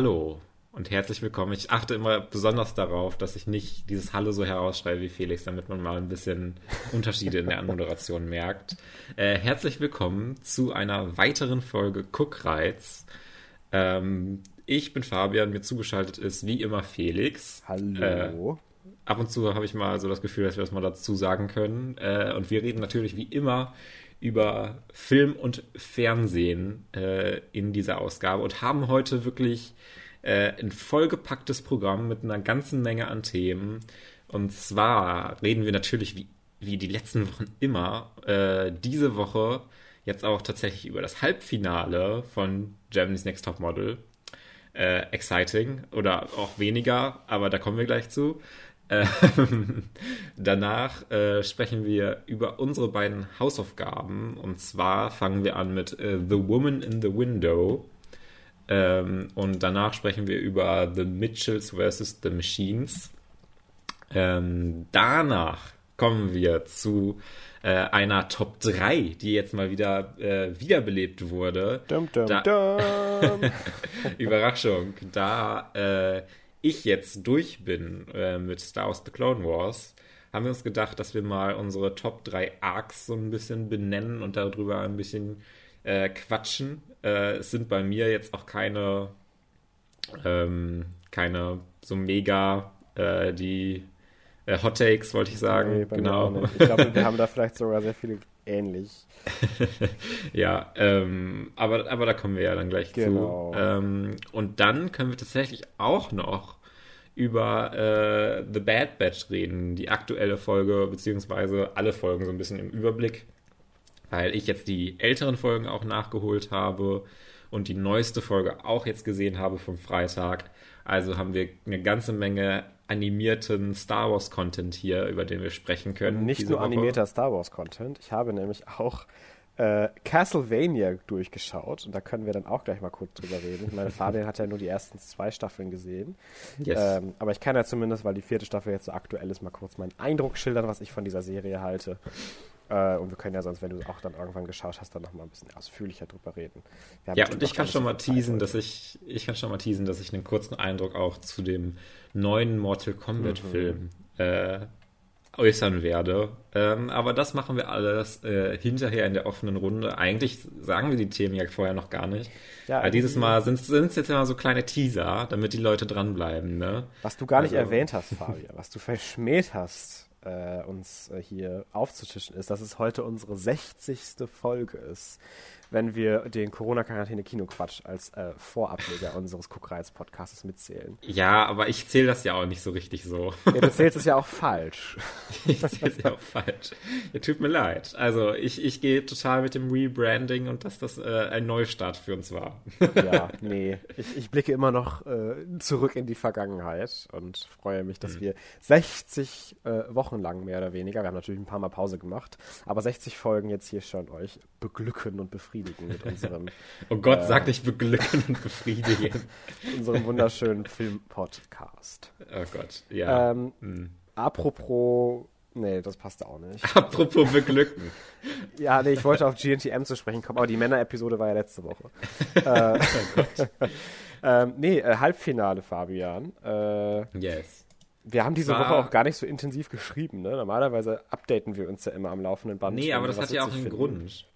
Hallo und herzlich willkommen. Ich achte immer besonders darauf, dass ich nicht dieses Hallo so herausschreibe wie Felix, damit man mal ein bisschen Unterschiede in der Anmoderation merkt. Äh, herzlich willkommen zu einer weiteren Folge Guckreiz. Ähm, ich bin Fabian, mir zugeschaltet ist wie immer Felix. Hallo. Äh, ab und zu habe ich mal so das Gefühl, dass wir das mal dazu sagen können. Äh, und wir reden natürlich wie immer über Film und Fernsehen äh, in dieser Ausgabe und haben heute wirklich äh, ein vollgepacktes Programm mit einer ganzen Menge an Themen. Und zwar reden wir natürlich wie, wie die letzten Wochen immer äh, diese Woche jetzt auch tatsächlich über das Halbfinale von Germany's Next Top Model. Äh, exciting oder auch weniger, aber da kommen wir gleich zu. Ähm, danach äh, sprechen wir über unsere beiden Hausaufgaben. Und zwar fangen wir an mit äh, The Woman in the Window. Ähm, und danach sprechen wir über The Mitchells vs. The Machines. Ähm, danach kommen wir zu äh, einer Top 3, die jetzt mal wieder äh, wiederbelebt wurde. Dum, dum, da dum. Überraschung, da äh, ich jetzt durch bin äh, mit Star Wars The Clone Wars, haben wir uns gedacht, dass wir mal unsere Top 3 Arcs so ein bisschen benennen und darüber ein bisschen äh, quatschen. Äh, es sind bei mir jetzt auch keine, ähm, keine so mega äh, die äh, Hot Takes, wollte ich sagen. Nee, genau. Ich glaube, wir haben da vielleicht sogar sehr viele ähnlich. ja, ähm, aber, aber da kommen wir ja dann gleich Genau. zu. Ähm, und dann können wir tatsächlich auch noch über äh, The Bad Batch reden, die aktuelle Folge, beziehungsweise alle Folgen so ein bisschen im Überblick, weil ich jetzt die älteren Folgen auch nachgeholt habe und die neueste Folge auch jetzt gesehen habe vom Freitag. Also haben wir eine ganze Menge animierten Star Wars Content hier, über den wir sprechen können. Nicht nur Woche. animierter Star Wars Content. Ich habe nämlich auch äh, Castlevania durchgeschaut und da können wir dann auch gleich mal kurz drüber reden. Ich meine, Fabian hat ja nur die ersten zwei Staffeln gesehen. Yes. Ähm, aber ich kann ja zumindest, weil die vierte Staffel jetzt so aktuell ist, mal kurz meinen Eindruck schildern, was ich von dieser Serie halte. Äh, und wir können ja sonst, wenn du auch dann irgendwann geschaut hast, dann noch mal ein bisschen ausführlicher drüber reden. Ja, und ich kann schon mal teasen, dass ich, ich kann schon mal teasen, dass ich einen kurzen Eindruck auch zu dem neuen Mortal Kombat Mhm. Film äh, äußern werde. Ähm, aber das machen wir alles äh, hinterher in der offenen Runde. Eigentlich sagen wir die Themen ja vorher noch gar nicht. Ja, aber dieses Mal sind es jetzt immer so kleine Teaser, damit die Leute dranbleiben. Ne? Was du gar nicht Also- erwähnt hast, Fabian, was du verschmäht hast, äh, uns äh, hier aufzutischen, ist, dass es heute unsere 60. Folge ist, wenn wir den Corona-Quarantäne-Kino-Quatsch als äh, Vorableger unseres Guckreiz-Podcasts mitzählen. Ja, aber ich zähle das ja auch nicht so richtig so. Ja, du zählst es ja auch falsch. Ich zähle es ja auch falsch. Ja, tut mir leid. Also ich, ich gehe total mit dem Rebranding und dass das äh, ein Neustart für uns war. Ja, nee. Ich, ich blicke immer noch äh, zurück in die Vergangenheit und freue mich, Mhm. dass wir 60 äh, Wochen lang mehr oder weniger, wir haben natürlich ein paar Mal Pause gemacht, aber 60 Folgen jetzt hier schon euch beglücken und befriedigen mit unserem, Oh Gott, Äh. sag nicht beglücken und befriedigen. unserem wunderschönen Film-Podcast. Oh Gott, ja. Ähm, Hm. apropos, nee, das passt auch nicht. Apropos beglücken. Ja, nee, ich wollte auf GNTM zu sprechen kommen, aber die Männer-Episode war ja letzte Woche. äh, ähm, nee, äh, Halbfinale, Fabian. Äh, Yes. Wir haben diese War- Woche auch gar nicht so intensiv geschrieben. Ne? Normalerweise updaten wir uns ja immer am laufenden Band. Nee, aber das hat ja auch einen finden. Grund.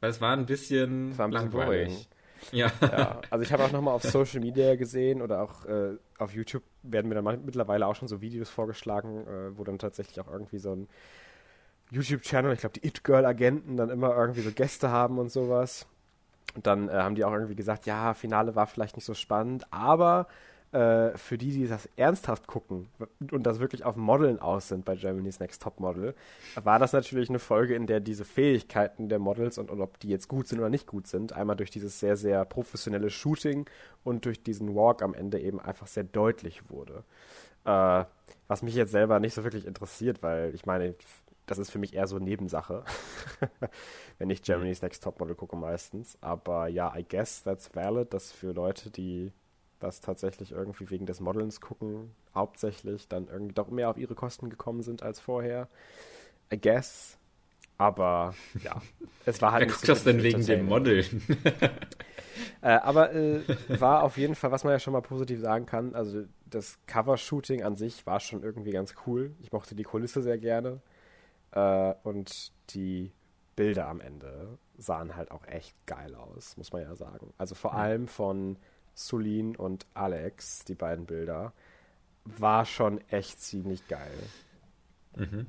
Weil es war ein bisschen Es war ein bisschen langweilig. Ja. Ja, also ich habe auch nochmal auf Social Media gesehen oder auch äh, auf YouTube werden mir dann mittlerweile auch schon so Videos vorgeschlagen, äh, wo dann tatsächlich auch irgendwie so ein YouTube-Channel, ich glaube die It-Girl-Agenten dann immer irgendwie so Gäste haben und sowas. Und dann äh, haben die auch irgendwie gesagt, ja, Finale war vielleicht nicht so spannend, aber äh, für die, die das ernsthaft gucken und das wirklich auf Modeln aus sind bei Germany's Next Top Model, war das natürlich eine Folge, in der diese Fähigkeiten der Models und, und ob die jetzt gut sind oder nicht gut sind, einmal durch dieses sehr, sehr professionelle Shooting und durch diesen Walk am Ende eben einfach sehr deutlich wurde. Äh, was mich jetzt selber nicht so wirklich interessiert, weil ich meine, das ist für mich eher so Nebensache, wenn ich Germany's Next Topmodel gucke meistens. Aber ja, I guess that's valid, dass für Leute, die das tatsächlich irgendwie wegen des Modelns gucken, hauptsächlich dann irgendwie doch mehr auf ihre Kosten gekommen sind als vorher. I guess. Aber ja, es war halt Wer guckt so das denn wegen dem. Modeln? Äh, aber äh, war auf jeden Fall, was man ja schon mal positiv sagen kann, also das Cover-Shooting an sich war schon irgendwie ganz cool. Ich mochte die Kulisse sehr gerne. Äh, und die Bilder am Ende sahen halt auch echt geil aus, muss man ja sagen. Also vor allem von Sulin und Alex, die beiden Bilder, war schon echt ziemlich geil. Mhm.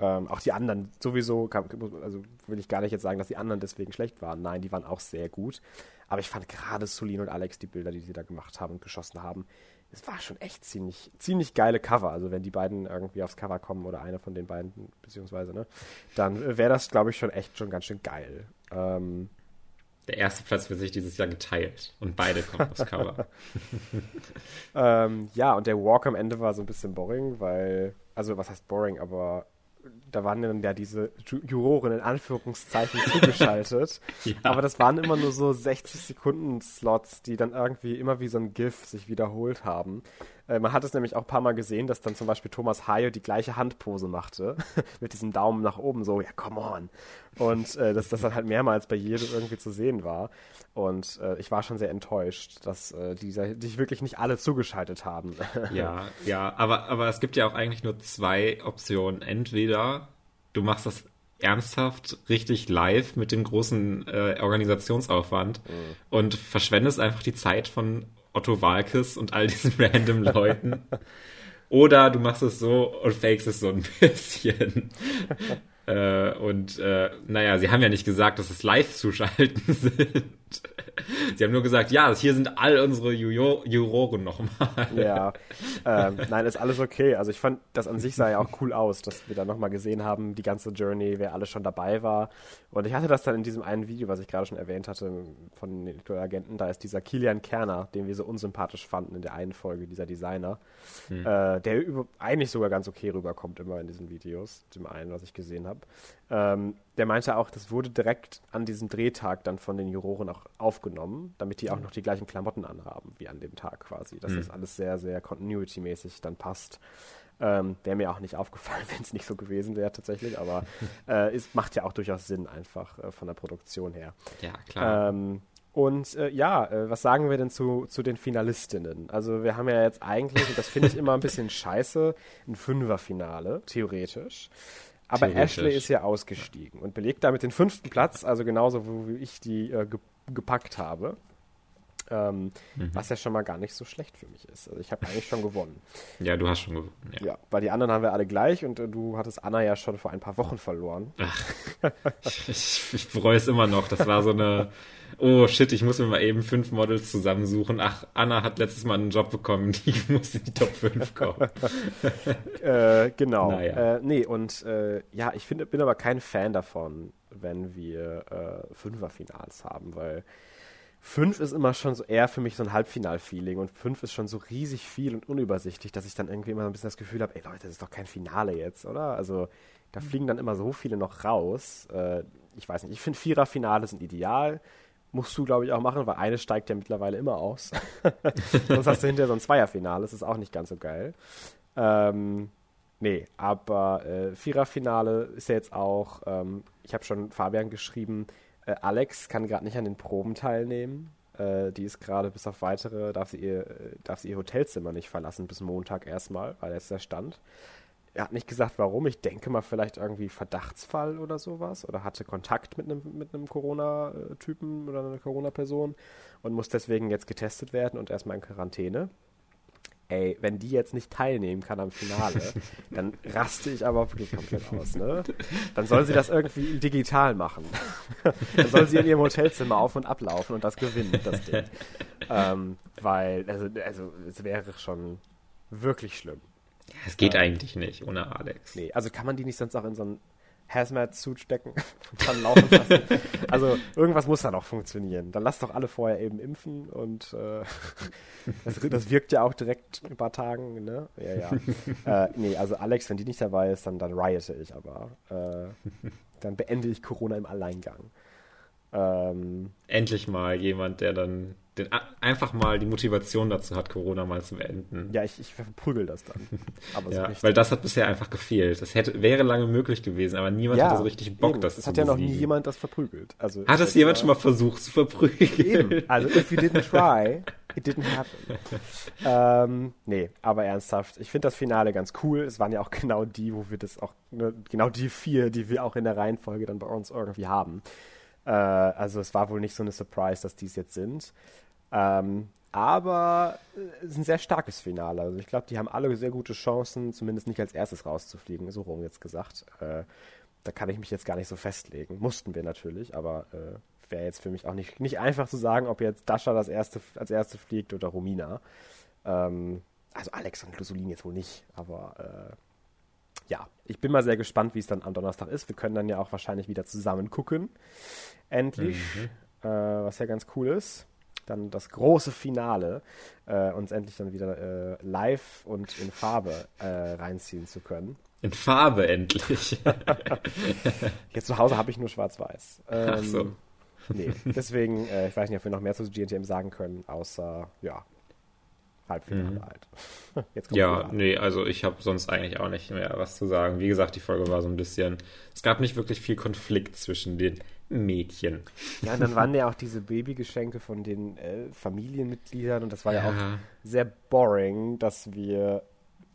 Ähm, auch die anderen sowieso, also will ich gar nicht jetzt sagen, dass die anderen deswegen schlecht waren. Nein, die waren auch sehr gut. Aber ich fand gerade Sulin und Alex, die Bilder, die sie da gemacht haben und geschossen haben, es war schon echt ziemlich, ziemlich geile Cover. Also wenn die beiden irgendwie aufs Cover kommen oder einer von den beiden, beziehungsweise, ne, dann wäre das, glaube ich, schon echt schon ganz schön geil. Ähm, der erste Platz wird sich dieses Jahr geteilt und beide kommen aufs Cover. ähm, ja, und der Walk am Ende war so ein bisschen boring, weil, also was heißt boring, aber da waren dann ja diese Juroren in Anführungszeichen zugeschaltet. ja. Aber das waren immer nur so 60 Sekunden Slots, die dann irgendwie immer wie so ein GIF sich wiederholt haben. Äh, man hat es nämlich auch ein paar Mal gesehen, dass dann zum Beispiel Thomas Hayo die gleiche Handpose machte. mit diesem Daumen nach oben, so, ja, come on. Und äh, dass das dann halt mehrmals bei jedem irgendwie zu sehen war. Und äh, ich war schon sehr enttäuscht, dass äh, die sich wirklich nicht alle zugeschaltet haben. ja, ja, aber, aber es gibt ja auch eigentlich nur zwei Optionen. Entweder du machst das ernsthaft richtig live mit dem großen äh, Organisationsaufwand mhm. und verschwendest einfach die Zeit von Otto Walkes und all diesen random Leuten. Oder du machst es so und fakest es so ein bisschen. äh, und äh, naja, sie haben ja nicht gesagt, dass es Live-Zuschalten sind. Sie haben nur gesagt, ja, hier sind all unsere Juroren nochmal. Ja, ähm, nein, ist alles okay. Also ich fand, das an sich sah ja auch cool aus, dass wir da nochmal gesehen haben, die ganze Journey, wer alles schon dabei war. Und ich hatte das dann in diesem einen Video, was ich gerade schon erwähnt hatte, von den Agenten, da ist dieser Kilian Kerner, den wir so unsympathisch fanden in der einen Folge, dieser Designer, hm. äh, der über, eigentlich sogar ganz okay rüberkommt immer in diesen Videos, dem einen, was ich gesehen habe. Ähm, der meinte auch, das wurde direkt an diesem Drehtag dann von den Juroren auch aufgenommen, damit die auch noch die gleichen Klamotten anhaben wie an dem Tag quasi. Dass mhm. das alles sehr, sehr continuity-mäßig dann passt. Ähm, wäre mir auch nicht aufgefallen, wenn es nicht so gewesen wäre tatsächlich, aber äh, es macht ja auch durchaus Sinn einfach äh, von der Produktion her. Ja, klar. Ähm, und äh, ja, äh, was sagen wir denn zu, zu den Finalistinnen? Also wir haben ja jetzt eigentlich, und das finde ich immer ein bisschen scheiße, ein Fünferfinale, theoretisch. Aber Ashley ist ja ausgestiegen und belegt damit den fünften Platz, also genauso, wie ich die äh, ge gepackt habe. Ähm, mhm. Was ja schon mal gar nicht so schlecht für mich ist. Also ich habe eigentlich schon gewonnen. Ja, du hast schon gewonnen. Ja. ja. weil die anderen haben wir alle gleich und äh, du hattest Anna ja schon vor ein paar Wochen verloren. Ach, ich, ich, bereue es immer noch. Das war so eine oh shit, ich muss mir mal eben fünf Models zusammensuchen. Ach, Anna hat letztes Mal einen Job bekommen, die muss in die Top 5 kommen. äh, genau. Naja. Äh, nee, und äh, ja, ich find, bin aber kein Fan davon, wenn wir äh, Fünferfinals haben, weil fünf ist immer schon so eher für mich so ein Halbfinal-Feeling und fünf ist schon so riesig viel und unübersichtlich, dass ich dann irgendwie immer so ein bisschen das Gefühl habe, ey Leute, das ist doch kein Finale jetzt, oder? Also da fliegen dann immer so viele noch raus. Äh, ich weiß nicht, ich finde Vierer-Finale sind ideal musst du, glaube ich, auch machen, weil eine steigt ja mittlerweile immer aus. Sonst hast du hinterher so ein Zweierfinale, das ist auch nicht ganz so geil. Ähm, nee, aber äh, Viererfinale ist ja jetzt auch, ähm, ich habe schon Fabian geschrieben, äh, Alex kann gerade nicht an den Proben teilnehmen. Äh, die ist gerade bis auf weitere, darf sie, ihr, äh, darf sie ihr Hotelzimmer nicht verlassen bis Montag erstmal, weil er ist der Stand. Er hat nicht gesagt, warum. Ich denke mal vielleicht irgendwie Verdachtsfall oder sowas. Oder hatte Kontakt mit einem, mit einem Corona-Typen oder einer Corona-Person und muss deswegen jetzt getestet werden und erstmal in Quarantäne. Ey, wenn die jetzt nicht teilnehmen kann am Finale, dann raste ich aber wirklich komplett aus, ne? Dann soll sie das irgendwie digital machen. dann soll sie in ihrem Hotelzimmer auf und ablaufen und das gewinnen, das Ding. Ähm, weil, also, also, es wäre schon wirklich schlimm. Es geht äh, eigentlich nicht ohne Alex. Nee, also kann man die nicht sonst auch in so einen Hazmat-Suit stecken und dann laufen lassen. also irgendwas muss da noch funktionieren. Dann lass doch alle vorher eben impfen und äh, das, das, wirkt ja auch direkt ein paar Tagen, ne? Ja, ja. äh, nee, also Alex, wenn die nicht dabei ist, dann, dann riote ich aber. Äh, dann beende ich Corona im Alleingang. Ähm, Endlich mal jemand, der dann den, einfach mal die Motivation dazu hat, Corona mal zu beenden. Ja, ich, ich verprügel das dann. Aber so ja, weil das hat bisher einfach gefehlt. Das hätte, wäre lange möglich gewesen, aber niemand ja, hatte so richtig Bock, eben. das es zu hat ja noch nie jemand das verprügelt. Also, hat es jemand schon mal versucht zu verprügeln? Eben. Also, if you didn't try, it didn't happen. ähm, nee, aber ernsthaft. Ich finde das Finale ganz cool. Es waren ja auch genau die, wo wir das auch, ne, genau die vier, die wir auch in der Reihenfolge dann bei uns irgendwie haben. Äh, also es war wohl nicht so eine Surprise, dass die es jetzt sind. Ähm, aber es ist ein sehr starkes Finale. Also ich glaube, die haben alle sehr gute Chancen, zumindest nicht als erstes rauszufliegen, so rum jetzt gesagt. Äh, da kann ich mich jetzt gar nicht so festlegen. Mussten wir natürlich, aber äh, wäre jetzt für mich auch nicht, nicht einfach zu sagen, ob jetzt Dasha das erste, als erste fliegt oder Romina. Ähm, also Alex und Lusolin jetzt wohl nicht, aber äh, ja, ich bin mal sehr gespannt, wie es dann am Donnerstag ist. Wir können dann ja auch wahrscheinlich wieder zusammen gucken. Endlich. Mhm. Äh, was ja ganz cool ist. Dann das große Finale, äh, uns endlich dann wieder äh, live und in Farbe äh, reinziehen zu können. In Farbe endlich. Jetzt zu Hause habe ich nur schwarz-weiß. Ähm, Ach so. Nee, deswegen, äh, ich weiß nicht, ob wir noch mehr zu GNTM sagen können, außer, ja, Halbfinale mhm. halt. ja, nee, also ich habe sonst eigentlich auch nicht mehr was zu sagen. Wie gesagt, die Folge war so ein bisschen. Es gab nicht wirklich viel Konflikt zwischen den Mädchen. Ja, und dann waren ja auch diese Babygeschenke von den äh, Familienmitgliedern und das war ja. ja auch sehr boring, dass wir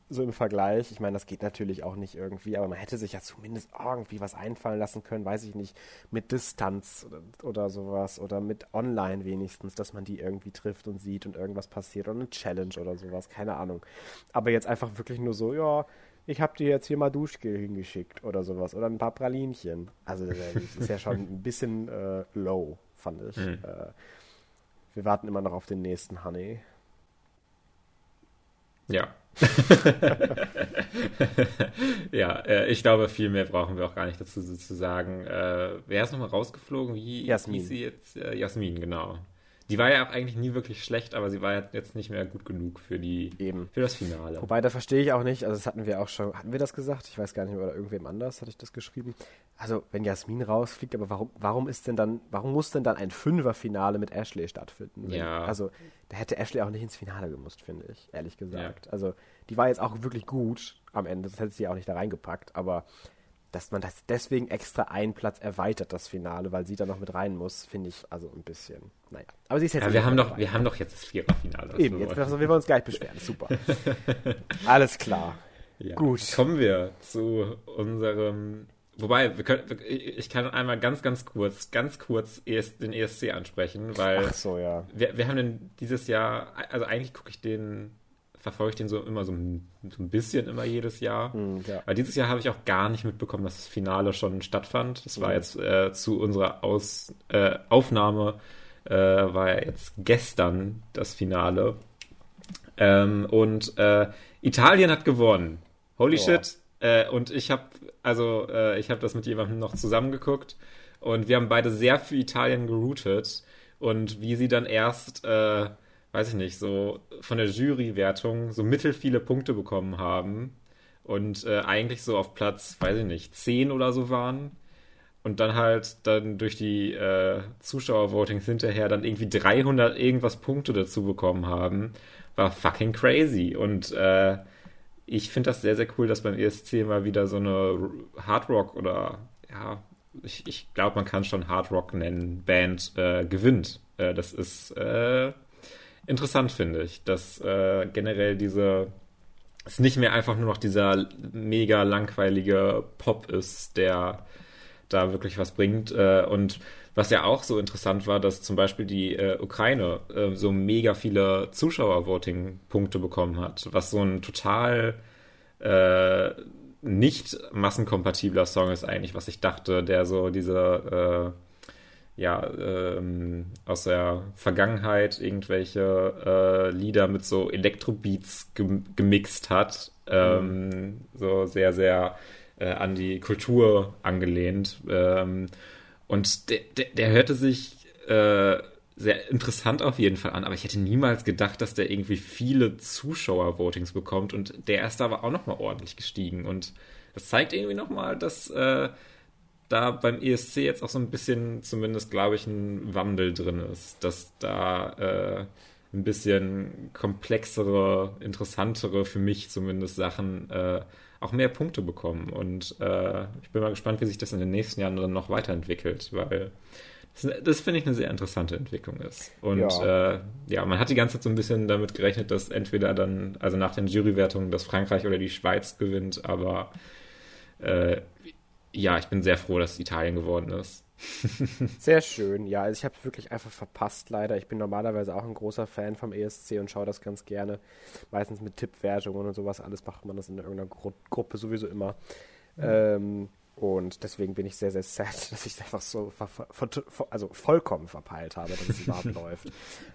so im Vergleich, ich meine, das geht natürlich auch nicht irgendwie, aber man hätte sich ja zumindest irgendwie was einfallen lassen können, weiß ich nicht, mit Distanz oder, oder, sowas oder mit Online wenigstens, dass man die irgendwie trifft und sieht und irgendwas passiert oder eine Challenge oder sowas, keine Ahnung. Aber jetzt einfach wirklich nur so, ja, ich habe dir jetzt hier mal Duschgel hingeschickt oder sowas oder ein paar Pralinchen. Also das ist ja schon ein bisschen äh, low, fand ich. Mhm. Äh, wir warten immer noch auf den nächsten Honey. Ja, ja, äh, ich glaube, viel mehr brauchen wir auch gar nicht dazu zu sagen. Äh, wer ist nochmal rausgeflogen? Wie Jasmin. sie jetzt? Äh, Jasmin, genau. Die war ja auch eigentlich nie wirklich schlecht, aber sie war jetzt nicht mehr gut genug für die Eben. für das Finale. Wobei, da verstehe ich auch nicht, also das hatten wir auch schon, hatten wir das gesagt? Ich weiß gar nicht mehr, oder irgendwem anders hatte ich das geschrieben. Also, wenn Jasmin rausfliegt, aber warum, warum ist denn dann, warum muss denn dann ein Fünfer-Finale mit Ashley stattfinden? Wenn, ja. Also, da hätte Ashley auch nicht ins Finale gemusst, finde ich, ehrlich gesagt. Ja. Also, die war jetzt auch wirklich gut am Ende, das hätte sie auch nicht da reingepackt, aber dass man das deswegen extra einen Platz erweitert, das Finale, weil sie da noch mit rein muss, finde ich also ein bisschen, naja. Aber sie ist jetzt ja, wir haben doch, wir haben doch jetzt das Viererfinale. Eben, jetzt also, wir uns gleich beschweren, super. Alles klar. Ja. Gut. Kommen wir zu unserem, wobei, wir können, ich kann einmal ganz, ganz kurz, ganz kurz den ESC ansprechen, weil so, ja. wir, wir haben den dieses Jahr, also eigentlich gucke ich den verfolge ich den so immer so ein, so ein bisschen immer jedes Jahr. Mm, ja. Weil dieses Jahr habe ich auch gar nicht mitbekommen, dass das Finale schon stattfand. Das war mm. jetzt äh, zu unserer Aus, äh, Aufnahme, äh, war ja jetzt gestern das Finale. Ähm, und äh, Italien hat gewonnen. Holy oh. shit. Äh, und ich habe also äh, ich habe das mit jemandem noch zusammengeguckt und wir haben beide sehr für Italien geroutet und wie sie dann erst weiß ich nicht, so von der Jurywertung so mittel viele Punkte bekommen haben und äh, eigentlich so auf Platz, weiß ich nicht, 10 oder so waren und dann halt dann durch die äh, Zuschauervotings hinterher dann irgendwie 300 irgendwas Punkte dazu bekommen haben, war fucking crazy und äh, ich finde das sehr, sehr cool, dass beim ESC mal wieder so eine Hardrock oder ja, ich, ich glaube, man kann schon Hardrock nennen, Band äh, gewinnt. Äh, das ist äh, interessant, finde ich, dass äh, generell diese es nicht mehr einfach nur noch dieser mega langweilige Pop ist, der da wirklich was bringt. Äh, und was ja auch so interessant war, dass zum Beispiel die äh, Ukraine äh, so mega viele Zuschauer-Voting-Punkte bekommen hat, was so ein total äh, nicht massenkompatibler Song ist eigentlich, was ich dachte, der so diese äh, ja, ähm, aus der Vergangenheit irgendwelche äh, Lieder mit so Elektrobeats gem gemixt hat. Ähm, mhm. So sehr, sehr äh, an die Kultur angelehnt. Ähm, und der, der, der, hörte sich äh, sehr interessant auf jeden Fall an, aber ich hätte niemals gedacht, dass der irgendwie viele Zuschauer-Votings bekommt und der ist aber auch nochmal ordentlich gestiegen und das zeigt irgendwie nochmal, dass äh, da beim ESC jetzt auch so ein bisschen, zumindest glaube ich, ein Wandel drin ist, dass da äh, ein bisschen komplexere, interessantere, für mich zumindest Sachen äh, auch mehr Punkte bekommen. Und äh, ich bin mal gespannt, wie sich das in den nächsten Jahren dann noch weiterentwickelt, weil das, das finde ich eine sehr interessante Entwicklung ist. Und ja. Äh, ja, man hat die ganze Zeit so ein bisschen damit gerechnet, dass entweder dann, also nach den Jurywertungen, dass Frankreich oder die Schweiz gewinnt, aber äh, ja, ich bin sehr froh, dass Italien geworden ist. Sehr schön, ja. Also ich habe es wirklich einfach verpasst, leider. Ich bin normalerweise auch ein großer Fan vom ESC und schaue das ganz gerne. Meistens mit Tippwertungen und sowas. Alles macht man das in irgendeiner Gru Gruppe sowieso immer. Mhm. Ähm, und deswegen bin ich sehr, sehr sad, dass ich es einfach so also vollkommen verpeilt habe, dass es überhaupt läuft.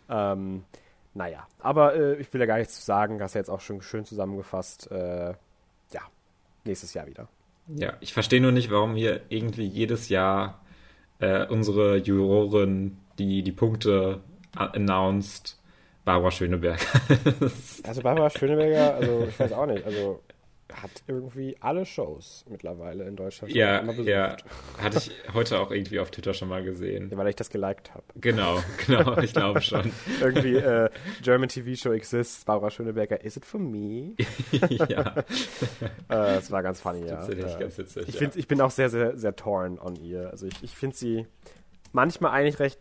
Ähm, naja, aber äh, ich will ja gar nichts zu sagen. Hast ja jetzt auch schon schön zusammengefasst. Äh, ja, nächstes Jahr wieder. Ja, ich verstehe nur nicht, warum hier irgendwie jedes Jahr äh, unsere Jurorin, die die Punkte announced, Barbara Schöneberger. also Barbara Schöneberger, also ich weiß auch nicht, also hat irgendwie alle Shows mittlerweile in Deutschland. Ja, ja. Hatte ich heute auch irgendwie auf Twitter schon mal gesehen. Ja, weil ich das geliked habe. Genau, genau, ich glaube schon. irgendwie äh, German TV Show exists, Barbara Schöneberger, is it for me? ja. äh, das war ganz funny, ja. Tatsächlich, ganz witzig. Ich, ja. ich bin auch sehr, sehr, sehr torn on ihr. Also ich, ich finde sie manchmal eigentlich recht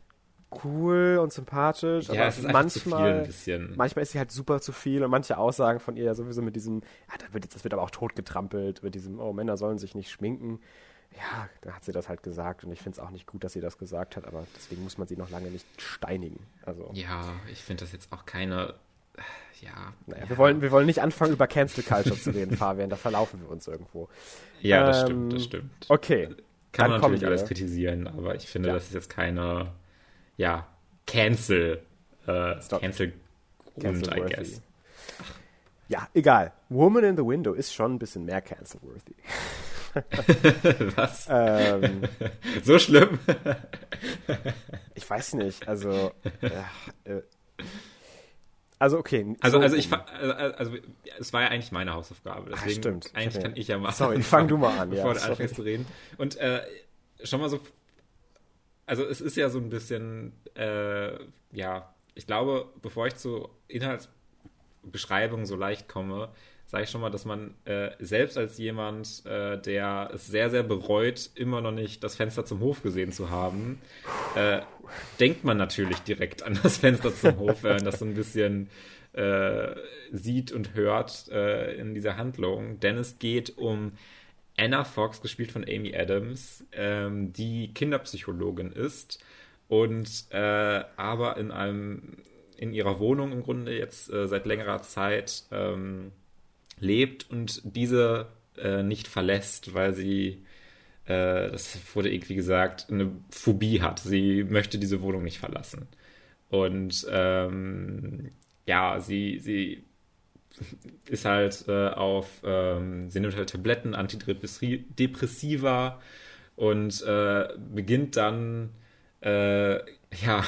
cool und sympathisch, ja, aber es ist manchmal, ein bisschen. manchmal ist sie halt super zu viel und manche Aussagen von ihr ja sowieso mit diesem, ja, das wird, das wird aber auch totgetrampelt, mit diesem, oh, Männer sollen sich nicht schminken. Ja, da hat sie das halt gesagt und ich finde es auch nicht gut, dass sie das gesagt hat, aber deswegen muss man sie noch lange nicht steinigen. Also. Ja, ich finde das jetzt auch keine, ja. Naja, ja. Wir, wollen, wir wollen nicht anfangen, über Cancel Culture zu reden, Fabian, da verlaufen wir uns irgendwo. Ja, das ähm, stimmt, das stimmt. Okay. Kann man natürlich alles kritisieren, aber ich finde, ja. das ist jetzt keine ja, Cancel, äh, Cancel Grund, I guess. Ja, egal. Woman in the Window ist schon ein bisschen mehr cancel-worthy. Was? Ähm, so schlimm? ich weiß nicht, also. Äh, also okay. Also, so also ich also, also es war ja eigentlich meine Hausaufgabe. Deswegen Ach, stimmt. Eigentlich okay. kann ich ja mal. Sorry, fang du mal an, bevor ja, du anfängst zu reden. Und äh, schon mal so also es ist ja so ein bisschen, äh, ja, ich glaube, bevor ich zu Inhaltsbeschreibungen so leicht komme, sage ich schon mal, dass man äh, selbst als jemand, äh, der es sehr, sehr bereut, immer noch nicht das Fenster zum Hof gesehen zu haben, äh, denkt man natürlich direkt an das Fenster zum Hof, wenn man das so ein bisschen äh, sieht und hört äh, in dieser Handlung. Denn es geht um Anna Fox, gespielt von Amy Adams, ähm, die Kinderpsychologin ist und äh, aber in einem in ihrer Wohnung im Grunde jetzt äh, seit längerer Zeit ähm, lebt und diese äh, nicht verlässt, weil sie, äh, das wurde irgendwie gesagt, eine Phobie hat. Sie möchte diese Wohnung nicht verlassen. Und ähm, ja, sie, sie ist halt äh, auf, ähm, sie nimmt halt Tabletten, Antidepressiva und äh, beginnt dann, äh, ja,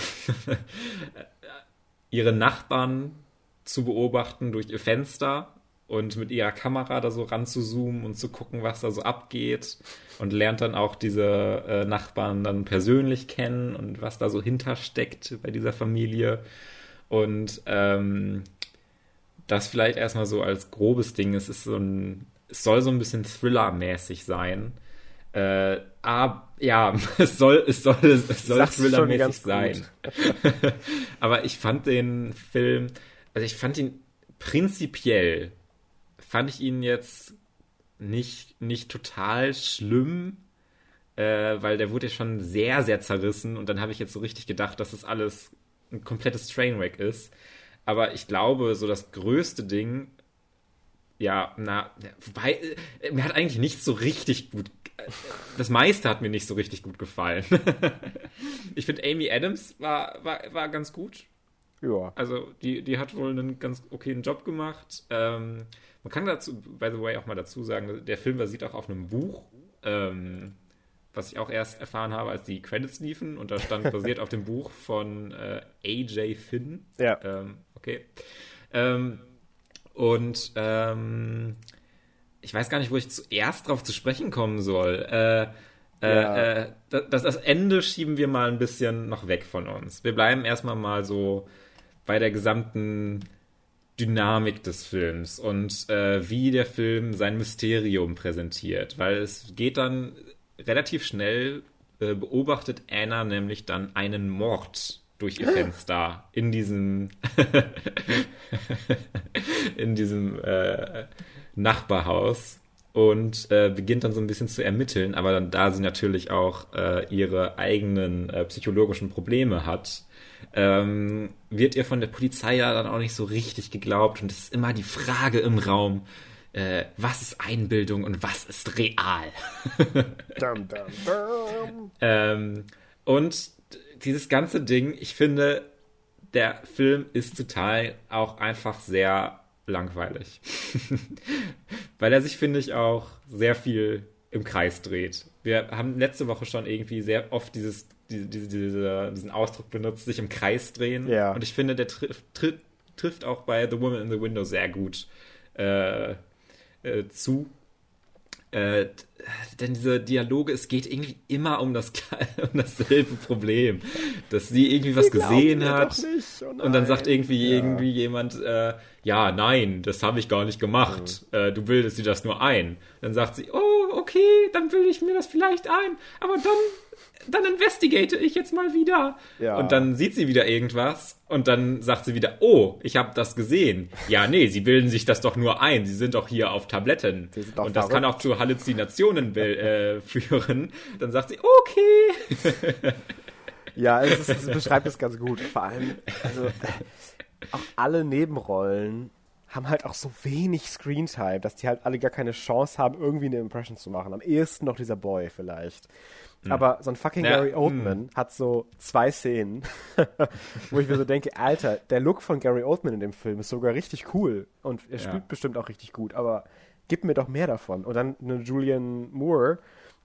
ihre Nachbarn zu beobachten durch ihr Fenster und mit ihrer Kamera da so ranzuzoomen und zu gucken, was da so abgeht und lernt dann auch diese äh, Nachbarn dann persönlich kennen und was da so hintersteckt bei dieser Familie. Und ähm, das vielleicht erstmal so als grobes Ding. Es ist so ein, es soll so ein bisschen Thriller-mäßig sein. Äh, aber ja, es soll, es soll, es soll Thriller-mäßig sein. aber ich fand den Film, also ich fand ihn prinzipiell, fand ich ihn jetzt nicht, nicht total schlimm, äh, weil der wurde ja schon sehr, sehr zerrissen und dann habe ich jetzt so richtig gedacht, dass das alles ein komplettes Trainwreck ist. Aber ich glaube, so das größte Ding, ja, na, wobei, äh, mir hat eigentlich nicht so richtig gut, äh, das meiste hat mir nicht so richtig gut gefallen. ich finde, Amy Adams war, war, war ganz gut. Ja. Also, die, die hat wohl einen ganz okayen Job gemacht. Ähm, man kann dazu, by the way, auch mal dazu sagen, der Film basiert auch auf einem Buch. Ähm, was ich auch erst erfahren habe, als die Credits liefen. Und da stand basiert auf dem Buch von äh, AJ Finn. Ja. Ähm, okay. Ähm, und ähm, ich weiß gar nicht, wo ich zuerst drauf zu sprechen kommen soll. Äh, Ja. Äh, das, das Ende schieben wir mal ein bisschen noch weg von uns. Wir bleiben erstmal mal so bei der gesamten Dynamik des Films und äh, wie der Film sein Mysterium präsentiert, weil es geht dann relativ schnell, äh, beobachtet Anna nämlich dann einen Mord durch ihr Fenster in diesem in diesem äh, Nachbarhaus und äh, beginnt dann so ein bisschen zu ermitteln, aber dann, da sie natürlich auch äh, ihre eigenen äh, psychologischen Probleme hat, ähm, wird ihr von der Polizei ja dann auch nicht so richtig geglaubt und es ist immer die Frage im Raum, äh, was ist Einbildung und was ist real? dum, dum, dum. Ähm, und dieses ganze Ding, ich finde, der Film ist total auch einfach sehr langweilig. Weil er sich, finde ich, auch sehr viel im Kreis dreht. Wir haben letzte Woche schon irgendwie sehr oft dieses diese, diese, diesen Ausdruck benutzt, sich im Kreis drehen. Ja. Und ich finde, der trifft, trifft, trifft auch bei The Woman in the Window sehr gut äh, äh, zu. Äh, denn diese Dialoge, es geht irgendwie immer um, das, um dasselbe Problem. Dass sie irgendwie was gesehen hat. Oh und dann sagt irgendwie, ja. irgendwie jemand, äh, ja, nein, das habe ich gar nicht gemacht. Mhm. Äh, du bildest dir das nur ein. Dann sagt sie, oh, okay, dann bilde ich mir das vielleicht ein. Aber dann dann investigate ich jetzt mal wieder. Ja. Und dann sieht sie wieder irgendwas und dann sagt sie wieder, oh, ich habe das gesehen. Ja, nee, sie bilden sich das doch nur ein. Sie sind doch hier auf Tabletten. Und das kann auch zu Halluzinationen äh, führen. Dann sagt sie, okay. ja, es, ist, es beschreibt es ganz gut. Vor allem, also auch alle Nebenrollen haben halt auch so wenig Screentime, dass die halt alle gar keine Chance haben, irgendwie eine Impression zu machen. Am ehesten noch dieser Boy vielleicht. Hm. Aber so ein fucking ja, Gary Oldman hm. hat so zwei Szenen, wo ich mir so denke, Alter, der Look von Gary Oldman in dem Film ist sogar richtig cool und er spielt ja. bestimmt auch richtig gut, aber gib mir doch mehr davon. Und dann eine Julian Moore,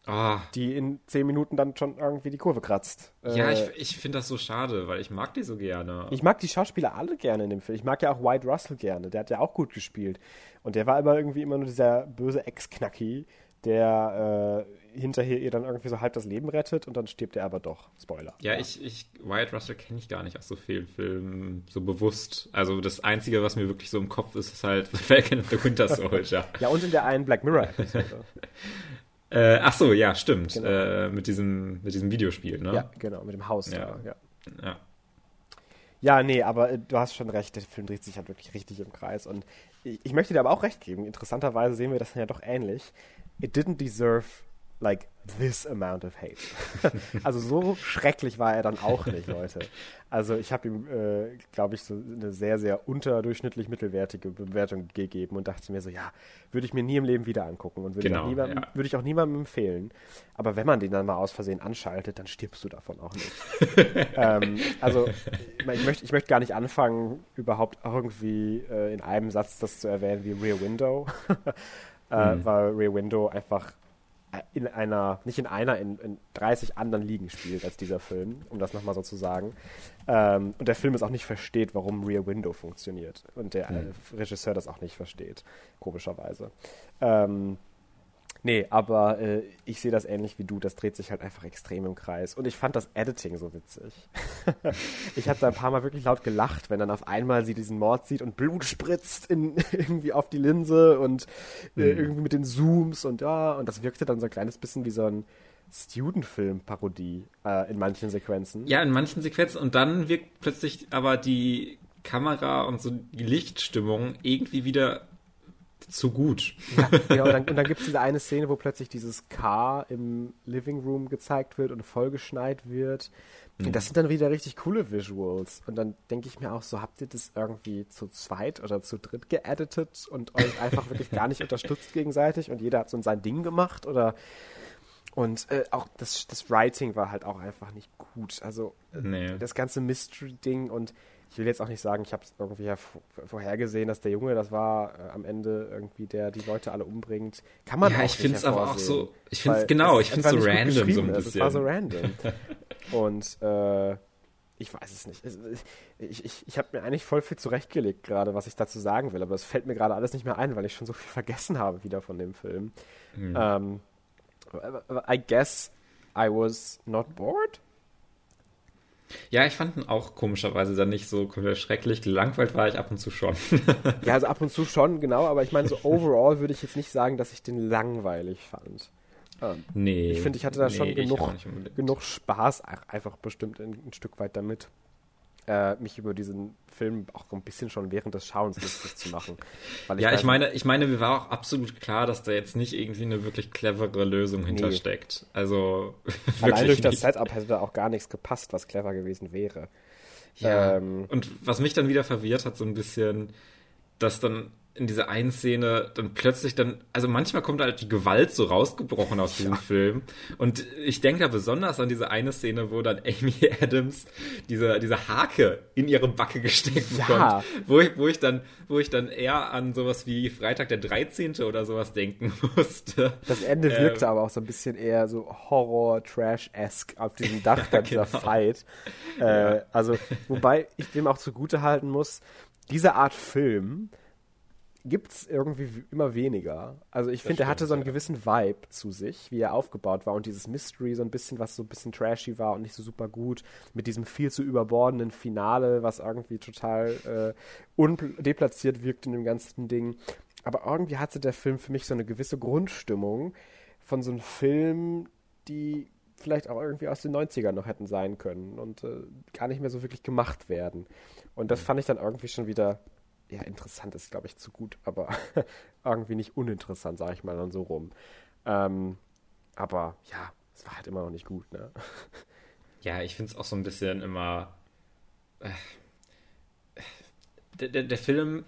oh. die in zehn Minuten dann schon irgendwie die Kurve kratzt. Ja, äh, ich, ich finde das so schade, weil ich mag die so gerne. Ich mag die Schauspieler alle gerne in dem Film. Ich mag ja auch White Russell gerne, der hat ja auch gut gespielt. Und der war aber irgendwie immer nur dieser böse Ex-Knacki, der äh, hinterher ihr dann irgendwie so halb das Leben rettet und dann stirbt er aber doch. Spoiler. Ja, ja. ich, ich, Wyatt Russell kenne ich gar nicht aus so vielen Filmen so bewusst. Also das Einzige, was mir wirklich so im Kopf ist, ist halt The Falcon and the Winter Soldier. ja, und in der einen Black Mirror-Episode. äh, ach so, ja, stimmt. Genau. Äh, mit, diesem, mit diesem Videospiel, ne? Ja, genau, mit dem Haus. Ja. Da, ja. ja. Ja, nee, aber äh, du hast schon recht, der Film dreht sich halt wirklich richtig im Kreis. Und ich, ich möchte dir aber auch recht geben. Interessanterweise sehen wir das ja doch ähnlich. It didn't deserve like this amount of hate. also so schrecklich war er dann auch nicht, Leute. Also ich habe ihm, äh, glaube ich, so eine sehr, sehr unterdurchschnittlich mittelwertige Bewertung gegeben und dachte mir so, ja, würde ich mir nie im Leben wieder angucken und würde genau, ich, ja. würd ich auch niemandem empfehlen. Aber wenn man den dann mal aus Versehen anschaltet, dann stirbst du davon auch nicht. ähm, also ich möchte ich möcht gar nicht anfangen, überhaupt irgendwie äh, in einem Satz das zu erwähnen wie Rear Window. äh, mhm. Weil Rear Window einfach in einer, nicht in einer, in, in 30 anderen Ligen spielt als dieser Film, um das nochmal so zu sagen. Ähm, und der Film es auch nicht versteht, warum Rear Window funktioniert. Und der mhm. Regisseur das auch nicht versteht, komischerweise. Ähm, Nee, aber äh, ich sehe das ähnlich wie du. Das dreht sich halt einfach extrem im Kreis. Und ich fand das Editing so witzig. ich habe da ein paar Mal wirklich laut gelacht, wenn dann auf einmal sie diesen Mord sieht und Blut spritzt in, irgendwie auf die Linse und äh, mhm. irgendwie mit den Zooms und ja. Und das wirkte dann so ein kleines bisschen wie so ein Student-Film-Parodie äh, in manchen Sequenzen. Ja, in manchen Sequenzen. Und dann wirkt plötzlich aber die Kamera und so die Lichtstimmung irgendwie wieder zu gut. Ja, genau, und dann, und dann gibt es diese eine Szene, wo plötzlich dieses Car im Living Room gezeigt wird und vollgeschneit wird. Mhm. Das sind dann wieder richtig coole Visuals. Und dann denke ich mir auch so, habt ihr das irgendwie zu zweit oder zu dritt geeditet und euch einfach wirklich gar nicht unterstützt gegenseitig und jeder hat so sein Ding gemacht oder und äh, auch das, das Writing war halt auch einfach nicht gut. Also äh, nee. das ganze Mystery-Ding und ich will jetzt auch nicht sagen, ich habe es irgendwie ja vorhergesehen, dass der Junge, das war äh, am Ende irgendwie der die Leute alle umbringt. Kann man ja, ich finde es aber auch so, ich finde es genau, ich finde es so random so ein bisschen. Es war so random. Und äh, ich weiß es nicht. Ich, ich, ich habe mir eigentlich voll viel zurechtgelegt gerade, was ich dazu sagen will, aber es fällt mir gerade alles nicht mehr ein, weil ich schon so viel vergessen habe wieder von dem Film. Mhm. Ähm, I guess I was not bored. Ja, ich fand ihn auch komischerweise dann nicht so schrecklich. Gelangweilt war ich ab und zu schon. ja, also ab und zu schon, genau. Aber ich meine, so overall würde ich jetzt nicht sagen, dass ich den langweilig fand. Ähm, nee. Ich finde, ich hatte da nee, schon genug, genug Spaß, einfach bestimmt ein, ein Stück weit damit äh, mich über diesen Film auch ein bisschen schon während des Schauens lustig zu machen. Ich ja, ich meine, ich meine, mir war auch absolut klar, dass da jetzt nicht irgendwie eine wirklich clevere Lösung hintersteckt. Nee. Also allein durch nicht. das Setup hätte da auch gar nichts gepasst, was clever gewesen wäre. Ja. Ähm, und was mich dann wieder verwirrt hat, so ein bisschen, dass dann in dieser einen Szene dann plötzlich dann, also manchmal kommt halt die Gewalt so rausgebrochen aus diesem ja. Film. Und ich denke da besonders an diese eine Szene, wo dann Amy Adams diese, diese Hake in ihre Backe gesteckt ja. bekommt. Wo ich, wo ich dann, wo ich dann eher an sowas wie Freitag der 13. oder sowas denken musste. Das Ende ähm, wirkte aber auch so ein bisschen eher so Horror-Trash-esque auf diesem Dach bei dieser genau. Fight. Äh, also, wobei ich dem auch zugute halten muss, diese Art Film, gibt es irgendwie immer weniger. Also ich finde, er hatte so einen ja. gewissen Vibe zu sich, wie er aufgebaut war und dieses Mystery so ein bisschen, was so ein bisschen trashy war und nicht so super gut, mit diesem viel zu überbordenden Finale, was irgendwie total äh, deplatziert wirkt in dem ganzen Ding. Aber irgendwie hatte der Film für mich so eine gewisse Grundstimmung von so einem Film, die vielleicht auch irgendwie aus den 90ern noch hätten sein können und äh, gar nicht mehr so wirklich gemacht werden. Und das fand ich dann irgendwie schon wieder ja, interessant ist, glaube ich, zu gut, aber irgendwie nicht uninteressant, sage ich mal dann so rum. Ähm, aber ja, es war halt immer noch nicht gut, ne? Ja, ich finde es auch so ein bisschen immer. Äh, der, der, der, Film,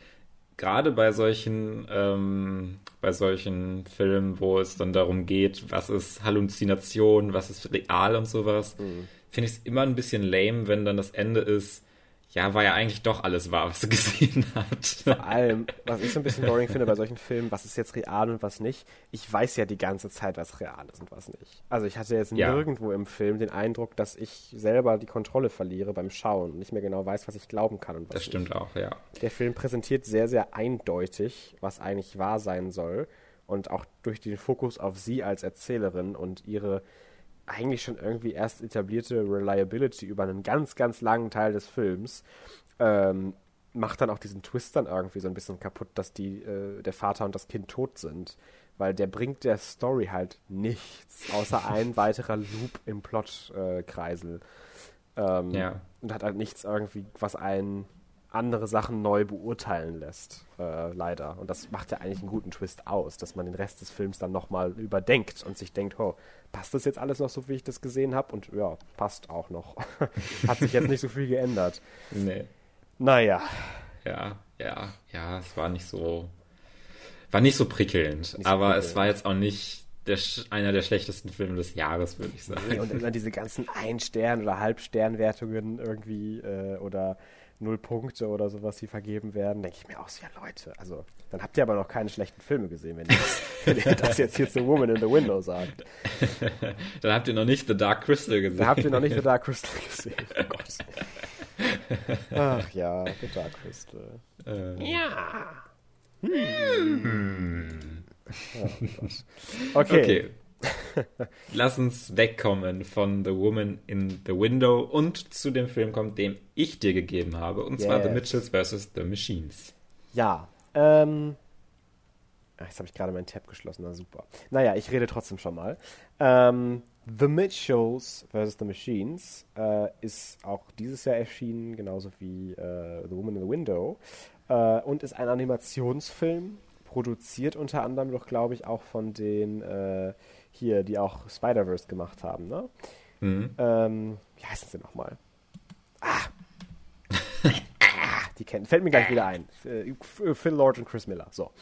gerade bei solchen, ähm, bei solchen Filmen, wo es dann darum geht, was ist Halluzination, was ist real und sowas, mhm. finde ich es immer ein bisschen lame, wenn dann das Ende ist, ja, war ja eigentlich doch alles wahr, was du gesehen hast. Vor allem, was ich so ein bisschen boring finde bei solchen Filmen, was ist jetzt real und was nicht. Ich weiß ja die ganze Zeit, was real ist und was nicht. Also ich hatte jetzt ja. nirgendwo im Film den Eindruck, dass ich selber die Kontrolle verliere beim Schauen und nicht mehr genau weiß, was ich glauben kann und was Das stimmt nicht. auch, ja. Der Film präsentiert sehr, sehr eindeutig, was eigentlich wahr sein soll. Und auch durch den Fokus auf sie als Erzählerin und ihre eigentlich schon irgendwie erst etablierte Reliability über einen ganz, ganz langen Teil des Films ähm, macht dann auch diesen Twist dann irgendwie so ein bisschen kaputt, dass die, äh, der Vater und das Kind tot sind. Weil der bringt der Story halt nichts, außer ein weiterer Loop im Plotkreisel. Äh, ähm, ja. Und hat halt nichts irgendwie, was einen andere Sachen neu beurteilen lässt, äh, leider. Und das macht ja eigentlich einen guten Twist aus, dass man den Rest des Films dann nochmal überdenkt und sich denkt, oh, passt das jetzt alles noch so, wie ich das gesehen habe? Und ja, passt auch noch. Hat sich jetzt nicht so viel geändert. Nee. Naja. Ja, ja, ja, es war nicht so, war nicht so prickelnd, nicht so aber prickelnd. es war jetzt auch nicht der, einer der schlechtesten Filme des Jahres, würde ich sagen. Nee, und immer diese ganzen Ein-Stern- oder Halbsternwertungen irgendwie äh, oder null Punkte oder sowas, die vergeben werden, denke ich mir auch so, ja Leute, also dann habt ihr aber noch keine schlechten Filme gesehen, wenn ihr das, wenn ihr das jetzt hier zu Woman in the Window sagt. dann habt ihr noch nicht The Dark Crystal gesehen. Dann habt ihr noch nicht The Dark Crystal gesehen. Oh Gott. Ach ja, The Dark Crystal. Äh. Ja. Hm. Oh okay. okay. Lass uns wegkommen von The Woman in the Window und zu dem Film kommen, den ich dir gegeben habe, und yes. zwar The Mitchells vs. The Machines. Ja, ähm. Ach, jetzt habe ich gerade meinen Tab geschlossen, na super. Naja, ich rede trotzdem schon mal. Ähm, The Mitchells vs. The Machines äh, ist auch dieses Jahr erschienen, genauso wie äh, The Woman in the Window, äh, und ist ein Animationsfilm, produziert unter anderem doch, glaube ich, auch von den äh, hier, die auch Spider-Verse gemacht haben, ne? Mhm. Ähm, wie heißen sie nochmal? Ah! die kennen, fällt mir gleich wieder ein. Äh, Phil Lord und Chris Miller, so.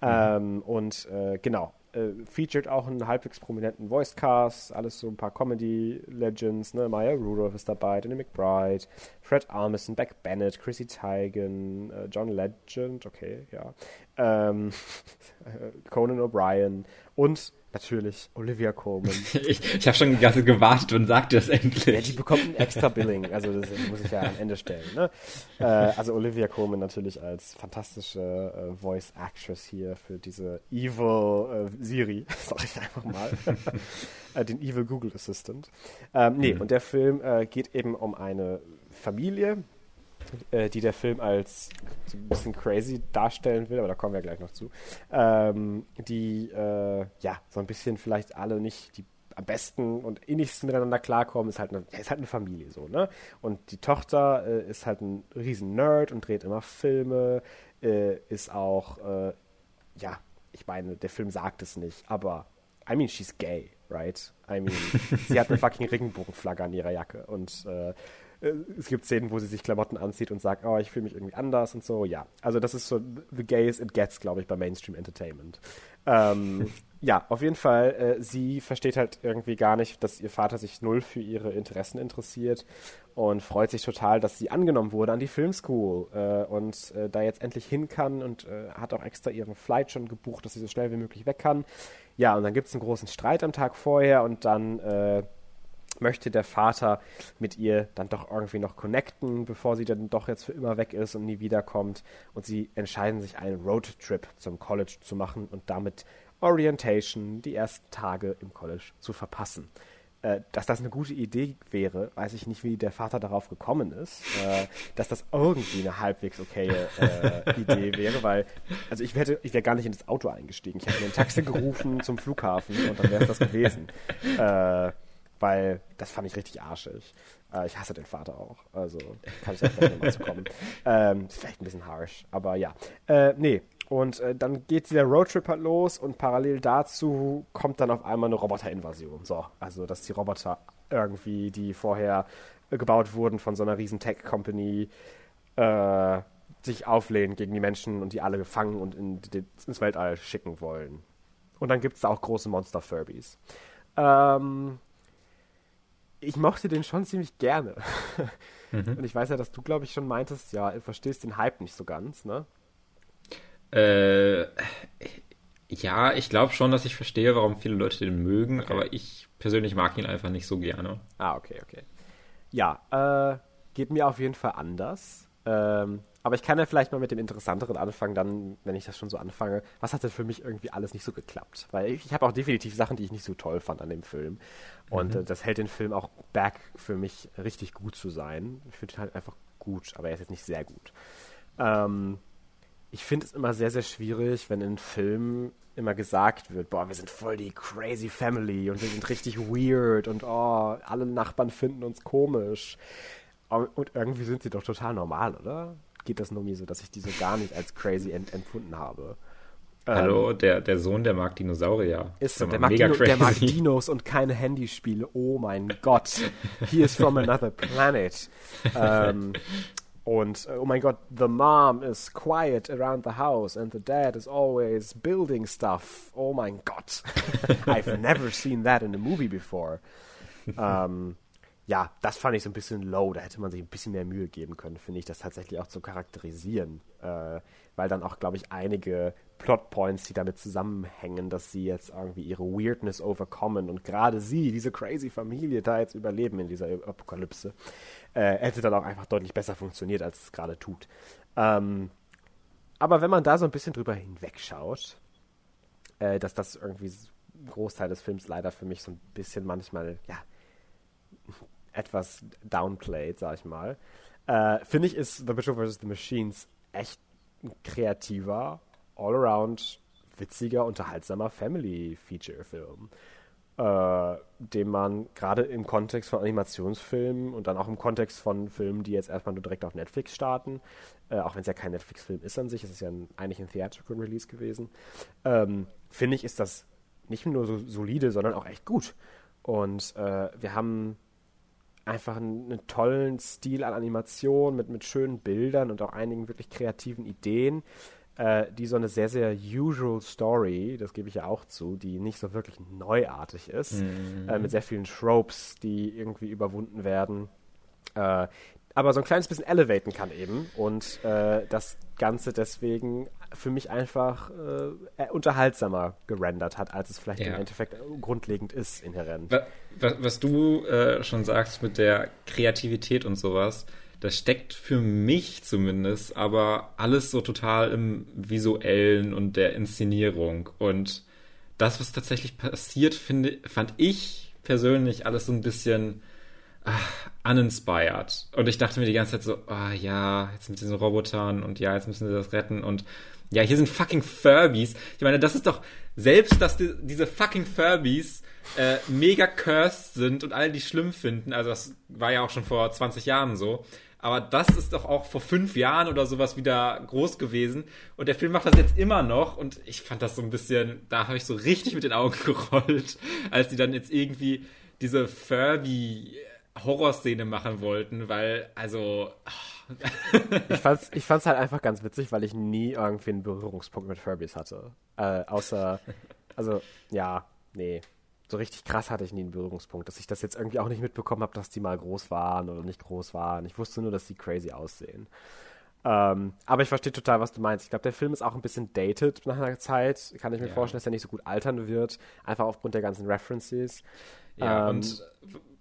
Mhm. Ähm, und äh, genau, äh, featured auch einen halbwegs prominenten Voicecast, alles so ein paar Comedy-Legends, ne? Maya Rudolph ist dabei, Danny McBride, Fred Armisen, Beck Bennett, Chrissy Teigen, äh, John Legend, okay, ja, ähm, Conan O'Brien und natürlich Olivia Colman. ich ich habe schon die ganze gewartet und sagte das endlich. Ja, die bekommt ein extra Billing, also das muss ich ja am Ende stellen. Ne? Äh, also Olivia Colman natürlich als fantastische äh, Voice Actress hier für diese Evil äh, Siri, sag ich einfach mal, äh, den Evil Google Assistant. Ähm, nee, mhm. und der Film äh, geht eben um eine Familie, äh, die der Film als so ein bisschen crazy darstellen will, aber da kommen wir gleich noch zu, ähm, die äh, ja so ein bisschen vielleicht alle nicht die am besten und innigsten miteinander klarkommen, ist halt eine, ist halt eine Familie so, ne? Und die Tochter äh, ist halt ein riesen Nerd und dreht immer Filme, äh, ist auch, äh, ja, ich meine, der Film sagt es nicht, aber I mean, she's gay, right? I mean, sie hat eine fucking Regenbogenflagge an ihrer Jacke und äh, äh, es gibt Szenen, wo sie sich Klamotten anzieht und sagt, oh, ich fühle mich irgendwie anders und so. Ja, also das ist so the gays it gets, glaube ich, bei Mainstream Entertainment. Ähm, ja, auf jeden Fall, äh, sie versteht halt irgendwie gar nicht, dass ihr Vater sich null für ihre Interessen interessiert und freut sich total, dass sie angenommen wurde an die Filmschool äh, und äh, da jetzt endlich hin kann und äh, hat auch extra ihren Flight schon gebucht, dass sie so schnell wie möglich weg kann. Ja, und dann gibt es einen großen Streit am Tag vorher und dann äh, möchte der Vater mit ihr dann doch irgendwie noch connecten, bevor sie dann doch jetzt für immer weg ist und nie wiederkommt. Und sie entscheiden sich, einen Roadtrip zum College zu machen und damit Orientation, die ersten Tage im College zu verpassen. Äh, dass das eine gute Idee wäre, weiß ich nicht, wie der Vater darauf gekommen ist, äh, dass das irgendwie eine halbwegs okaye äh, Idee wäre, weil, also ich wäre ich wär gar nicht in das Auto eingestiegen. Ich hätte mir ein Taxi gerufen zum Flughafen und dann wäre es das gewesen. Äh, weil das fand ich richtig arschig. Äh, ich hasse den Vater auch, also kann ich vielleicht nochmal zu kommen. Ähm, vielleicht ein bisschen harsh, aber ja. Äh, nee, und äh, dann geht der Roadtrip halt los und parallel dazu kommt dann auf einmal eine Roboterinvasion. So, also dass die Roboter irgendwie, die vorher gebaut wurden von so einer riesen Tech-Company, äh, sich auflehnen gegen die Menschen und die alle gefangen und in, ins Weltall schicken wollen. Und dann gibt es da auch große Monster-Furbies. Ähm, ich mochte den schon ziemlich gerne. Mhm. Und ich weiß ja, dass du, glaube ich, schon meintest, ja, du verstehst den Hype nicht so ganz, ne? Äh, ja, ich glaube schon, dass ich verstehe, warum viele Leute den mögen, okay. aber ich persönlich mag ihn einfach nicht so gerne. Ah, okay, okay. Ja, äh, geht mir auf jeden Fall anders. Ähm, aber ich kann ja vielleicht mal mit dem Interessanteren anfangen, dann, wenn ich das schon so anfange. Was hat denn für mich irgendwie alles nicht so geklappt? Weil ich, ich habe auch definitiv Sachen, die ich nicht so toll fand an dem Film. Und mhm. äh, das hält den Film auch back für mich richtig gut zu sein. Ich finde ihn halt einfach gut, aber er ist jetzt nicht sehr gut. Ähm, ich finde es immer sehr, sehr schwierig, wenn in Filmen immer gesagt wird, boah, wir sind voll die crazy Family und wir sind richtig weird und oh, alle Nachbarn finden uns komisch. Und irgendwie sind sie doch total normal, oder? geht das nur mir so, dass ich die so gar nicht als crazy ent empfunden habe. Hallo, ähm, der, der Sohn, der mag Dinosaurier. Ist so, der mag, Dino, der mag, Dinos und keine Handyspiele. Oh mein Gott. He is from another planet. ähm, und, oh mein Gott, the mom is quiet around the house and the dad is always building stuff. Oh mein Gott. I've never seen that in a movie before. Ähm, ja, das fand ich so ein bisschen low. Da hätte man sich ein bisschen mehr Mühe geben können, finde ich, das tatsächlich auch zu charakterisieren. Äh, weil dann auch, glaube ich, einige Plotpoints, die damit zusammenhängen, dass sie jetzt irgendwie ihre Weirdness overkommen und gerade sie, diese crazy Familie, da jetzt überleben in dieser Apokalypse, äh, hätte dann auch einfach deutlich besser funktioniert, als es gerade tut. Ähm, aber wenn man da so ein bisschen drüber hinwegschaut, äh, dass das irgendwie Großteil des Films leider für mich so ein bisschen manchmal, ja, etwas downplayed, sag ich mal. Äh, Finde ich, ist The Bishop vs. The Machines echt ein kreativer, all-around, witziger, unterhaltsamer Family-Feature-Film. Äh, den man gerade im Kontext von Animationsfilmen und dann auch im Kontext von Filmen, die jetzt erstmal nur direkt auf Netflix starten, äh, auch wenn es ja kein Netflix-Film ist an sich, es ist ja ein, eigentlich ein Theatrical Release gewesen, ähm, finde ich, ist das nicht nur so solide, sondern auch echt gut. Und äh, wir haben einfach einen, einen, tollen Stil an Animation mit, mit schönen Bildern und auch einigen wirklich kreativen Ideen, äh, die so eine sehr, sehr usual Story, das gebe ich ja auch zu, die nicht so wirklich neuartig ist, mhm. äh, mit sehr vielen Tropes, die irgendwie überwunden werden. Äh, aber so ein kleines bisschen elevaten kann eben und äh, das Ganze deswegen für mich einfach äh, unterhaltsamer gerendert hat, als es vielleicht ja. im Endeffekt grundlegend ist, inhärent. Was, was du äh, schon sagst mit der Kreativität und sowas, das steckt für mich zumindest aber alles so total im visuellen und der Inszenierung. Und das, was tatsächlich passiert, finde, fand ich persönlich alles so ein bisschen ach, uninspired. Und ich dachte mir die ganze Zeit so, ah oh, ja, jetzt mit diesen Robotern und ja, jetzt müssen sie das retten und ja, hier sind fucking Furbies. Ich meine, das ist doch selbst, dass die, diese fucking Furbies äh, mega cursed sind und alle die schlimm finden. Also das war ja auch schon vor 20 Jahren so. Aber das ist doch auch vor fünf Jahren oder sowas wieder groß gewesen. Und der Film macht das jetzt immer noch. Und ich fand das so ein bisschen, da habe ich so richtig mit den Augen gerollt, als die dann jetzt irgendwie diese Furby Horrorszene machen wollten, weil, also. ich, fand's, ich fand's halt einfach ganz witzig, weil ich nie irgendwie einen Berührungspunkt mit Furbies hatte. Äh, außer, also, ja, nee. So richtig krass hatte ich nie einen Berührungspunkt, dass ich das jetzt irgendwie auch nicht mitbekommen habe, dass die mal groß waren oder nicht groß waren. Ich wusste nur, dass die crazy aussehen. Ähm, aber ich verstehe total, was du meinst. Ich glaube, der Film ist auch ein bisschen dated nach einer Zeit. Kann ich mir ja. vorstellen, dass er nicht so gut altern wird. Einfach aufgrund der ganzen References. Ja, ähm, und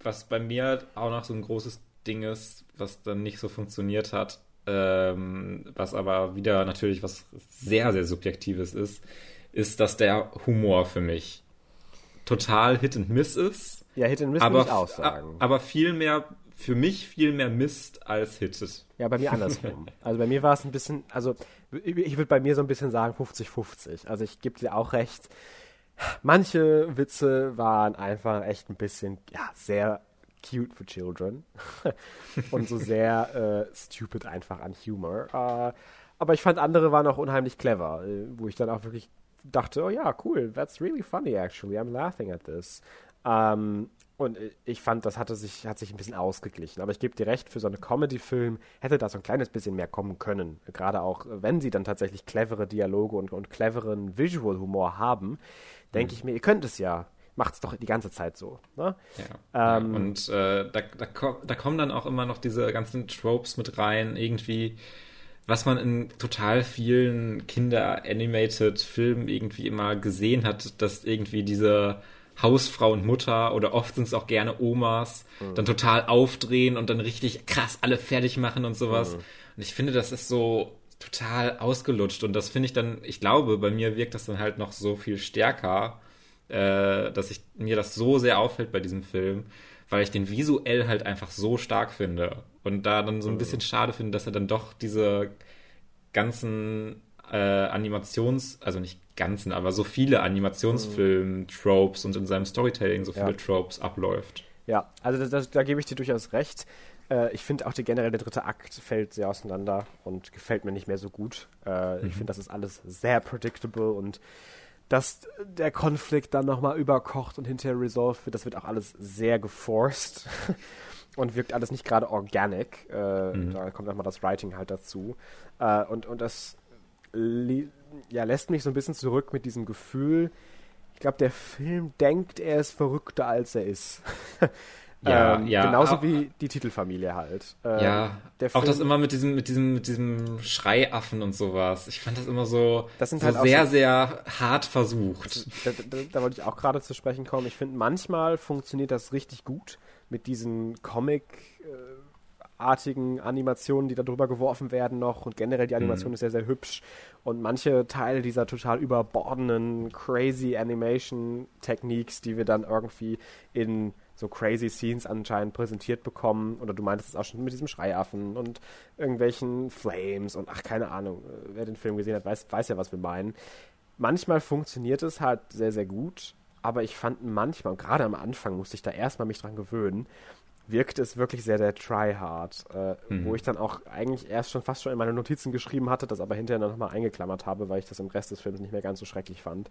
was bei mir auch noch so ein großes Ding ist, was dann nicht so funktioniert hat, ähm, was aber wieder natürlich was sehr, sehr Subjektives ist, ist, dass der Humor für mich total Hit and Miss ist. Ja, Hit and Miss aber, ich auch sagen. Aber viel mehr, für mich viel mehr Mist als Hittet. Ja, bei mir andersrum. also bei mir war es ein bisschen, also ich würde bei mir so ein bisschen sagen 50-50. Also ich gebe dir auch recht, Manche Witze waren einfach echt ein bisschen, ja, sehr cute for children und so sehr äh, stupid einfach an Humor. Äh, aber ich fand andere waren auch unheimlich clever, äh, wo ich dann auch wirklich dachte, oh ja, cool, that's really funny actually, I'm laughing at this. Ähm, und ich fand, das hatte sich, hat sich ein bisschen ausgeglichen. Aber ich gebe dir recht, für so einen Comedy-Film hätte da so ein kleines bisschen mehr kommen können. Gerade auch, wenn sie dann tatsächlich clevere Dialoge und, und cleveren Visual-Humor haben, denke mhm. ich mir, ihr könnt es ja. Macht es doch die ganze Zeit so. Ne? Ja. Ähm. Und äh, da, da, da kommen dann auch immer noch diese ganzen Tropes mit rein, irgendwie was man in total vielen Kinder-Animated-Filmen irgendwie immer gesehen hat, dass irgendwie diese Hausfrau und Mutter oder oft sind es auch gerne Omas, mhm. dann total aufdrehen und dann richtig krass alle fertig machen und sowas. Mhm. Und ich finde, das ist so total ausgelutscht und das finde ich dann, ich glaube, bei mir wirkt das dann halt noch so viel stärker, äh, dass ich mir das so sehr auffällt bei diesem Film, weil ich den visuell halt einfach so stark finde und da dann so ein mhm. bisschen schade finde, dass er dann doch diese ganzen äh, Animations, also nicht ganzen, aber so viele Animationsfilm-Tropes und in seinem Storytelling so viele ja. Tropes abläuft. Ja, also das, das, da gebe ich dir durchaus recht. Äh, ich finde auch die generell der dritte Akt fällt sehr auseinander und gefällt mir nicht mehr so gut. Äh, mhm. Ich finde, das ist alles sehr predictable und dass der Konflikt dann nochmal überkocht und hinterher resolved wird, das wird auch alles sehr geforced und wirkt alles nicht gerade organic. Äh, mhm. Da kommt nochmal das Writing halt dazu. Äh, und, und das ja, lässt mich so ein bisschen zurück mit diesem Gefühl, ich glaube, der Film denkt, er ist verrückter, als er ist. Ja, ähm, ja. Genauso auch, wie die Titelfamilie halt. Ähm, ja, auch das immer mit diesem, mit diesem, mit diesem Schreiaffen und sowas. Ich fand das immer so, das sind so halt sehr, so, sehr hart versucht. Da, da, da wollte ich auch gerade zu sprechen kommen. Ich finde, manchmal funktioniert das richtig gut mit diesen Comic- äh, Animationen, die da drüber geworfen werden noch und generell die Animation mhm. ist sehr, sehr hübsch und manche Teile dieser total überbordenden, crazy Animation Techniques, die wir dann irgendwie in so crazy Scenes anscheinend präsentiert bekommen oder du meintest es auch schon mit diesem Schreiaffen und irgendwelchen Flames und ach, keine Ahnung, wer den Film gesehen hat, weiß, weiß ja, was wir meinen. Manchmal funktioniert es halt sehr, sehr gut, aber ich fand manchmal, gerade am Anfang musste ich da erstmal mich dran gewöhnen, wirkt es wirklich sehr, sehr tryhard. Äh, mhm. Wo ich dann auch eigentlich erst schon fast schon in meine Notizen geschrieben hatte, das aber hinterher nochmal eingeklammert habe, weil ich das im Rest des Films nicht mehr ganz so schrecklich fand.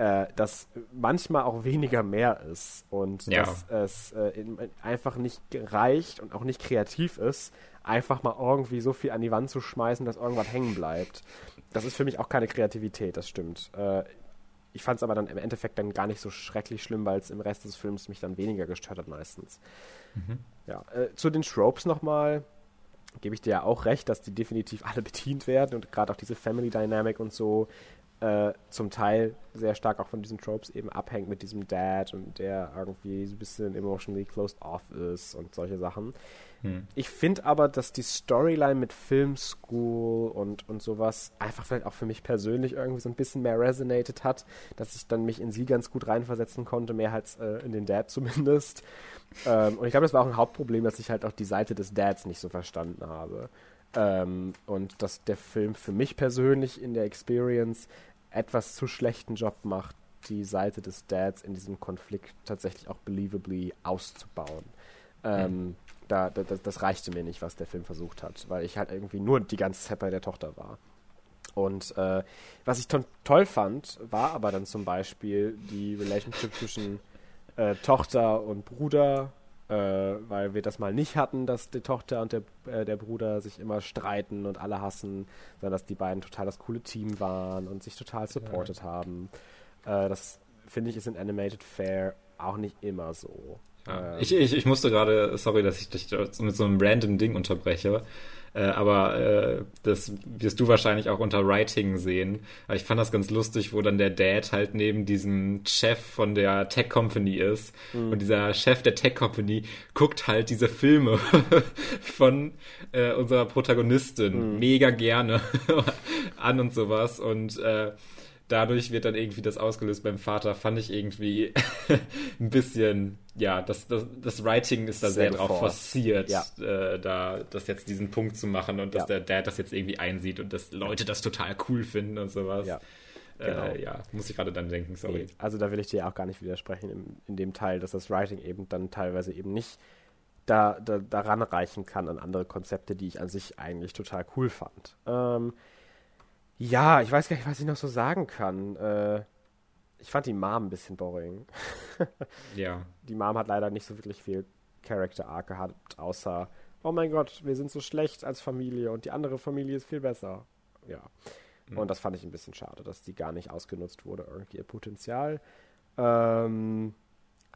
Äh, dass manchmal auch weniger mehr ist und ja. dass es äh, in, einfach nicht reicht und auch nicht kreativ ist, einfach mal irgendwie so viel an die Wand zu schmeißen, dass irgendwas hängen bleibt. Das ist für mich auch keine Kreativität, das stimmt. Äh, ich fand es aber dann im Endeffekt dann gar nicht so schrecklich schlimm, weil es im Rest des Films mich dann weniger gestört hat meistens. Mhm. Ja, äh, zu den Tropes nochmal. gebe ich dir ja auch recht, dass die definitiv alle bedient werden und gerade auch diese Family Dynamic und so äh, zum Teil sehr stark auch von diesen Tropes eben abhängt mit diesem Dad und der irgendwie so ein bisschen emotionally closed off ist und solche Sachen. Hm. Ich finde aber, dass die Storyline mit Film School und, und sowas einfach vielleicht auch für mich persönlich irgendwie so ein bisschen mehr resonated hat, dass ich dann mich in sie ganz gut reinversetzen konnte, mehr als äh, in den Dad zumindest. Ähm, und ich glaube, das war auch ein Hauptproblem, dass ich halt auch die Seite des Dads nicht so verstanden habe. Ähm, und dass der Film für mich persönlich in der Experience etwas zu schlechten Job macht, die Seite des Dads in diesem Konflikt tatsächlich auch believably auszubauen. Ähm, mhm. Da, da, das reichte mir nicht, was der Film versucht hat, weil ich halt irgendwie nur die ganze Zeit bei der Tochter war. Und äh, was ich toll fand, war aber dann zum Beispiel die Relationship zwischen äh, Tochter und Bruder, äh, weil wir das mal nicht hatten, dass die Tochter und der, äh, der Bruder sich immer streiten und alle hassen, sondern dass die beiden total das coole Team waren und sich total supported ja. haben. Äh, das finde ich ist in Animated Fair auch nicht immer so. Ja. Ähm, ich, ich, ich musste gerade, sorry, dass ich dich mit so einem random Ding unterbreche, äh, aber äh, das wirst du wahrscheinlich auch unter Writing sehen. Aber ich fand das ganz lustig, wo dann der Dad halt neben diesem Chef von der Tech Company ist. Mhm. Und dieser Chef der Tech Company guckt halt diese Filme von äh, unserer Protagonistin mhm. mega gerne an und sowas. Und äh, dadurch wird dann irgendwie das ausgelöst beim Vater, fand ich irgendwie ein bisschen, ja, das, das, das Writing ist da sehr, sehr drauf forciert, ja. äh, da das jetzt diesen Punkt zu machen und dass ja. der Dad das jetzt irgendwie einsieht und dass Leute das total cool finden und sowas. Ja. Äh, genau. Äh, ja, muss ich gerade dann denken, sorry. Also da will ich dir auch gar nicht widersprechen in, in dem Teil, dass das Writing eben dann teilweise eben nicht da, da, daran reichen kann an andere Konzepte, die ich an sich eigentlich total cool fand. Ähm, ja, ich weiß gar nicht, was ich noch so sagen kann. Äh, ich fand die Mom ein bisschen boring. ja. Die Mom hat leider nicht so wirklich viel Character Arc gehabt, außer, oh mein Gott, wir sind so schlecht als Familie und die andere Familie ist viel besser. Ja. Mhm. Und das fand ich ein bisschen schade, dass die gar nicht ausgenutzt wurde, irgendwie ihr Potenzial. Ähm,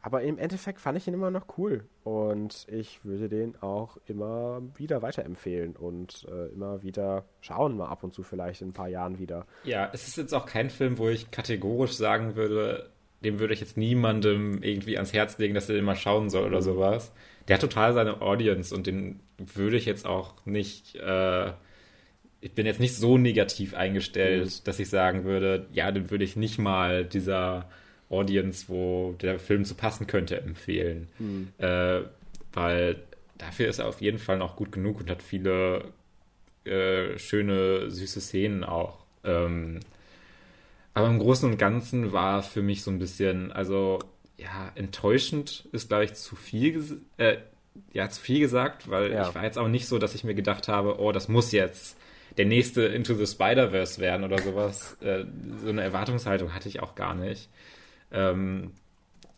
aber im Endeffekt fand ich ihn immer noch cool und ich würde den auch immer wieder weiterempfehlen und äh, immer wieder schauen, mal ab und zu vielleicht in ein paar Jahren wieder. Ja, es ist jetzt auch kein Film, wo ich kategorisch sagen würde, dem würde ich jetzt niemandem irgendwie ans Herz legen, dass er den mal schauen soll oder mhm. sowas. Der hat total seine Audience und den würde ich jetzt auch nicht. Äh, ich bin jetzt nicht so negativ eingestellt, mhm. dass ich sagen würde, ja, den würde ich nicht mal dieser Audience, wo der Film zu passen könnte, empfehlen. Mhm. Äh, weil dafür ist er auf jeden Fall noch gut genug und hat viele äh, schöne, süße Szenen auch. Ähm, aber im Großen und Ganzen war für mich so ein bisschen, also ja, enttäuschend ist, glaube ich, zu viel, äh, ja, zu viel gesagt, weil ja. ich war jetzt auch nicht so, dass ich mir gedacht habe, oh, das muss jetzt der nächste Into the Spider-Verse werden oder sowas. Äh, so eine Erwartungshaltung hatte ich auch gar nicht. Ähm,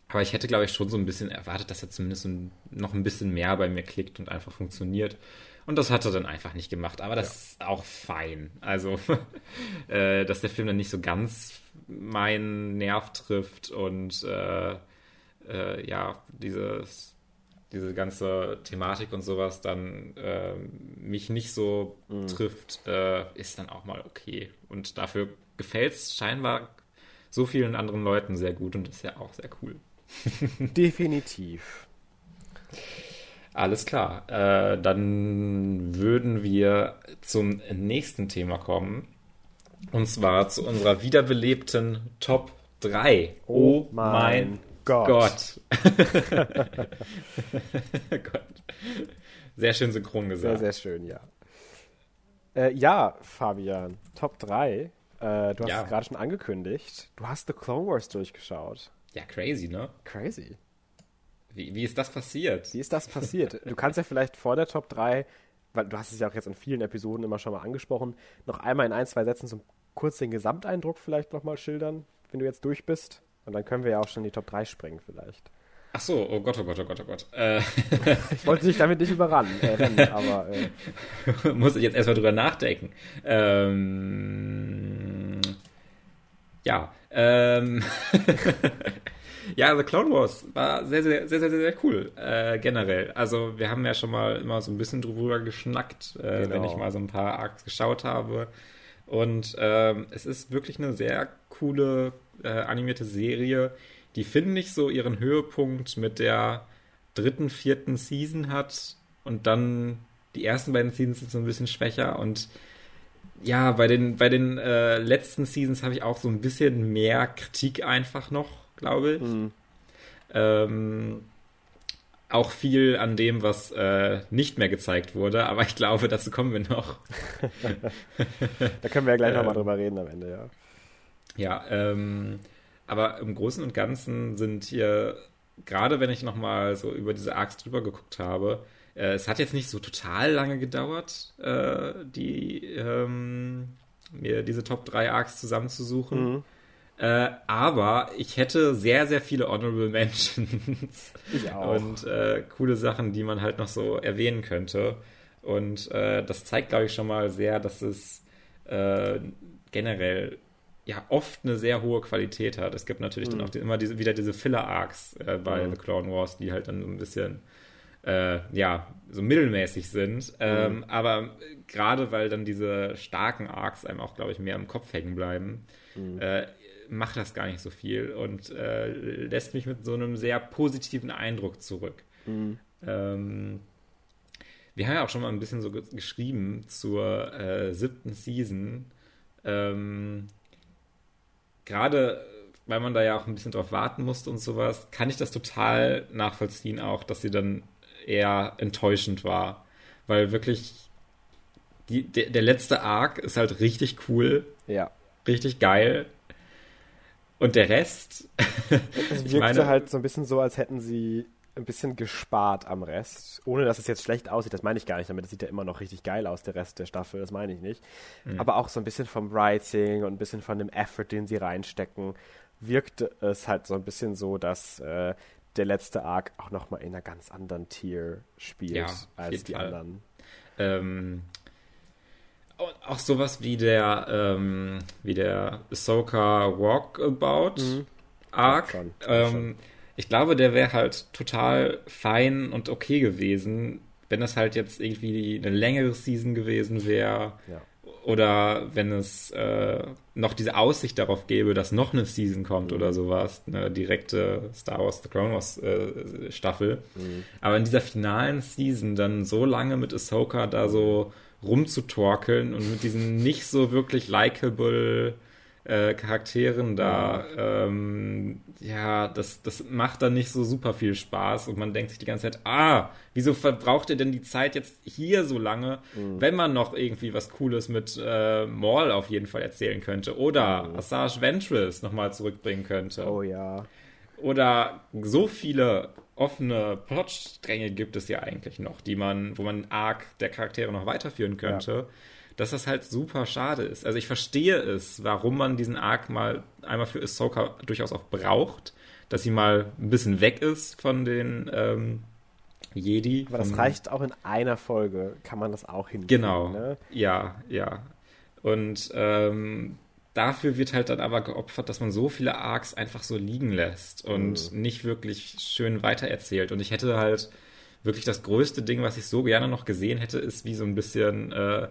aber ich hätte, glaube ich, schon so ein bisschen erwartet, dass er zumindest noch ein bisschen mehr bei mir klickt und einfach funktioniert. Und das hat er dann einfach nicht gemacht. Aber das ja. ist auch fein. Also, äh, dass der Film dann nicht so ganz meinen Nerv trifft und äh, äh, ja, dieses, diese ganze Thematik und sowas dann äh, mich nicht so mhm. trifft, äh, ist dann auch mal okay. Und dafür gefällt es scheinbar so vielen anderen Leuten sehr gut und ist ja auch sehr cool. Definitiv. Alles klar. Äh, dann würden wir zum nächsten Thema kommen. Und zwar zu unserer wiederbelebten Top 3. Oh, oh mein, mein Gott. Gott. Gott. Sehr schön synchron gesagt. Sehr, sehr schön, ja. Äh, ja, Fabian, Top 3 äh, du hast ja. es gerade schon angekündigt. Du hast The Clone Wars durchgeschaut. Ja, crazy, ne? Crazy. Wie, wie ist das passiert? Wie ist das passiert? du kannst ja vielleicht vor der Top 3, weil du hast es ja auch jetzt in vielen Episoden immer schon mal angesprochen, noch einmal in ein, zwei Sätzen so kurz den Gesamteindruck vielleicht nochmal schildern, wenn du jetzt durch bist. Und dann können wir ja auch schon in die Top 3 springen vielleicht. Ach so, oh Gott, oh Gott, oh Gott, oh Gott. Äh. ich wollte dich damit nicht überrannen, äh, rennen, aber. Äh. Muss ich jetzt erstmal drüber nachdenken. Ähm, ja, ähm, ja, The Clone Wars war sehr, sehr, sehr, sehr, sehr, sehr cool, äh, generell. Also wir haben ja schon mal immer so ein bisschen drüber geschnackt, äh, genau. wenn ich mal so ein paar Arcs geschaut habe. Und ähm, es ist wirklich eine sehr coole äh, animierte Serie, die, finde ich, so ihren Höhepunkt mit der dritten, vierten Season hat und dann die ersten beiden Seasons sind so ein bisschen schwächer und ja, bei den, bei den äh, letzten Seasons habe ich auch so ein bisschen mehr Kritik einfach noch, glaube ich. Mhm. Ähm, auch viel an dem, was äh, nicht mehr gezeigt wurde, aber ich glaube, dazu kommen wir noch. da können wir ja gleich nochmal ähm, drüber reden am Ende, ja. Ja, ähm, aber im Großen und Ganzen sind hier, gerade wenn ich nochmal so über diese Arcs drüber geguckt habe, äh, es hat jetzt nicht so total lange gedauert, äh, die, ähm, mir diese Top 3 Arcs zusammenzusuchen. Mhm. Äh, aber ich hätte sehr, sehr viele Honorable Mentions. Ich auch. Und äh, coole Sachen, die man halt noch so erwähnen könnte. Und äh, das zeigt, glaube ich, schon mal sehr, dass es äh, generell ja oft eine sehr hohe Qualität hat. Es gibt natürlich mhm. dann auch die, immer diese, wieder diese Filler-Arcs äh, bei mhm. The Clone Wars, die halt dann so ein bisschen äh, ja, so mittelmäßig sind. Ähm, mhm. Aber gerade weil dann diese starken Arcs einem auch, glaube ich, mehr im Kopf hängen bleiben, mhm. äh, macht das gar nicht so viel und äh, lässt mich mit so einem sehr positiven Eindruck zurück. Mhm. Ähm, wir haben ja auch schon mal ein bisschen so geschrieben zur äh, siebten Season. Ähm, Gerade weil man da ja auch ein bisschen drauf warten musste und sowas, kann ich das total nachvollziehen auch, dass sie dann eher enttäuschend war. Weil wirklich die, der, der letzte Arc ist halt richtig cool. Ja. Richtig geil. Und der Rest. Es wirkte meine, halt so ein bisschen so, als hätten sie ein bisschen gespart am Rest. Ohne dass es jetzt schlecht aussieht, das meine ich gar nicht damit. Das sieht ja immer noch richtig geil aus, der Rest der Staffel, das meine ich nicht. Mhm. Aber auch so ein bisschen vom Writing und ein bisschen von dem Effort, den sie reinstecken, wirkte es halt so ein bisschen so, dass äh, der letzte Arc auch nochmal in einer ganz anderen Tier spielt ja, als die Fall. anderen. Ähm, auch sowas wie der, ähm, wie der Ahsoka Walkabout mhm. Arc. Ja, schon, ähm, ich glaube, der wäre halt total fein und okay gewesen, wenn das halt jetzt irgendwie eine längere Season gewesen wäre. Ja. Oder wenn es äh, noch diese Aussicht darauf gäbe, dass noch eine Season kommt mhm. oder sowas, eine direkte Star Wars The Clone Wars äh, Staffel. Mhm. Aber in dieser finalen Season dann so lange mit Ahsoka da so rumzutorkeln und mit diesen nicht so wirklich likable äh, Charakteren da, ähm, ja, das, das macht dann nicht so super viel Spaß und man denkt sich die ganze Zeit, ah, wieso verbraucht ihr denn die Zeit jetzt hier so lange, mhm. wenn man noch irgendwie was Cooles mit äh, Maul auf jeden Fall erzählen könnte oder mhm. Assage Ventress nochmal zurückbringen könnte. Oh ja. Oder so viele offene Plotstränge gibt es ja eigentlich noch, die man, wo man Arc der Charaktere noch weiterführen könnte. Ja dass das halt super schade ist. Also ich verstehe es, warum man diesen Arc mal einmal für Ahsoka durchaus auch braucht, dass sie mal ein bisschen weg ist von den ähm, Jedi. Aber das reicht auch in einer Folge, kann man das auch hinkriegen. Genau, ne? ja, ja. Und ähm, dafür wird halt dann aber geopfert, dass man so viele Arcs einfach so liegen lässt und mhm. nicht wirklich schön weitererzählt. Und ich hätte halt wirklich das größte Ding, was ich so gerne noch gesehen hätte, ist wie so ein bisschen äh,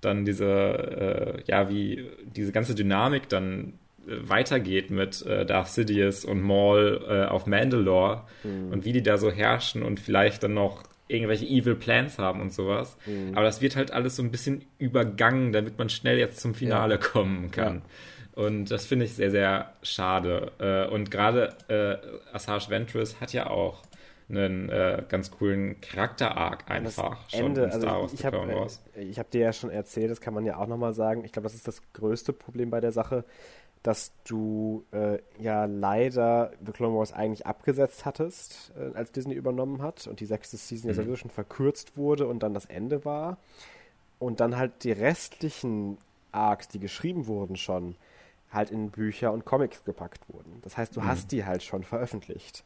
dann diese, äh, ja, wie diese ganze Dynamik dann äh, weitergeht mit äh, Darth Sidious und Maul äh, auf Mandalore mhm. und wie die da so herrschen und vielleicht dann noch irgendwelche Evil Plans haben und sowas. Mhm. Aber das wird halt alles so ein bisschen übergangen, damit man schnell jetzt zum Finale ja. kommen kann. Ja. Und das finde ich sehr, sehr schade. Äh, und gerade äh, Asajj Ventress hat ja auch einen äh, ganz coolen Charakter-Arc einfach das Ende, schon Star Wars. Ich, ich habe äh, hab dir ja schon erzählt, das kann man ja auch nochmal sagen. Ich glaube, das ist das größte Problem bei der Sache, dass du äh, ja leider The Clone Wars eigentlich abgesetzt hattest, äh, als Disney übernommen hat und die sechste Season mhm. ja sowieso schon verkürzt wurde und dann das Ende war. Und dann halt die restlichen Arcs, die geschrieben wurden schon, halt in Bücher und Comics gepackt wurden. Das heißt, du mhm. hast die halt schon veröffentlicht.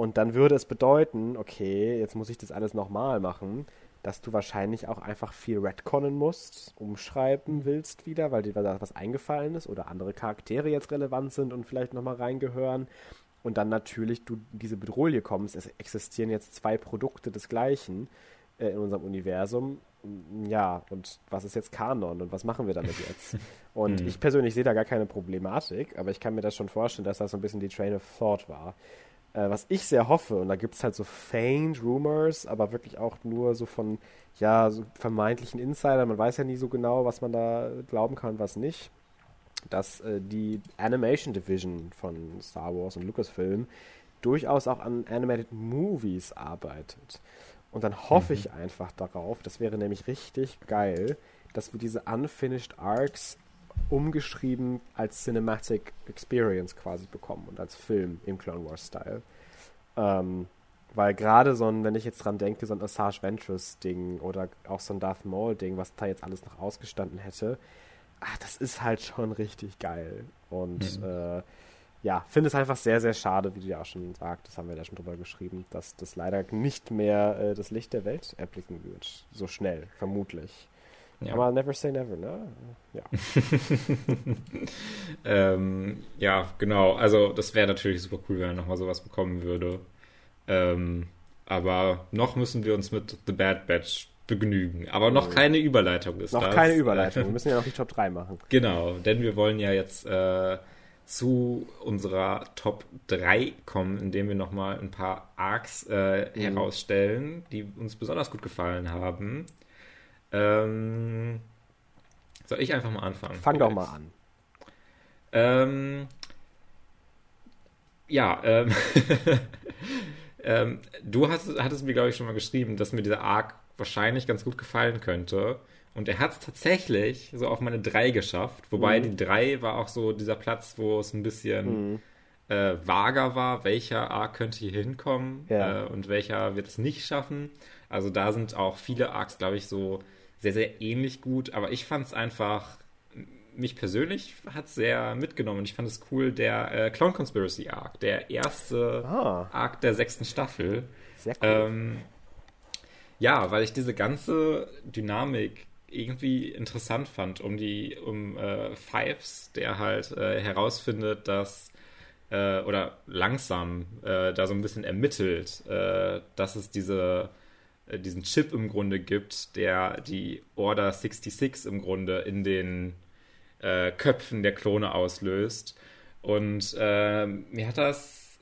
Und dann würde es bedeuten, okay, jetzt muss ich das alles nochmal machen, dass du wahrscheinlich auch einfach viel retconnen musst, umschreiben willst wieder, weil dir da was eingefallen ist oder andere Charaktere jetzt relevant sind und vielleicht nochmal reingehören. und dann natürlich du in diese Bedrohung kommst, es existieren jetzt zwei Produkte des Gleichen äh, in unserem Universum. Ja, und was ist jetzt Kanon und was machen wir damit jetzt? Und ich persönlich sehe da gar keine Problematik, aber ich kann mir das schon vorstellen, dass das so ein bisschen die Train of Thought war. Äh, was ich sehr hoffe, und da gibt es halt so faint Rumors, aber wirklich auch nur so von, ja, so vermeintlichen Insidern, man weiß ja nie so genau, was man da glauben kann und was nicht, dass äh, die Animation Division von Star Wars und Lucasfilm durchaus auch an Animated Movies arbeitet. Und dann hoffe mhm. ich einfach darauf, das wäre nämlich richtig geil, dass wir diese Unfinished Arcs umgeschrieben als Cinematic Experience quasi bekommen und als Film im Clone Wars Style. Ähm, weil gerade so ein, wenn ich jetzt dran denke, so ein Asajj Ventress Ding oder auch so ein Darth Maul Ding, was da jetzt alles noch ausgestanden hätte, ach, das ist halt schon richtig geil. Und mhm. äh, ja, finde es einfach sehr, sehr schade, wie du ja auch schon sagst, das haben wir ja schon drüber geschrieben, dass das leider nicht mehr äh, das Licht der Welt erblicken wird. So schnell, vermutlich. Ja. Aber never say never, ne? Ja. ähm, ja, genau. Also, das wäre natürlich super cool, wenn er nochmal sowas bekommen würde. Ähm, aber noch müssen wir uns mit The Bad Batch begnügen. Aber noch keine Überleitung ist noch das. Noch keine Überleitung. Wir müssen ja noch die Top 3 machen. Genau, denn wir wollen ja jetzt äh, zu unserer Top 3 kommen, indem wir nochmal ein paar Arcs äh, mhm. herausstellen, die uns besonders gut gefallen haben. Ähm, soll ich einfach mal anfangen? Fang vielleicht? doch mal an. Ähm, ja, ähm, ähm, du hast, hattest mir, glaube ich, schon mal geschrieben, dass mir dieser Arc wahrscheinlich ganz gut gefallen könnte. Und er hat es tatsächlich so auf meine 3 geschafft. Wobei mhm. die 3 war auch so dieser Platz, wo es ein bisschen mhm. äh, vager war, welcher Arc könnte hier hinkommen ja. äh, und welcher wird es nicht schaffen. Also da sind auch viele Arcs, glaube ich, so sehr, sehr ähnlich gut. Aber ich fand es einfach, mich persönlich hat es sehr mitgenommen. Ich fand es cool, der äh, Clone Conspiracy Arc, der erste ah. Arc der sechsten Staffel. Sehr cool. Ähm, ja, weil ich diese ganze Dynamik irgendwie interessant fand, um die, um äh, Fives, der halt äh, herausfindet, dass äh, oder langsam äh, da so ein bisschen ermittelt, äh, dass es diese diesen Chip im Grunde gibt, der die Order 66 im Grunde in den Köpfen der Klone auslöst. Und mir hat das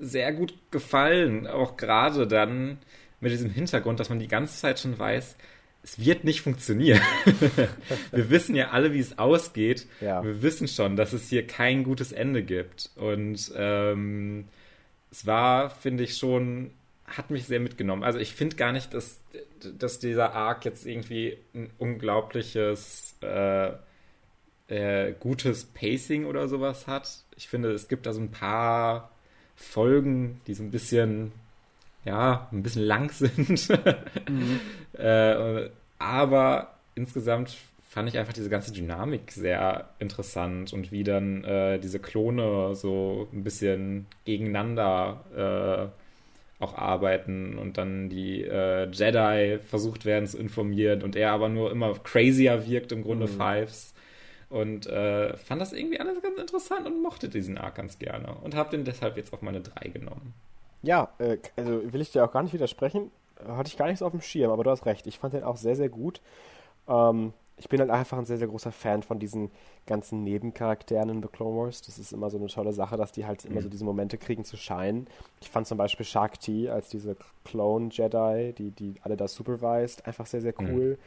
sehr gut gefallen, auch gerade dann mit diesem Hintergrund, dass man die ganze Zeit schon weiß, es wird nicht funktionieren. wir wissen ja alle, wie es ausgeht. Ja. Wir wissen schon, dass es hier kein gutes Ende gibt. Und ähm, es war, finde ich, schon, hat mich sehr mitgenommen. Also ich finde gar nicht, dass, dass dieser Arc jetzt irgendwie ein unglaubliches äh, äh, gutes Pacing oder sowas hat. Ich finde, es gibt da so ein paar Folgen, die so ein bisschen ja, ein bisschen lang sind. mhm. äh, aber insgesamt fand ich einfach diese ganze Dynamik sehr interessant und wie dann äh, diese Klone so ein bisschen gegeneinander äh, auch arbeiten und dann die äh, Jedi versucht werden zu informieren und er aber nur immer crazier wirkt im Grunde mhm. Fives. Und äh, fand das irgendwie alles ganz interessant und mochte diesen Arc ganz gerne und habe den deshalb jetzt auf meine drei genommen. Ja, äh, also will ich dir auch gar nicht widersprechen. Hatte ich gar nichts auf dem Schirm, aber du hast recht. Ich fand den auch sehr, sehr gut. Ähm, ich bin halt einfach ein sehr, sehr großer Fan von diesen ganzen Nebencharakteren in The Clone Wars. Das ist immer so eine tolle Sache, dass die halt mhm. immer so diese Momente kriegen zu scheinen. Ich fand zum Beispiel Shakti als diese Clone-Jedi, die, die alle da supervised, einfach sehr, sehr mhm. cool. Mhm.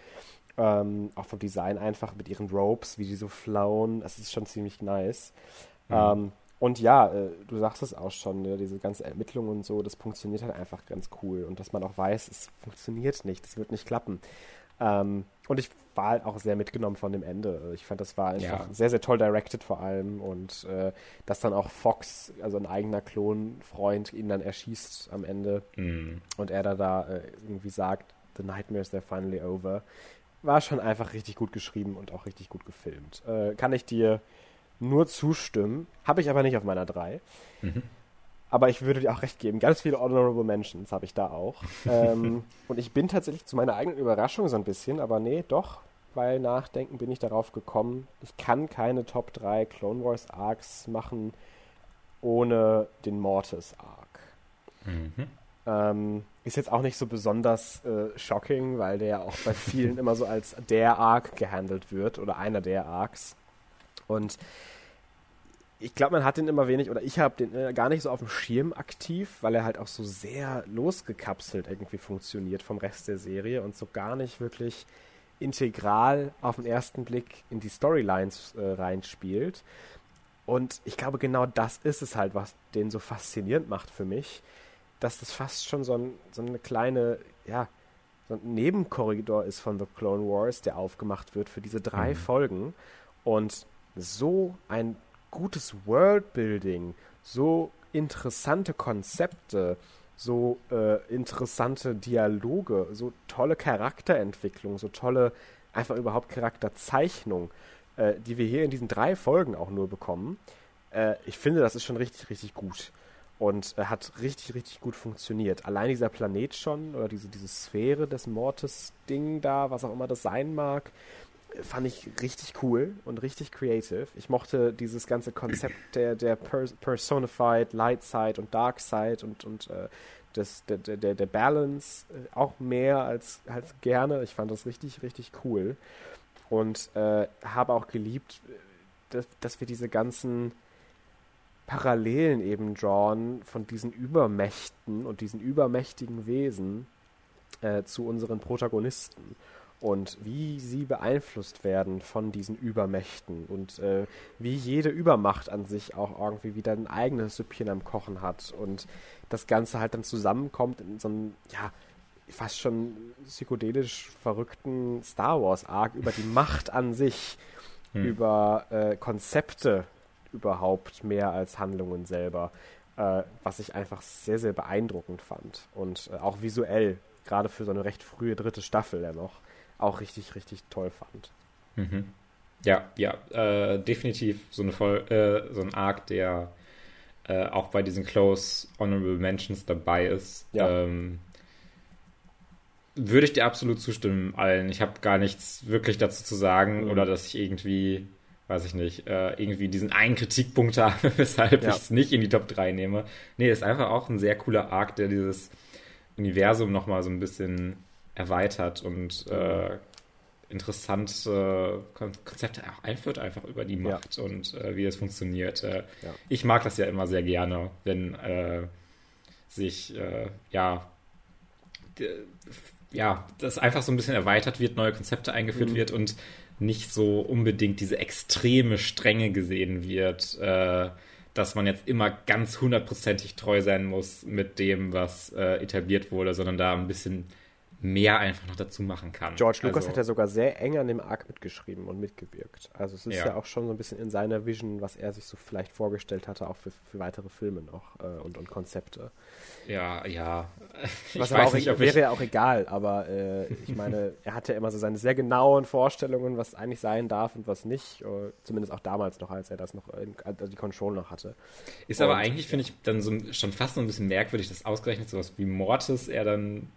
Ähm, auch vom Design einfach mit ihren Ropes, wie die so flown. Das ist schon ziemlich nice. Mhm. Ähm, und ja, äh, du sagst es auch schon, ne, diese ganze Ermittlung und so, das funktioniert halt einfach ganz cool. Und dass man auch weiß, es funktioniert nicht, es wird nicht klappen. Ähm, und ich war halt auch sehr mitgenommen von dem Ende. Ich fand, das war einfach ja. sehr, sehr toll directed vor allem. Und äh, dass dann auch Fox, also ein eigener Klonfreund, ihn dann erschießt am Ende. Mm. Und er da, da äh, irgendwie sagt, The Nightmares, they're finally over. War schon einfach richtig gut geschrieben und auch richtig gut gefilmt. Äh, kann ich dir nur zustimmen. Habe ich aber nicht auf meiner 3. Mhm. Aber ich würde dir auch recht geben. Ganz viele Honorable Mentions habe ich da auch. ähm, und ich bin tatsächlich zu meiner eigenen Überraschung so ein bisschen, aber nee, doch, bei Nachdenken bin ich darauf gekommen, ich kann keine Top 3 Clone Wars Arcs machen, ohne den Mortis-Arc. Mhm. Ähm, ist jetzt auch nicht so besonders äh, shocking, weil der ja auch bei vielen immer so als der Arc gehandelt wird oder einer der Arcs. Und ich glaube, man hat den immer wenig, oder ich habe den äh, gar nicht so auf dem Schirm aktiv, weil er halt auch so sehr losgekapselt irgendwie funktioniert vom Rest der Serie und so gar nicht wirklich integral auf den ersten Blick in die Storylines äh, reinspielt. Und ich glaube, genau das ist es halt, was den so faszinierend macht für mich, dass das fast schon so, ein, so eine kleine, ja, so ein Nebenkorridor ist von The Clone Wars, der aufgemacht wird für diese drei mhm. Folgen. Und so ein gutes Worldbuilding, so interessante Konzepte, so äh, interessante Dialoge, so tolle Charakterentwicklung, so tolle einfach überhaupt Charakterzeichnung, äh, die wir hier in diesen drei Folgen auch nur bekommen. Äh, ich finde, das ist schon richtig, richtig gut und äh, hat richtig, richtig gut funktioniert. Allein dieser Planet schon oder diese, diese Sphäre des Mortis-Ding da, was auch immer das sein mag, fand ich richtig cool und richtig creative. Ich mochte dieses ganze Konzept der, der Personified Light Side und Dark Side und, und äh, das, der, der, der Balance äh, auch mehr als, als gerne. Ich fand das richtig, richtig cool. Und äh, habe auch geliebt, dass, dass wir diese ganzen Parallelen eben drawn von diesen Übermächten und diesen übermächtigen Wesen äh, zu unseren Protagonisten und wie sie beeinflusst werden von diesen Übermächten und äh, wie jede Übermacht an sich auch irgendwie wieder ein eigenes Süppchen am Kochen hat und das Ganze halt dann zusammenkommt in so einem, ja, fast schon psychedelisch verrückten Star Wars Arc über die Macht an sich, hm. über äh, Konzepte überhaupt mehr als Handlungen selber, äh, was ich einfach sehr, sehr beeindruckend fand und äh, auch visuell, gerade für so eine recht frühe dritte Staffel ja noch auch richtig, richtig toll fand. Mhm. Ja, ja, äh, definitiv so, eine Voll äh, so ein Arc, der äh, auch bei diesen Close Honorable Mentions dabei ist. Ja. Ähm, würde ich dir absolut zustimmen, allen. Ich habe gar nichts wirklich dazu zu sagen mhm. oder dass ich irgendwie, weiß ich nicht, äh, irgendwie diesen einen Kritikpunkt habe, weshalb ja. ich es nicht in die Top 3 nehme. Nee, ist einfach auch ein sehr cooler Arc, der dieses Universum nochmal so ein bisschen erweitert und äh, interessante Konzepte einführt, einfach über die Macht ja. und äh, wie es funktioniert. Äh, ja. Ich mag das ja immer sehr gerne, wenn äh, sich, äh, ja, ja, das einfach so ein bisschen erweitert wird, neue Konzepte eingeführt mhm. wird und nicht so unbedingt diese extreme Strenge gesehen wird, äh, dass man jetzt immer ganz hundertprozentig treu sein muss mit dem, was äh, etabliert wurde, sondern da ein bisschen mehr einfach noch dazu machen kann. George Lucas also, hat ja sogar sehr eng an dem Arc mitgeschrieben und mitgewirkt. Also es ist ja. ja. auch schon so ein bisschen in seiner Vision, was er sich so vielleicht vorgestellt hatte, auch für, für weitere Filme noch äh, und, und Konzepte. Ja, ja. Was weiß auch, nicht, wäre ja auch egal, aber äh, ich meine, er hatte ja immer so seine sehr genauen Vorstellungen, was eigentlich sein darf und was nicht. Äh, zumindest auch damals noch, als er das noch, in, also die Control noch hatte. Ist und, aber eigentlich, ja. finde ich, dann so schon fast so ein bisschen merkwürdig, dass ausgerechnet sowas wie Mortis er dann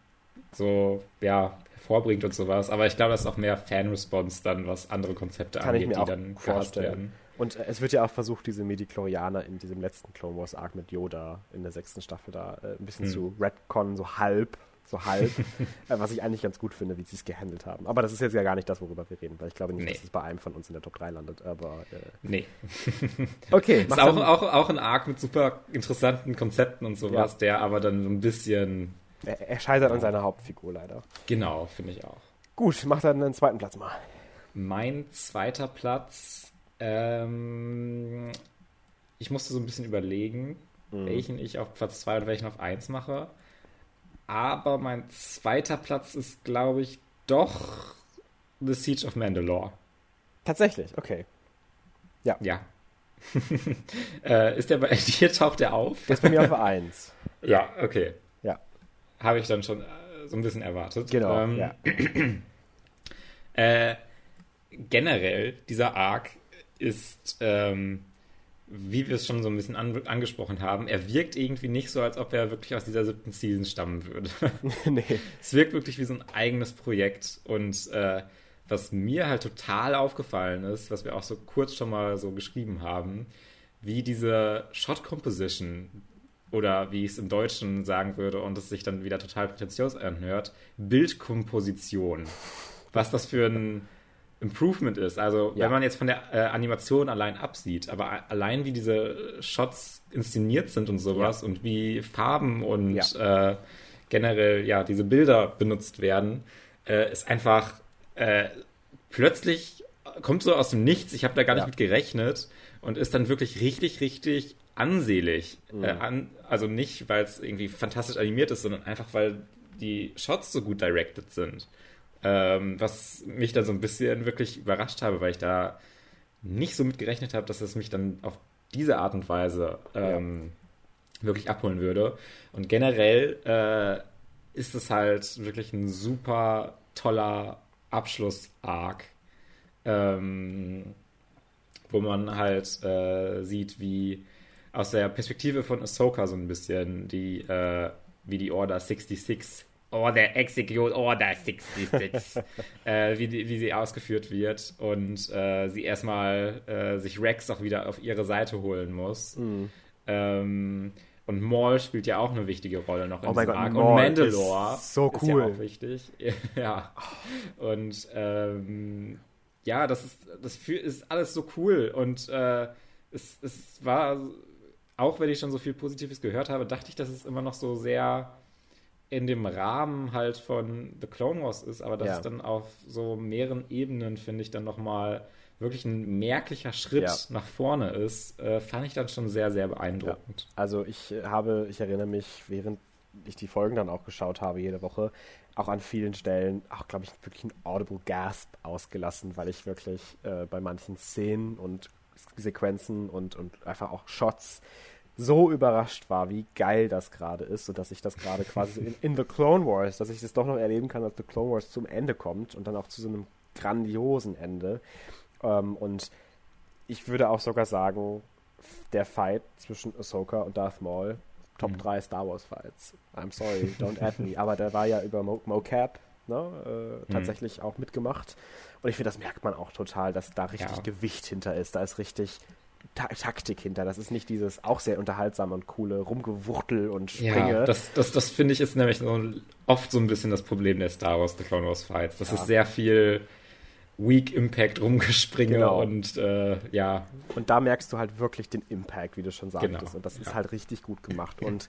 so, ja, hervorbringt und sowas. Aber ich glaube, das ist auch mehr Fan-Response dann, was andere Konzepte Kann angeht, die dann vorstellen. werden. Und äh, es wird ja auch versucht, diese Medichlorianer in diesem letzten Clone Wars Arc mit Yoda in der sechsten Staffel da äh, ein bisschen hm. zu Redcon, so halb, so halb, äh, was ich eigentlich ganz gut finde, wie sie es gehandelt haben. Aber das ist jetzt ja gar nicht das, worüber wir reden, weil ich glaube nicht, nee. dass es bei einem von uns in der Top 3 landet, aber äh, Nee. okay. Ist auch, auch, auch ein Arc mit super interessanten Konzepten und sowas, ja. der aber dann so ein bisschen er, er scheitert an seiner Hauptfigur leider. Genau, finde ich auch. Gut, mach dann einen zweiten Platz mal. Mein zweiter Platz, ähm, ich musste so ein bisschen überlegen, mhm. welchen ich auf Platz 2 und welchen auf 1 mache. Aber mein zweiter Platz ist, glaube ich, doch The Siege of Mandalore. Tatsächlich, okay. Ja. Ja. äh, ist der bei dir, taucht der auf? Der ist bei mir auf 1. ja, okay habe ich dann schon äh, so ein bisschen erwartet. Genau. Ähm, ja. äh, generell, dieser Arc ist, ähm, wie wir es schon so ein bisschen an, angesprochen haben, er wirkt irgendwie nicht so, als ob er wirklich aus dieser siebten Season stammen würde. nee. Es wirkt wirklich wie so ein eigenes Projekt und äh, was mir halt total aufgefallen ist, was wir auch so kurz schon mal so geschrieben haben, wie diese Shot Composition oder wie ich es im Deutschen sagen würde und es sich dann wieder total prätentiös anhört, Bildkomposition. Was das für ein Improvement ist. Also ja. wenn man jetzt von der äh, Animation allein absieht, aber allein wie diese Shots inszeniert sind und sowas ja. und wie Farben und ja. äh, generell ja diese Bilder benutzt werden, äh, ist einfach äh, plötzlich kommt so aus dem Nichts. Ich habe da gar nicht mit gerechnet und ist dann wirklich richtig, richtig ansehlich. Mhm. Äh, an, also nicht, weil es irgendwie fantastisch animiert ist, sondern einfach, weil die Shots so gut directed sind. Ähm, was mich dann so ein bisschen wirklich überrascht habe, weil ich da nicht so mit gerechnet habe, dass es mich dann auf diese Art und Weise ähm, ja. wirklich abholen würde. Und generell äh, ist es halt wirklich ein super toller Abschluss-Arc, ähm, wo man halt äh, sieht, wie aus der Perspektive von Ahsoka so ein bisschen die, äh, wie die Order 66 Order Execute Order 66, äh, wie, die, wie sie ausgeführt wird und äh, sie erstmal äh, sich Rex auch wieder auf ihre Seite holen muss. Mhm. Ähm, und Maul spielt ja auch eine wichtige Rolle noch in oh diesem Arc. Gott, und Mandalore ist so cool. Ist ja auch wichtig. ja. Und ähm, ja, das ist, das ist alles so cool. Und äh, es, es war, auch wenn ich schon so viel Positives gehört habe, dachte ich, dass es immer noch so sehr in dem Rahmen halt von The Clone Wars ist, aber dass ja. es dann auf so mehreren Ebenen, finde ich, dann nochmal wirklich ein merklicher Schritt ja. nach vorne ist, äh, fand ich dann schon sehr, sehr beeindruckend. Ja. Also ich habe, ich erinnere mich, während ich die Folgen dann auch geschaut habe jede Woche, auch an vielen Stellen, auch glaube ich, wirklich ein Audible Gasp ausgelassen, weil ich wirklich äh, bei manchen Szenen und Sequenzen und, und einfach auch Shots so überrascht war, wie geil das gerade ist und dass ich das gerade quasi in, in, The Clone Wars, dass ich das doch noch erleben kann, dass The Clone Wars zum Ende kommt und dann auch zu so einem grandiosen Ende. Ähm, und ich würde auch sogar sagen, der Fight zwischen Ahsoka und Darth Maul, Top mhm. 3 Star Wars Fights. I'm sorry, don't add me. Aber der war ja über Mo Mocap ne, äh, mhm. tatsächlich auch mitgemacht. Und ich finde, das merkt man auch total, dass da richtig ja. Gewicht hinter ist. Da ist richtig Ta Taktik hinter. Das ist nicht dieses auch sehr unterhaltsame und coole Rumgewuchtel und Springe. Ja, das, das, das finde ich ist nämlich so oft so ein bisschen das Problem der Star Wars The Clone Wars Fights. Das ja. ist sehr viel Weak Impact rumgespringe genau. und äh, ja. Und da merkst du halt wirklich den Impact, wie du schon sagtest. Genau. Und das ist halt richtig gut gemacht. Und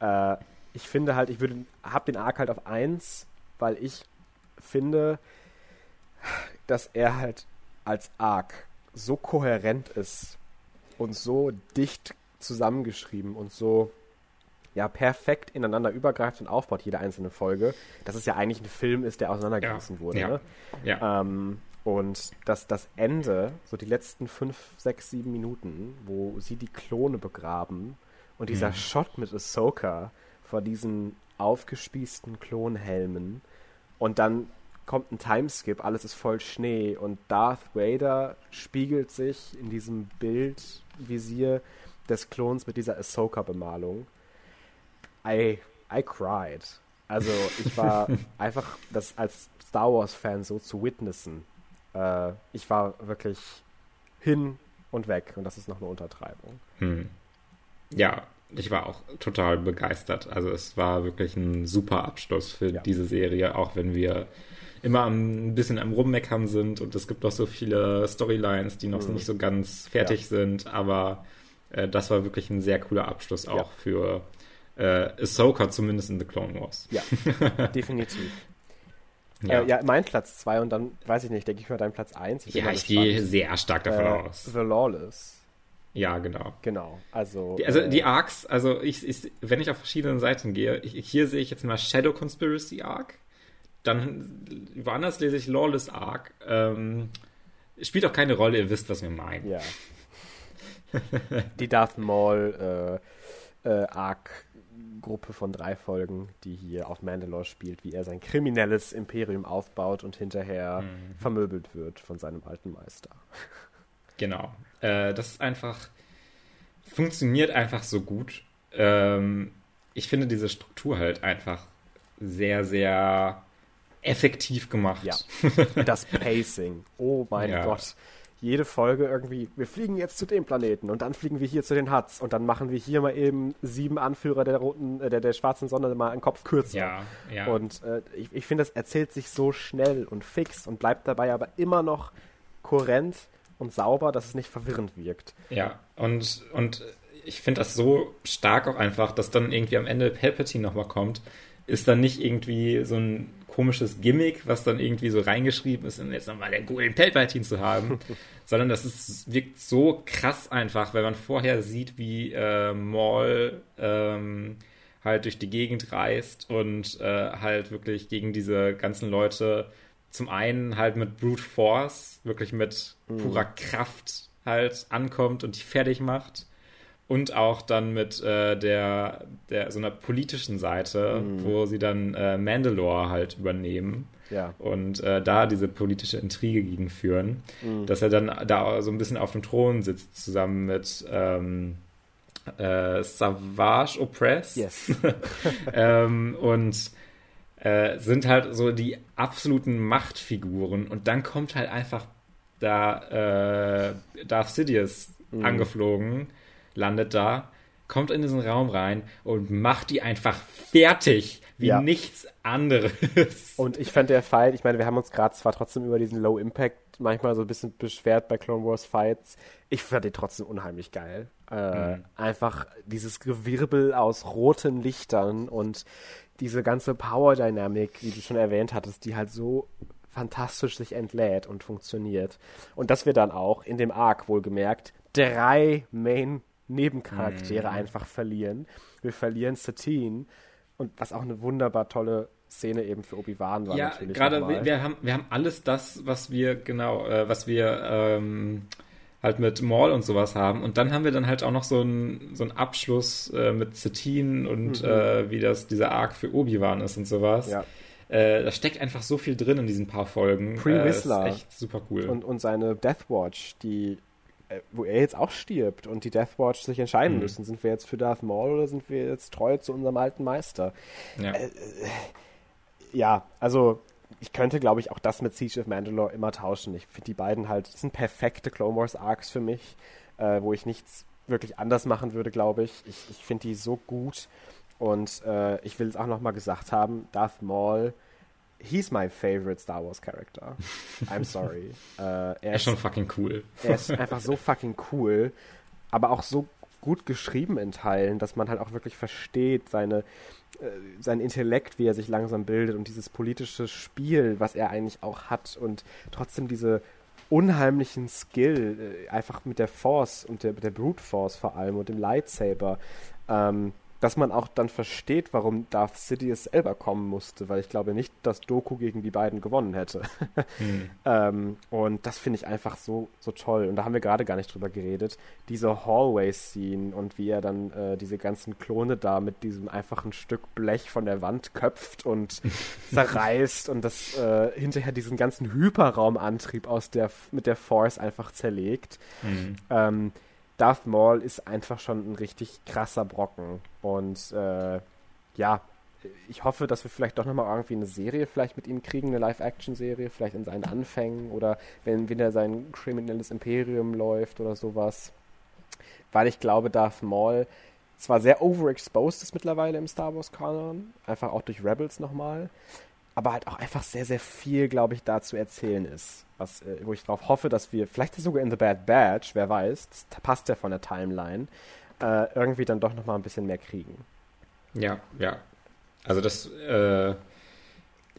äh, ich finde halt, ich würde, hab den Arc halt auf 1, weil ich finde, dass er halt als Arc so kohärent ist und so dicht zusammengeschrieben und so ja perfekt ineinander übergreift und aufbaut, jede einzelne Folge, dass es ja eigentlich ein Film ist, der auseinandergerissen ja, wurde. Ja, ne? ja. Ähm, und dass das Ende, so die letzten fünf, sechs, sieben Minuten, wo sie die Klone begraben und dieser mhm. Shot mit Ahsoka vor diesen aufgespießten Klonhelmen und dann kommt ein Timeskip, alles ist voll Schnee und Darth Vader spiegelt sich in diesem Bildvisier des Klons mit dieser Ahsoka-Bemalung. I, I cried. Also ich war einfach, das als Star Wars-Fan so zu witnessen. Äh, ich war wirklich hin und weg und das ist noch eine Untertreibung. Hm. Ja, ich war auch total begeistert. Also es war wirklich ein super Abschluss für ja. diese Serie, auch wenn wir immer ein bisschen am Rummeckern sind und es gibt noch so viele Storylines, die noch mhm. nicht so ganz fertig ja. sind, aber äh, das war wirklich ein sehr cooler Abschluss auch ja. für äh, Ahsoka, zumindest in The Clone Wars. Ja, definitiv. Ja. Äh, ja, mein Platz 2 und dann, weiß ich nicht, denke ich mal dein Platz 1. Ja, ich gehe sehr stark davon äh, aus. The Lawless. Ja, genau. Genau. Also, die, also äh, die Arcs, also ich, ich, wenn ich auf verschiedenen Seiten gehe, ich, hier sehe ich jetzt mal Shadow Conspiracy Arc. Dann woanders lese ich Lawless Arc. Ähm, spielt auch keine Rolle, ihr wisst, was wir meinen. Ja. die Darth Maul äh, äh, Arc Gruppe von drei Folgen, die hier auf Mandalore spielt, wie er sein kriminelles Imperium aufbaut und hinterher mhm. vermöbelt wird von seinem alten Meister. Genau. Äh, das ist einfach, funktioniert einfach so gut. Ähm, ich finde diese Struktur halt einfach sehr, sehr effektiv gemacht. Ja. Das Pacing. Oh mein ja. Gott. jede Folge irgendwie, wir fliegen jetzt zu dem Planeten und dann fliegen wir hier zu den Huts und dann machen wir hier mal eben sieben Anführer der roten, äh, der, der schwarzen Sonne mal einen Kopf kürzer. Ja, ja. Und äh, ich, ich finde, das erzählt sich so schnell und fix und bleibt dabei aber immer noch kohärent und sauber, dass es nicht verwirrend wirkt. Ja, und, und ich finde das so stark auch einfach, dass dann irgendwie am Ende Palpatine nochmal kommt, ist dann nicht irgendwie so ein komisches Gimmick, was dann irgendwie so reingeschrieben ist, um jetzt nochmal den coolen Palpatine zu haben, sondern das ist, wirkt so krass einfach, wenn man vorher sieht, wie äh, Maul ähm, halt durch die Gegend reist und äh, halt wirklich gegen diese ganzen Leute zum einen halt mit Brute Force, wirklich mit purer Kraft halt ankommt und die fertig macht und auch dann mit äh, der, der so einer politischen Seite, Mhm. wo sie dann äh, Mandalore halt übernehmen Ja. und äh, da diese politische Intrige gegen führen, dass er dann da so ein bisschen auf dem Thron sitzt zusammen mit ähm, äh, Savage Opress Yes. ähm, und äh, sind halt so die absoluten Machtfiguren und dann kommt halt einfach da äh, Darth Sidious Mhm. angeflogen, landet da, kommt in diesen Raum rein und macht die einfach fertig, wie Ja. nichts anderes. Und ich fand der Fight, ich meine, wir haben uns gerade zwar trotzdem über diesen Low Impact manchmal so ein bisschen beschwert bei Clone Wars Fights. Ich fand den trotzdem unheimlich geil. Äh, Mhm. Einfach dieses Gewirbel aus roten Lichtern und diese ganze Power Dynamic, wie du schon erwähnt hattest, die halt so fantastisch sich entlädt und funktioniert. Und dass wir dann auch in dem Arc wohlgemerkt drei Main Nebencharaktere Mhm. einfach verlieren. Wir verlieren Satine und was auch eine wunderbar tolle Szene eben für Obi-Wan war ja, natürlich. gerade wir, wir haben wir haben alles das, was wir genau, äh, was wir ähm, halt mit Maul und sowas haben. Und dann haben wir dann halt auch noch so einen so einen Abschluss äh, mit Satine und äh, wie das dieser Arc für Obi-Wan ist und sowas. Mhm. Ja. Äh, da steckt einfach so viel drin in diesen paar Folgen. Pre äh, ist Whistler. echt super cool. und, und seine Deathwatch, die äh, wo er jetzt auch stirbt und die Deathwatch sich entscheiden Mhm. müssen, sind wir jetzt für Darth Maul oder sind wir jetzt treu zu unserem alten Meister? ja. äh, Ja, also ich könnte, glaube ich, auch das mit Siege of Mandalore immer tauschen. Ich finde die beiden halt, das sind perfekte Clone Wars Arcs für mich, äh, wo ich nichts wirklich anders machen würde, glaube ich. Ich, ich finde die so gut und äh, ich will es auch nochmal gesagt haben, Darth Maul, he's my favorite Star Wars Character. I'm sorry. äh, er er ist schon fucking cool. er ist einfach so fucking cool, aber auch so gut geschrieben in Teilen, dass man halt auch wirklich versteht, seine, sein Intellekt, wie er sich langsam bildet und dieses politische Spiel, was er eigentlich auch hat und trotzdem diese unheimlichen Skill, äh, einfach mit der Force und der, der Brute Force vor allem und dem Lightsaber, ähm, dass man auch dann versteht, warum Darth Sidious selber kommen musste, weil ich glaube nicht, dass Doku gegen die beiden gewonnen hätte. Hm. Ähm, und das finde ich einfach so, so toll. Und da haben wir gerade gar nicht drüber geredet. Diese Hallway-Scene und wie er dann äh, diese ganzen Klone da mit diesem einfachen Stück Blech von der Wand köpft und zerreißt und das äh, hinterher diesen ganzen Hyperraumantrieb aus der, mit der Force einfach zerlegt. Hm. Ähm, Darth Maul ist einfach schon ein richtig krasser Brocken. Und äh, ja, ich hoffe, dass wir vielleicht doch nochmal irgendwie eine Serie vielleicht mit ihm kriegen, eine Live-Action-Serie, vielleicht in seinen Anfängen oder wenn wieder sein kriminelles Imperium läuft oder sowas. Weil ich glaube, Darth Maul zwar sehr overexposed ist mittlerweile im Star Wars-Kanon, einfach auch durch Rebels nochmal, aber halt auch einfach sehr, sehr viel, glaube ich, da zu erzählen ist. Was, äh, wo ich darauf hoffe, dass wir, vielleicht sogar in The Bad Batch, wer weiß, das passt ja von der Timeline, äh, irgendwie dann doch nochmal ein bisschen mehr kriegen. Ja, ja. Also das, äh,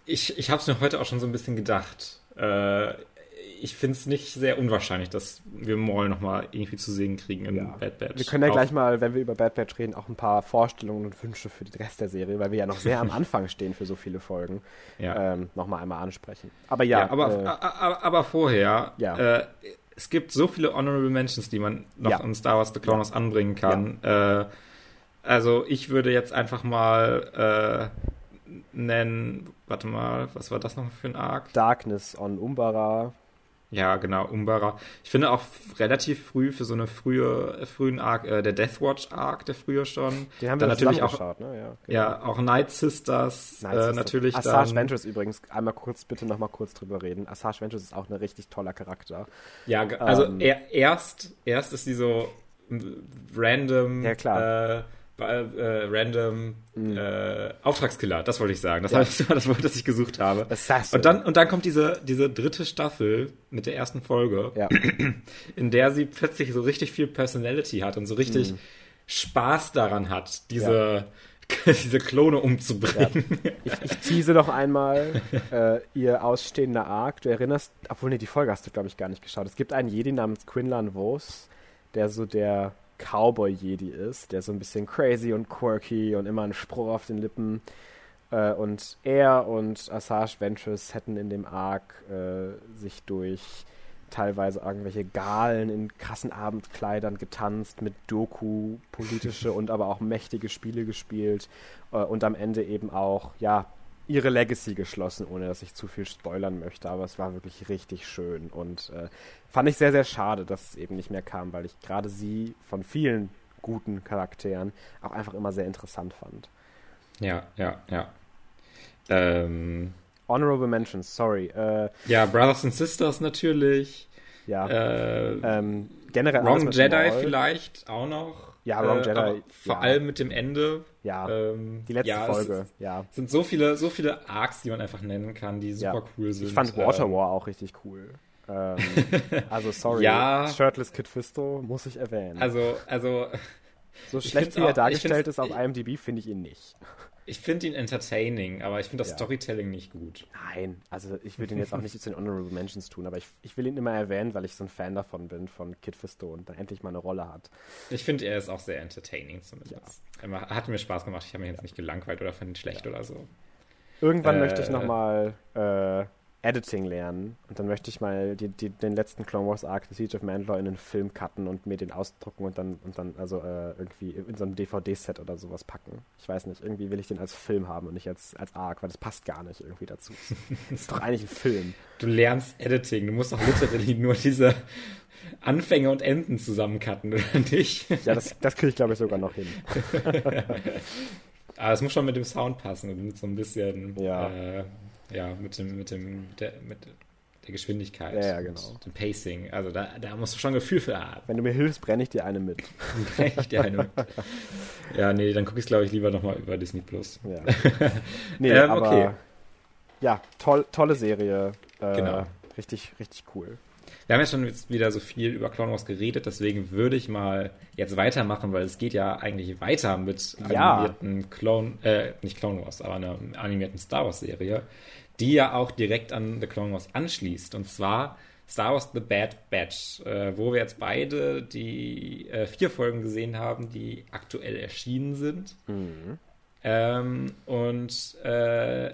ich, ich habe es mir heute auch schon so ein bisschen gedacht. Äh, ich finde es nicht sehr unwahrscheinlich, dass wir Maul nochmal irgendwie zu sehen kriegen in Ja. Bad Batch. Wir können ja Auch- gleich mal, wenn wir über Bad Batch reden, auch ein paar Vorstellungen und Wünsche für den Rest der Serie, weil wir ja noch sehr am Anfang stehen für so viele Folgen, Ja. ähm, nochmal einmal ansprechen. Aber ja, Ja, aber, äh, a- a- aber vorher, Ja. äh, es gibt so viele Honorable Mentions, die man noch in Star Wars The Clone Wars anbringen kann. Äh, also ich würde jetzt einfach mal äh, nennen, warte mal, was war das noch für ein Arc? Darkness on Umbara, Ja, genau, Umbara. Ich finde auch relativ früh für so eine frühe, frühen Arc, äh, der Deathwatch Arc, der früher schon. Den haben dann wir natürlich auch, geschaut, ne? Ja, genau. ja, auch Night Sisters, Night äh, Sisters. natürlich Assage dann. Ventures übrigens, einmal kurz, bitte nochmal kurz drüber reden. Assage Ventures ist auch ein richtig toller Charakter. Ja, also Ähm. er, erst, erst ist die so random, Ja, klar. Äh, äh, random Mhm. äh, Auftragskiller, das wollte ich sagen. Das, Ja. war das das Wort, das ich gesucht habe. Assassin. Und dann, und dann kommt diese, diese dritte Staffel mit der ersten Folge, Ja. in der sie plötzlich so richtig viel Personality hat und so richtig Spaß daran hat, diese, diese Klone umzubringen. Ich, ich tease noch einmal äh, ihr ausstehender Arc. Du erinnerst, obwohl, nee, die Folge hast du, glaube ich, gar nicht geschaut. Es gibt einen Jedi namens Quinlan Vos, der so der Cowboy-Jedi ist, der so ein bisschen crazy und quirky und immer einen Spruch auf den Lippen. Äh, und er und Assage Ventures hätten in dem Arc äh, sich durch teilweise irgendwelche Galen in krassen Abendkleidern getanzt, mit Doku politische und aber auch mächtige Spiele gespielt äh, und am Ende eben auch, ja, ihre Legacy geschlossen, ohne dass ich zu viel spoilern möchte, aber es war wirklich richtig schön und äh, fand ich sehr, sehr schade, dass es eben nicht mehr kam, weil ich gerade sie von vielen guten Charakteren auch einfach immer sehr interessant fand. ja, ja, ja. Ähm, Honorable Mentions, sorry. Äh, ja, Brothers and Sisters natürlich. ja, Äh, ähm, generell Wrong Jedi vielleicht auch noch. Ja, Wrong Äh, Jedi, Vor ja. allem mit dem Ende. Ja, Ähm, die letzte ja, es Folge, ja. sind so viele, so viele Arcs, die man einfach nennen kann, die super Ja. cool sind. Ich fand Water Ähm, War auch richtig cool. Ähm, also sorry, Ja. Shirtless Kid Fisto muss ich erwähnen. Also, also so schlecht wie er auch- dargestellt ist auf IMDb, finde ich ihn nicht. Ich finde ihn entertaining, aber ich finde das Ja. Storytelling nicht gut. Nein, also ich will den jetzt auch nicht zu den Honorable Mentions tun, aber ich, ich will ihn immer erwähnen, weil ich so ein Fan davon bin, von Kid Fisto und dann endlich mal eine Rolle hat. Ich finde, er ist auch sehr entertaining zumindest. Er hat mir Spaß gemacht. Ich habe mich jetzt nicht gelangweilt oder fand ihn schlecht oder so. Irgendwann Äh. möchte ich nochmal äh, Editing lernen und dann möchte ich mal die, die, den letzten Clone Wars Arc, The Siege of Mandalore, in einen Film cutten und mir den ausdrucken und dann, und dann also äh, irgendwie in so einem DVD-Set oder sowas packen. Ich weiß nicht, irgendwie will ich den als Film haben und nicht als, als Arc, weil das passt gar nicht irgendwie dazu. Das ist doch eigentlich ein Film. Du lernst Editing. Du musst doch literally nur diese Anfänge und Enden zusammencutten, oder nicht? Ja, das, das kriege ich glaube ich sogar noch hin. Aber es muss schon mit dem Sound passen und mit so ein bisschen, Ja. äh, ja, mit dem, mit dem, der, mit der Geschwindigkeit. Ja, ja, genau. Dem Pacing. Also da, da musst du schon ein Gefühl für haben. Wenn du mir hilfst, brenne ich dir eine mit. Kann ich dir eine. ja, nee, dann gucke ich es, glaube ich, lieber nochmal über Disney Plus. Ja. Nee, Ähm, aber okay. ja, toll, tolle Serie. Äh, Genau. Richtig, richtig cool. Wir haben ja schon jetzt wieder so viel über Clone Wars geredet, deswegen würde ich mal jetzt weitermachen, weil es geht ja eigentlich weiter mit Ja. animierten Clone, äh, nicht Clone Wars, aber einer animierten Star Wars Serie, die ja auch direkt an The Clone Wars anschließt. Und zwar Star Wars The Bad Batch, äh, wo wir jetzt beide die äh, vier Folgen gesehen haben, die aktuell erschienen sind. Ähm, und äh,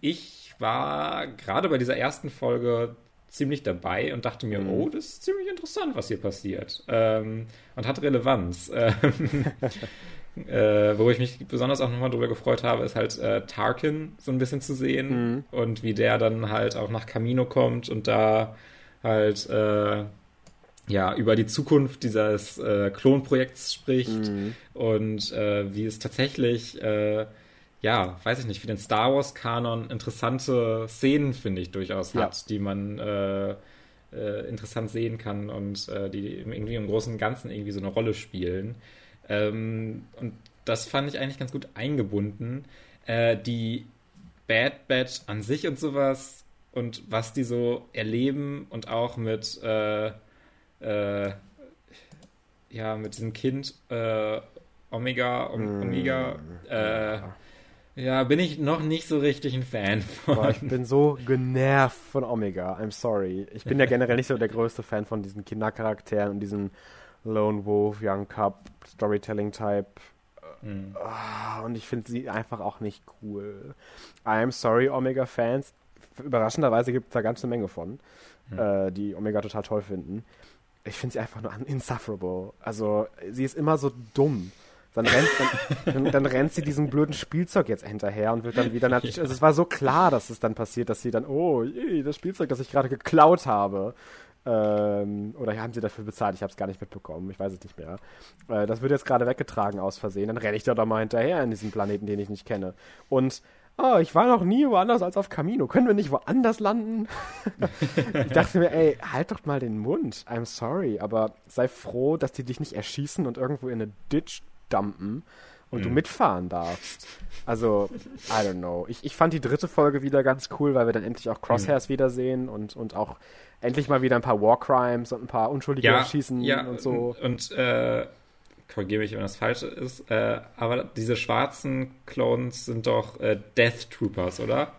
ich war gerade bei dieser ersten Folge ziemlich dabei und dachte mir, Mhm. oh, das ist ziemlich interessant, was hier passiert. Ähm, und hat Relevanz. Äh, wo ich mich besonders auch nochmal drüber gefreut habe, ist halt äh, Tarkin so ein bisschen zu sehen Mhm. und wie der dann halt auch nach Camino kommt und da halt äh, ja über die Zukunft dieses äh, Klonprojekts spricht Mhm. und äh, wie es tatsächlich äh, ja, weiß ich nicht, für den Star Wars-Kanon interessante Szenen, finde ich, durchaus Ja. hat, die man äh, äh, interessant sehen kann und äh, die irgendwie im Großen und Ganzen irgendwie so eine Rolle spielen. Ähm, und das fand ich eigentlich ganz gut eingebunden. Äh, die Bad Batch an sich und sowas und was die so erleben und auch mit äh, äh, ja, mit diesem Kind äh, Omega, Om Omega, äh, ja, bin ich noch nicht so richtig ein Fan von. Boah, ich bin so genervt von Omega. I'm sorry. Ich bin ja generell nicht so der größte Fan von diesen Kindercharakteren und diesem Lone Wolf, Young Cub, Storytelling-Type. Hm. Ah, Und ich finde sie einfach auch nicht cool. I'm sorry, Omega-Fans. Überraschenderweise gibt es da ganz eine Menge von, äh, die Omega total toll finden. Ich finde sie einfach nur insufferable. Also, sie ist immer so dumm. Dann rennt, dann, dann, rennt sie diesem blöden Spielzeug jetzt hinterher und wird dann wieder natürlich. Also es war so klar, dass es dann passiert, dass sie dann, oh, je, das Spielzeug, das ich gerade geklaut habe. Ähm, oder haben sie dafür bezahlt? Ich habe es gar nicht mitbekommen. Ich weiß es nicht mehr. Äh, das wird jetzt gerade weggetragen aus Versehen. Dann renne ich da doch mal hinterher in diesem Planeten, den ich nicht kenne. Und oh, ich war noch nie woanders als auf Camino. Können wir nicht woanders landen? ich dachte mir, ey, halt doch mal den Mund. I'm sorry, aber sei froh, dass die dich nicht erschießen und irgendwo in eine Ditch dumpen und mhm. du mitfahren darfst. Also, I don't know. Ich, ich fand die dritte Folge wieder ganz cool, weil wir dann endlich auch Crosshairs mhm. wiedersehen und, und auch endlich mal wieder ein paar War Crimes und ein paar Unschuldige ja, schießen ja, und so. Und, äh, korrigiere mich, wenn das falsch ist, äh, aber diese schwarzen Clones sind doch äh, Death Troopers, oder?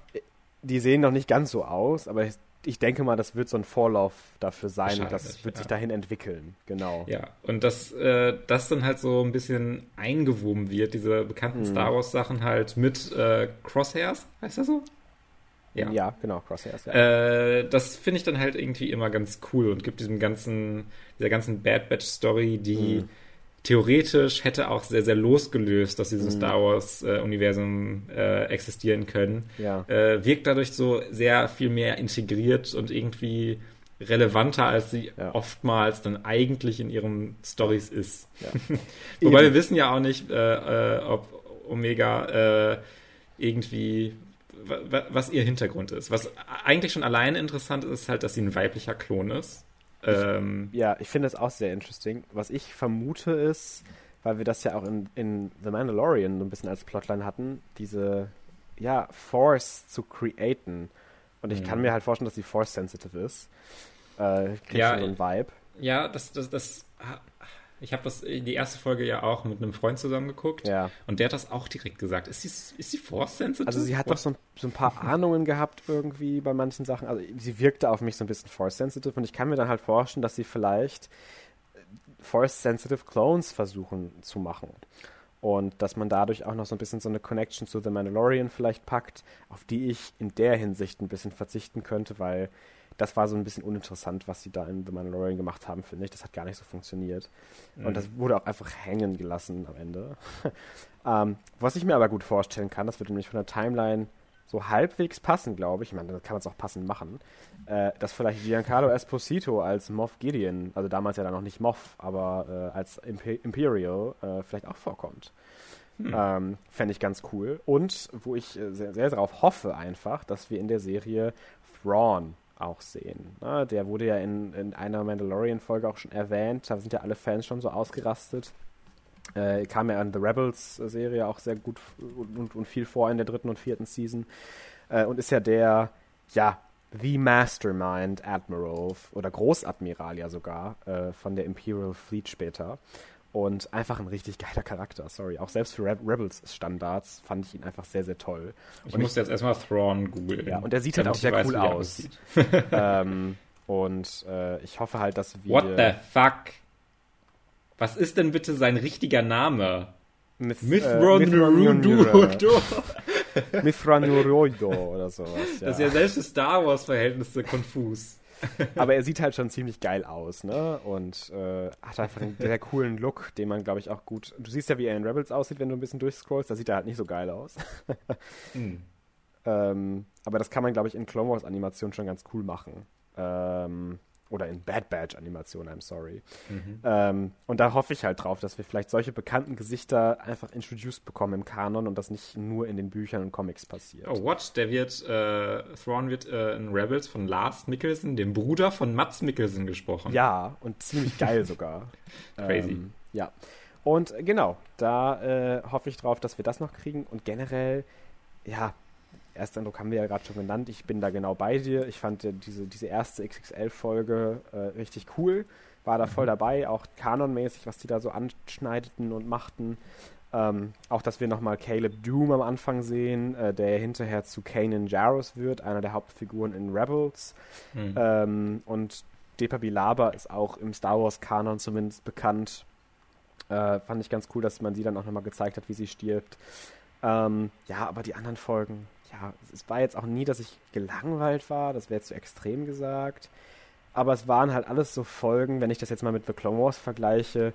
Die sehen noch nicht ganz so aus, aber ich denke mal, das wird so ein Vorlauf dafür sein und das wird ja. sich dahin entwickeln, genau. Ja, und dass äh, das dann halt so ein bisschen eingewoben wird, diese bekannten hm. Star Wars Sachen halt mit äh, Crosshairs, heißt das so? Ja, ja genau, Crosshairs. Ja. Äh, das finde ich dann halt irgendwie immer ganz cool und gibt diesem ganzen, dieser ganzen Bad Batch Story, die hm theoretisch hätte auch sehr, sehr losgelöst aus diesem mhm. Star Wars-Universum äh, äh, existieren können. Ja. Äh, wirkt dadurch so sehr viel mehr integriert und irgendwie relevanter, als sie ja. oftmals dann eigentlich in ihren Stories ist. Ja. Wobei wir wissen ja auch nicht, äh, äh ob Omega äh, irgendwie was ihr Hintergrund ist. Was eigentlich schon alleine interessant ist, ist halt, dass sie ein weiblicher Klon ist. Ähm, ja, ich finde das auch sehr interesting. Was ich vermute ist, weil wir das ja auch in, in The Mandalorian so ein bisschen als Plotline hatten, diese, ja, Force zu createn. Und ich mhm. kann mir halt vorstellen, dass sie Force-sensitive ist. Äh, kriegt ja, so einen Vibe. Ja, das, das, das ich habe das die erste Folge ja auch mit einem Freund zusammen geguckt. Ja. Und der hat das auch direkt gesagt. Ist sie, ist sie Force-sensitive? Also sie hat doch so ein, so ein, paar Ahnungen gehabt irgendwie bei manchen Sachen. Also sie wirkte auf mich so ein bisschen Force-sensitive und ich kann mir dann halt vorstellen, dass sie vielleicht äh, Force-sensitive Clones versuchen zu machen. Und dass man dadurch auch noch so ein bisschen so eine Connection zu The Mandalorian vielleicht packt, auf die ich in der Hinsicht ein bisschen verzichten könnte, weil das war so ein bisschen uninteressant, was sie da in The Mandalorian gemacht haben, finde ich. Das hat gar nicht so funktioniert. Mhm. Und das wurde auch einfach hängen gelassen am Ende. ähm, was ich mir aber gut vorstellen kann, das würde nämlich von der Timeline so halbwegs passen, glaube ich. Ich meine, da kann man es auch passend machen. Äh, dass vielleicht Giancarlo Esposito als Moff Gideon, also damals ja dann noch nicht Moff, aber äh, als Imp Imperial äh, vielleicht auch vorkommt. Hm. Ähm, Fände ich ganz cool. Und wo ich äh, sehr, sehr darauf hoffe, einfach, dass wir in der Serie Thrawn auch sehen. Ne? Der wurde ja in, in einer Mandalorian-Folge auch schon erwähnt. Da sind ja alle Fans schon so ausgerastet. Äh, kam ja an The Rebels-Serie auch sehr gut und, und, viel vor in der dritten und vierten Season. Äh, und ist ja der, ja, The Mastermind Admiral oder Großadmiral ja sogar äh, von der Imperial Fleet später. Und einfach ein richtig geiler Charakter, sorry. Auch selbst für Re Rebels Standards fand ich ihn einfach sehr, sehr toll. Ich und musste ich, jetzt erstmal Thrawn googeln. Ja, und der sieht halt auch sehr weiß, cool aus. ähm, und äh, ich hoffe halt, dass wir. What the fuck? Was ist denn bitte sein richtiger Name? Mith Mithranurudo. Mithranurudo oder sowas. Ja. Das ist ja selbst für Star Wars-Verhältnisse konfus. Aber er sieht halt schon ziemlich geil aus, ne? Und äh, hat einfach einen sehr coolen Look, den man, glaube ich, auch gut. Du siehst ja, wie er in Rebels aussieht, wenn du ein bisschen durchscrollst. Da sieht er halt nicht so geil aus. mhm. ähm, aber das kann man, glaube ich, in Clone Wars Animation schon ganz cool machen. Ähm, oder in Bad Badge Animation, I'm sorry. Mhm. Ähm, und da hoffe ich halt drauf, dass wir vielleicht solche bekannten Gesichter einfach introduced bekommen im Kanon und das nicht nur in den Büchern und Comics passiert. Oh, what? Der wird, äh, Thrawn wird äh, in Rebels von Lars Mikkelsen, dem Bruder von Mats Mikkelsen, gesprochen. Ja, und ziemlich geil sogar. Crazy. Ähm, ja. Und genau, da äh, hoffe ich drauf, dass wir das noch kriegen und generell, ja, Ersteindruck haben wir ja gerade schon genannt. Ich bin da genau bei dir. Ich fand diese, diese erste XXL-Folge äh, richtig cool. War da voll mhm. dabei, auch kanonmäßig, was die da so anschneideten und machten. Ähm, auch, dass wir nochmal Caleb Doom am Anfang sehen, äh, der hinterher zu Kanan Jarrus wird, einer der Hauptfiguren in Rebels. Mhm. Ähm, und Depa Bilaba ist auch im Star Wars-Kanon zumindest bekannt. Äh, fand ich ganz cool, dass man sie dann auch nochmal gezeigt hat, wie sie stirbt. Ähm, ja, aber die anderen Folgen, ja, es war jetzt auch nie, dass ich gelangweilt war, das wäre zu extrem gesagt. Aber es waren halt alles so Folgen, wenn ich das jetzt mal mit The Clone Wars vergleiche,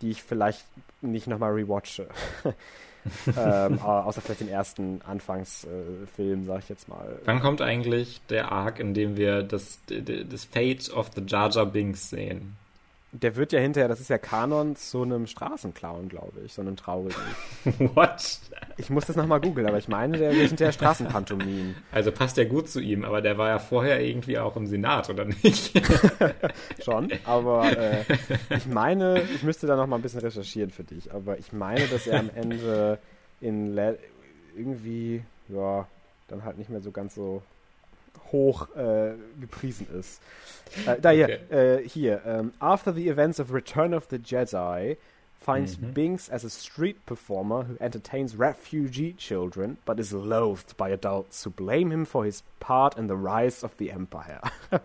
die ich vielleicht nicht nochmal rewatche. ähm, außer vielleicht den ersten Anfangsfilm, äh, sag ich jetzt mal. Wann kommt eigentlich der Arc, in dem wir das, das Fate of the Jar Jar Binks sehen? Der wird ja hinterher, das ist ja Kanon, zu einem Straßenclown, glaube ich, so einem traurigen. What? Ich muss das nochmal googeln, aber ich meine, der wird hinterher Straßenpantomin. Also passt ja gut zu ihm, aber der war ja vorher irgendwie auch im Senat, oder nicht? Schon, aber äh, ich meine, ich müsste da nochmal ein bisschen recherchieren für dich, aber ich meine, dass er am Ende in Le irgendwie, ja, dann halt nicht mehr so ganz so hoch äh, gepriesen ist. Äh, da hier, okay. äh, hier. Um, ähm, after the events of Return of the Jedi, finds mhm. Binks as a street performer who entertains refugee children, but is loathed by adults who blame him for his part in the rise of the Empire.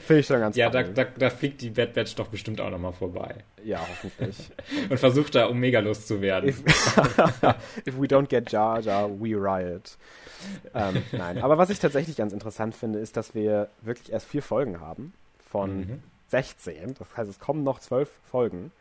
Finde ich schon ganz Ja, da, da, da, fliegt die Bad Batch doch bestimmt auch nochmal vorbei. Ja, hoffentlich. Und versucht da Omega loszuwerden. If, if we don't get Jar Jar, we riot. Ähm, nein, aber was ich tatsächlich ganz interessant finde, ist, dass wir wirklich erst vier Folgen haben von mhm. 16. Das heißt, es kommen noch zwölf Folgen.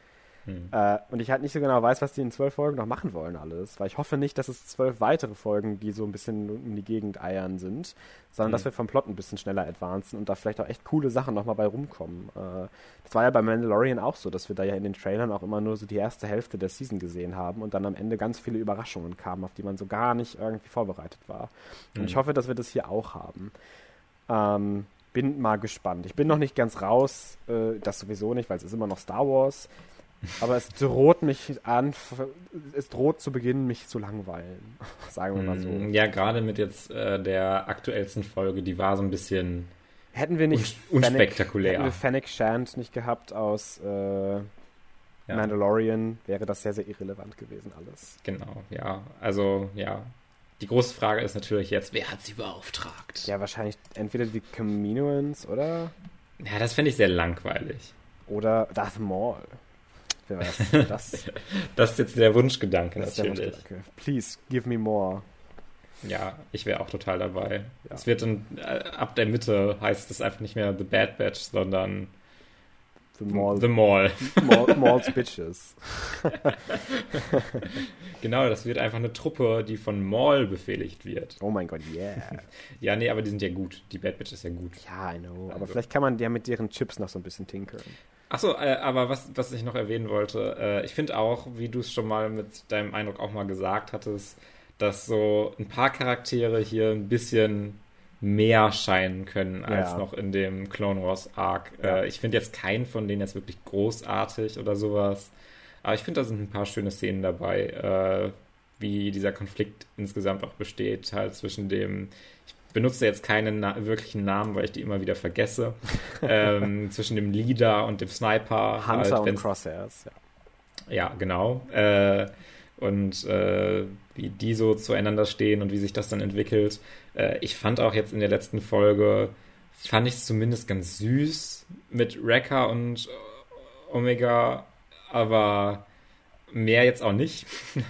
Hm. Äh, und ich halt nicht so genau weiß, was die in zwölf Folgen noch machen wollen alles. Weil ich hoffe nicht, dass es zwölf weitere Folgen, die so ein bisschen um die Gegend eiern sind, sondern hm. dass wir vom Plot ein bisschen schneller advancen und da vielleicht auch echt coole Sachen nochmal bei rumkommen. Äh, das war ja bei Mandalorian auch so, dass wir da ja in den Trailern auch immer nur so die erste Hälfte der Season gesehen haben und dann am Ende ganz viele Überraschungen kamen, auf die man so gar nicht irgendwie vorbereitet war. Hm. Und ich hm. hoffe, dass wir das hier auch haben. Ähm, bin mal gespannt. Ich bin noch nicht ganz raus, äh, das sowieso nicht, weil es ist immer noch Star Wars. Aber es droht mich an, es droht zu Beginn, mich zu langweilen. Sagen wir mal so. Mm, ja, gerade mit jetzt äh, der aktuellsten Folge, die war so ein bisschen hätten wir nicht un unspektakulär. Hätten wir Fennec Shand nicht gehabt aus äh, ja. Mandalorian, wäre das sehr, sehr irrelevant gewesen alles. Genau, ja. Also, ja. Die große Frage ist natürlich jetzt, wer hat sie beauftragt? Ja, wahrscheinlich entweder die Kaminoans, oder? Ja, das fände ich sehr langweilig. Oder Darth Maul. Das, das ist jetzt der Wunschgedanke das natürlich. Der Wunschgedanke. Please, give me more. Ja, ich wäre auch total dabei. Ja. Es wird dann, äh, ab der Mitte heißt es einfach nicht mehr The Bad Batch, sondern The Mall. The Mall. Mall Mall's Bitches. genau, das wird einfach eine Truppe, die von Mall befehligt wird. Oh mein Gott, yeah. ja, nee, aber die sind ja gut. Die Bad Bitch ist ja gut. Ja, I know. Also. Aber vielleicht kann man ja mit deren Chips noch so ein bisschen tinkern. Achso, äh, aber was, was ich noch erwähnen wollte, äh, ich finde auch, wie du es schon mal mit deinem Eindruck auch mal gesagt hattest, dass so ein paar Charaktere hier ein bisschen mehr scheinen können als ja. noch in dem Clone Wars Arc. Ja. Äh, ich finde jetzt keinen von denen jetzt wirklich großartig oder sowas. Aber ich finde, da sind ein paar schöne Szenen dabei, äh, wie dieser Konflikt insgesamt auch besteht, halt zwischen dem, benutze jetzt keinen na wirklichen Namen, weil ich die immer wieder vergesse. ähm, zwischen dem Leader und dem Sniper. Hunter halt, und Crosshairs, ja. Ja, genau. Äh, und äh, wie die so zueinander stehen und wie sich das dann entwickelt. Äh, ich fand auch jetzt in der letzten Folge, fand ich es zumindest ganz süß mit Wrecker und Omega, aber mehr jetzt auch nicht.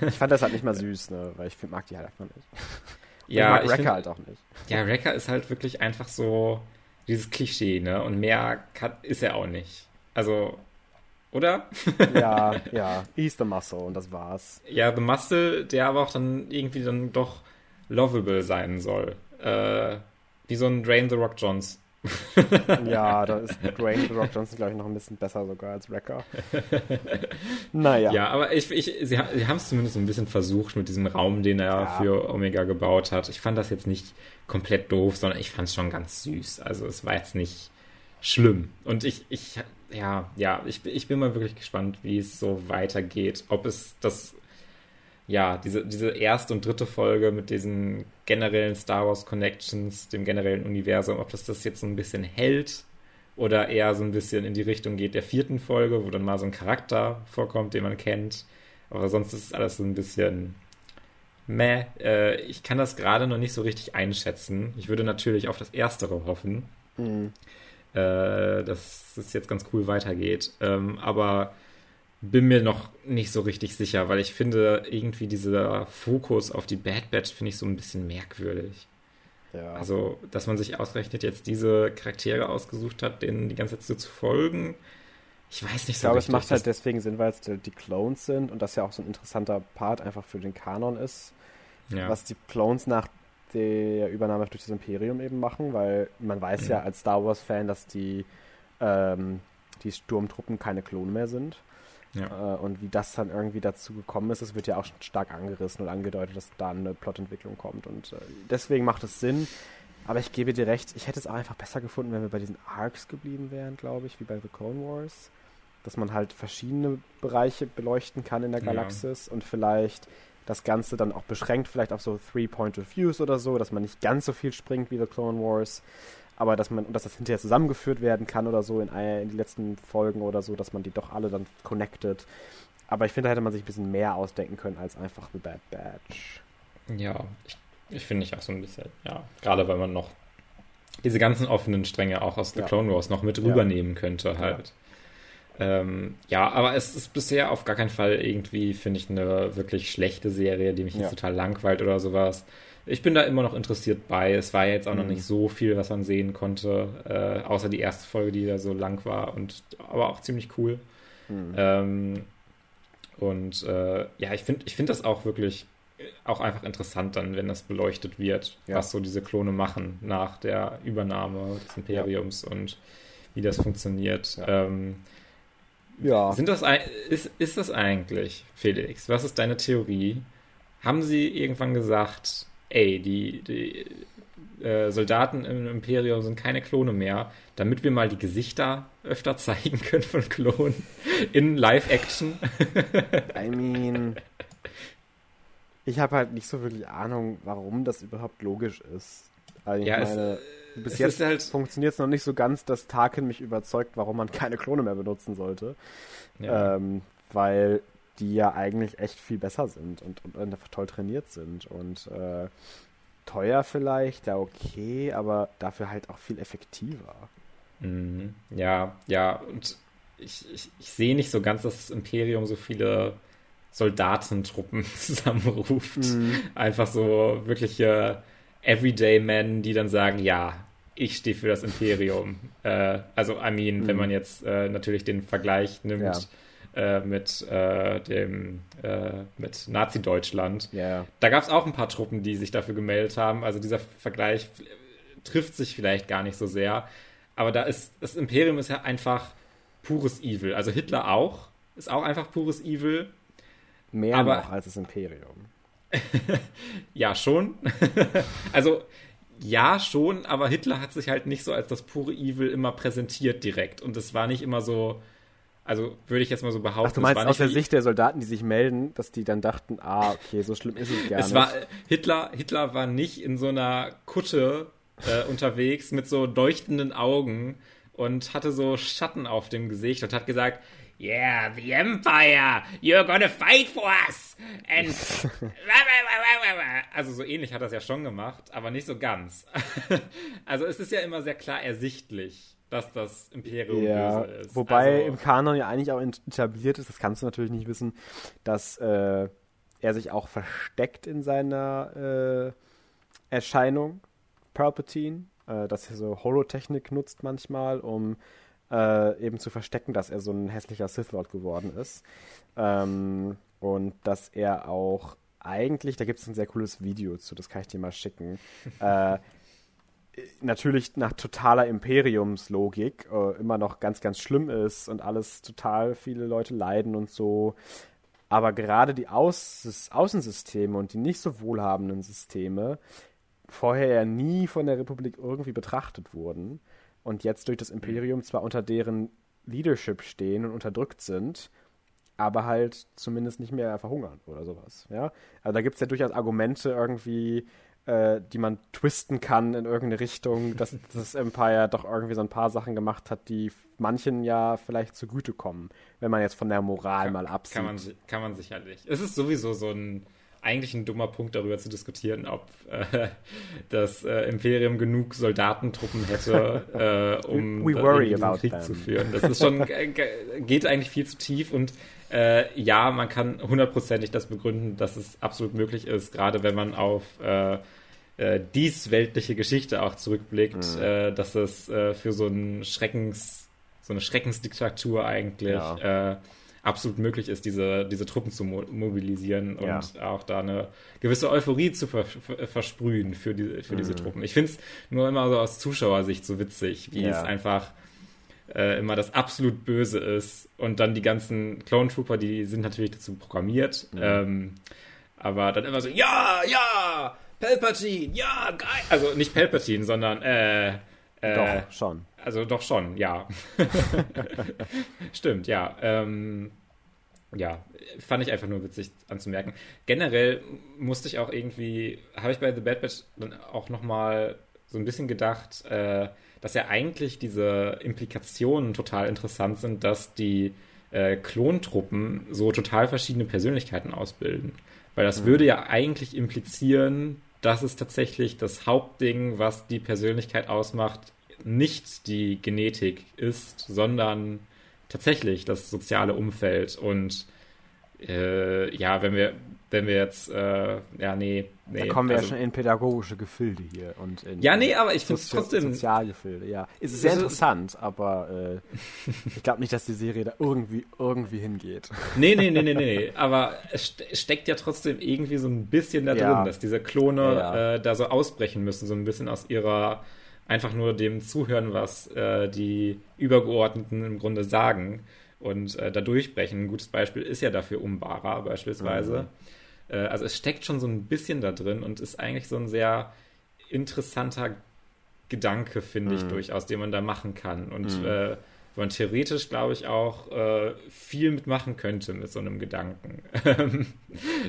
ich fand das halt nicht mal süß, ne? weil ich mag die halt einfach nicht. Ja, ich mag Wrecker halt auch nicht. Ja, Wrecker ist halt wirklich einfach so dieses Klischee, ne? Und mehr ist er auch nicht. Also, oder? ja, ja. He's the Muscle und das war's. Ja, The Muscle, der aber auch dann irgendwie dann doch lovable sein soll. Äh, wie so ein Drain the Rock Jones ja, da ist Dwayne The Rock Johnson, glaube ich, noch ein bisschen besser sogar als Wrecker. naja. Ja, aber ich, ich, sie, sie haben es zumindest ein bisschen versucht mit diesem Raum, den er ja. für Omega gebaut hat. Ich fand das jetzt nicht komplett doof, sondern ich fand es schon ganz süß. Also es war jetzt nicht schlimm. Und ich, ich, ja, ja, ich, ich bin mal wirklich gespannt, wie es so weitergeht. Ob es das ja, diese, diese erste und dritte Folge mit diesen generellen Star Wars Connections, dem generellen Universum, ob das das jetzt so ein bisschen hält oder eher so ein bisschen in die Richtung geht der vierten Folge, wo dann mal so ein Charakter vorkommt, den man kennt. Aber sonst ist alles so ein bisschen meh. Äh, ich kann das gerade noch nicht so richtig einschätzen. Ich würde natürlich auf das Erstere hoffen, mhm. äh, dass es jetzt ganz cool weitergeht. Ähm, aber bin mir noch nicht so richtig sicher, weil ich finde irgendwie dieser Fokus auf die Bad Batch finde ich so ein bisschen merkwürdig. Ja. Also, dass man sich ausgerechnet jetzt diese Charaktere ausgesucht hat, denen die ganze Zeit so zu folgen, ich weiß nicht so Ich glaube, es macht halt deswegen Sinn, weil es die Clones sind und das ja auch so ein interessanter Part einfach für den Kanon ist. Ja. Was die Clones nach der Übernahme durch das Imperium eben machen, weil man weiß mhm. ja als Star Wars-Fan, dass die, ähm, die Sturmtruppen keine Klone mehr sind. Ja. Äh, und wie das dann irgendwie dazu gekommen ist, das wird ja auch stark angerissen und angedeutet, dass da eine Plotentwicklung kommt. Und äh, deswegen macht es Sinn. Aber ich gebe dir recht, ich hätte es auch einfach besser gefunden, wenn wir bei diesen Arcs geblieben wären, glaube ich, wie bei The Clone Wars dass man halt verschiedene Bereiche beleuchten kann in der Galaxis ja. und vielleicht das Ganze dann auch beschränkt, vielleicht auf so Three Point of Views oder so, dass man nicht ganz so viel springt wie The Clone Wars, aber dass man, dass das hinterher zusammengeführt werden kann oder so in, in die letzten Folgen oder so, dass man die doch alle dann connected. Aber ich finde, da hätte man sich ein bisschen mehr ausdenken können als einfach The Bad Batch. Ja, ich, ich finde ich auch so ein bisschen, ja, gerade weil man noch diese ganzen offenen Stränge auch aus The ja. Clone Wars noch mit rübernehmen ja. könnte halt. Ähm, ja, aber es ist bisher auf gar keinen Fall irgendwie, finde ich, eine wirklich schlechte Serie, die mich ja. jetzt total langweilt oder sowas. Ich bin da immer noch interessiert bei. Es war jetzt auch mhm. noch nicht so viel, was man sehen konnte, äh, außer die erste Folge, die da so lang war und aber auch ziemlich cool. Mhm. Ähm, und äh, ja, ich finde ich find das auch wirklich auch einfach interessant dann, wenn das beleuchtet wird, ja. was so diese Klone machen nach der Übernahme des Imperiums ja. und wie das funktioniert. Ja. Ähm, ja. Sind das, ist, ist das eigentlich, Felix? Was ist deine Theorie? Haben sie irgendwann gesagt, ey, die, die äh, Soldaten im Imperium sind keine Klone mehr, damit wir mal die Gesichter öfter zeigen können von Klonen in Live-Action? I mean, ich habe halt nicht so wirklich Ahnung, warum das überhaupt logisch ist. Also ja, meine, es, bis es jetzt halt funktioniert es noch nicht so ganz, dass Tarkin mich überzeugt, warum man keine Klone mehr benutzen sollte. Ja. Ähm, weil die ja eigentlich echt viel besser sind und, und, und einfach toll trainiert sind. Und äh, teuer vielleicht, ja okay, aber dafür halt auch viel effektiver. Mhm. Ja, ja, und ich, ich, ich sehe nicht so ganz, dass das Imperium so viele Soldatentruppen zusammenruft. Mhm. Einfach so wirkliche Everyday Men, die dann sagen, ja, ich stehe für das Imperium. Äh, also, I mean, mhm. wenn man jetzt äh, natürlich den Vergleich nimmt ja. äh, mit äh, dem äh, mit Nazi-Deutschland. Ja. Da gab es auch ein paar Truppen, die sich dafür gemeldet haben. Also dieser Vergleich trifft sich vielleicht gar nicht so sehr. Aber da ist das Imperium ist ja einfach pures Evil. Also Hitler auch ist auch einfach pures Evil. Mehr aber, noch als das Imperium. ja, schon. also, ja, schon, aber Hitler hat sich halt nicht so als das pure Evil immer präsentiert direkt. Und es war nicht immer so. Also würde ich jetzt mal so behaupten. Ach, du meinst aus der Sicht der Soldaten, die sich melden, dass die dann dachten, ah, okay, so schlimm ist es gar es nicht. War, Hitler, Hitler war nicht in so einer Kutte äh, unterwegs mit so leuchtenden Augen und hatte so Schatten auf dem Gesicht und hat gesagt, yeah, the Empire, you're gonna fight for us. And also so ähnlich hat er es ja schon gemacht, aber nicht so ganz. also es ist ja immer sehr klar ersichtlich, dass das Imperium ja, böse ist. Wobei also, im Kanon ja eigentlich auch etabliert ist, das kannst du natürlich nicht wissen, dass äh, er sich auch versteckt in seiner äh, Erscheinung, Palpatine, äh, dass er so Holotechnik nutzt manchmal, um äh, eben zu verstecken, dass er so ein hässlicher Sith Lord geworden ist. Ähm, und dass er auch eigentlich, da gibt es ein sehr cooles Video zu, das kann ich dir mal schicken. äh, natürlich nach totaler Imperiumslogik äh, immer noch ganz, ganz schlimm ist und alles total viele Leute leiden und so. Aber gerade die Aus Außensysteme und die nicht so wohlhabenden Systeme vorher ja nie von der Republik irgendwie betrachtet wurden und jetzt durch das Imperium zwar unter deren Leadership stehen und unterdrückt sind, aber halt zumindest nicht mehr verhungern oder sowas. Ja? Also da gibt es ja durchaus Argumente irgendwie, äh, die man twisten kann in irgendeine Richtung, dass das Empire doch irgendwie so ein paar Sachen gemacht hat, die manchen ja vielleicht zugutekommen, wenn man jetzt von der Moral kann, mal absieht. Kann man, kann man sicherlich. Es ist sowieso so ein eigentlich ein dummer Punkt, darüber zu diskutieren, ob äh, das äh, Imperium genug Soldatentruppen hätte, äh, um about Krieg them. zu führen. Das ist schon geht eigentlich viel zu tief und äh, ja, man kann hundertprozentig das begründen, dass es absolut möglich ist, gerade wenn man auf äh, äh, dies weltliche Geschichte auch zurückblickt, mhm. dass es für so ein Schreckens so eine Schreckensdiktatur eigentlich ja. Absolut möglich ist, diese, diese Truppen zu mo mobilisieren und ja. auch da eine gewisse Euphorie zu ver versprühen für, die, für mhm. diese Truppen. Ich finde es nur immer so aus Zuschauersicht so witzig, wie ja. es einfach äh, immer das absolut Böse ist und dann die ganzen Clone Trooper, die sind natürlich dazu programmiert, mhm. ähm, aber dann immer so, ja, ja, Palpatine, ja, geil. Also nicht Palpatine, sondern äh, äh, doch, schon. Also doch schon, ja. Stimmt, ja. Ähm, ja, fand ich einfach nur witzig anzumerken. Generell musste ich auch irgendwie, habe ich bei The Bad Batch dann auch nochmal so ein bisschen gedacht, äh, dass ja eigentlich diese Implikationen total interessant sind, dass die äh, Klontruppen so total verschiedene Persönlichkeiten ausbilden. Weil das mhm. würde ja eigentlich implizieren, dass es tatsächlich das Hauptding, was die Persönlichkeit ausmacht, nicht die Genetik ist, sondern tatsächlich das soziale Umfeld. Und äh, ja, wenn wir, wenn wir jetzt, äh, ja, nee, nee. Da kommen wir also, ja schon in pädagogische Gefilde hier und in, Ja, nee, aber ich finde es trotzdem. Sozialgefilde, ja. Es ist sehr interessant, aber äh, ich glaube nicht, dass die Serie da irgendwie, irgendwie hingeht. Nee, nee, nee, nee, nee. Aber es steckt ja trotzdem irgendwie so ein bisschen da ja. drin, dass diese Klone ja, ja. Äh, da so ausbrechen müssen, so ein bisschen aus ihrer einfach nur dem zuhören, was äh, die Übergeordneten im Grunde sagen und äh, da durchbrechen. Ein gutes Beispiel ist ja dafür Umbara beispielsweise. Mhm. Äh, also es steckt schon so ein bisschen da drin und ist eigentlich so ein sehr interessanter Gedanke, finde ich, mhm. durchaus, den man da machen kann. Und mhm. äh, wo man theoretisch, glaube ich, auch äh, viel mitmachen könnte mit so einem Gedanken.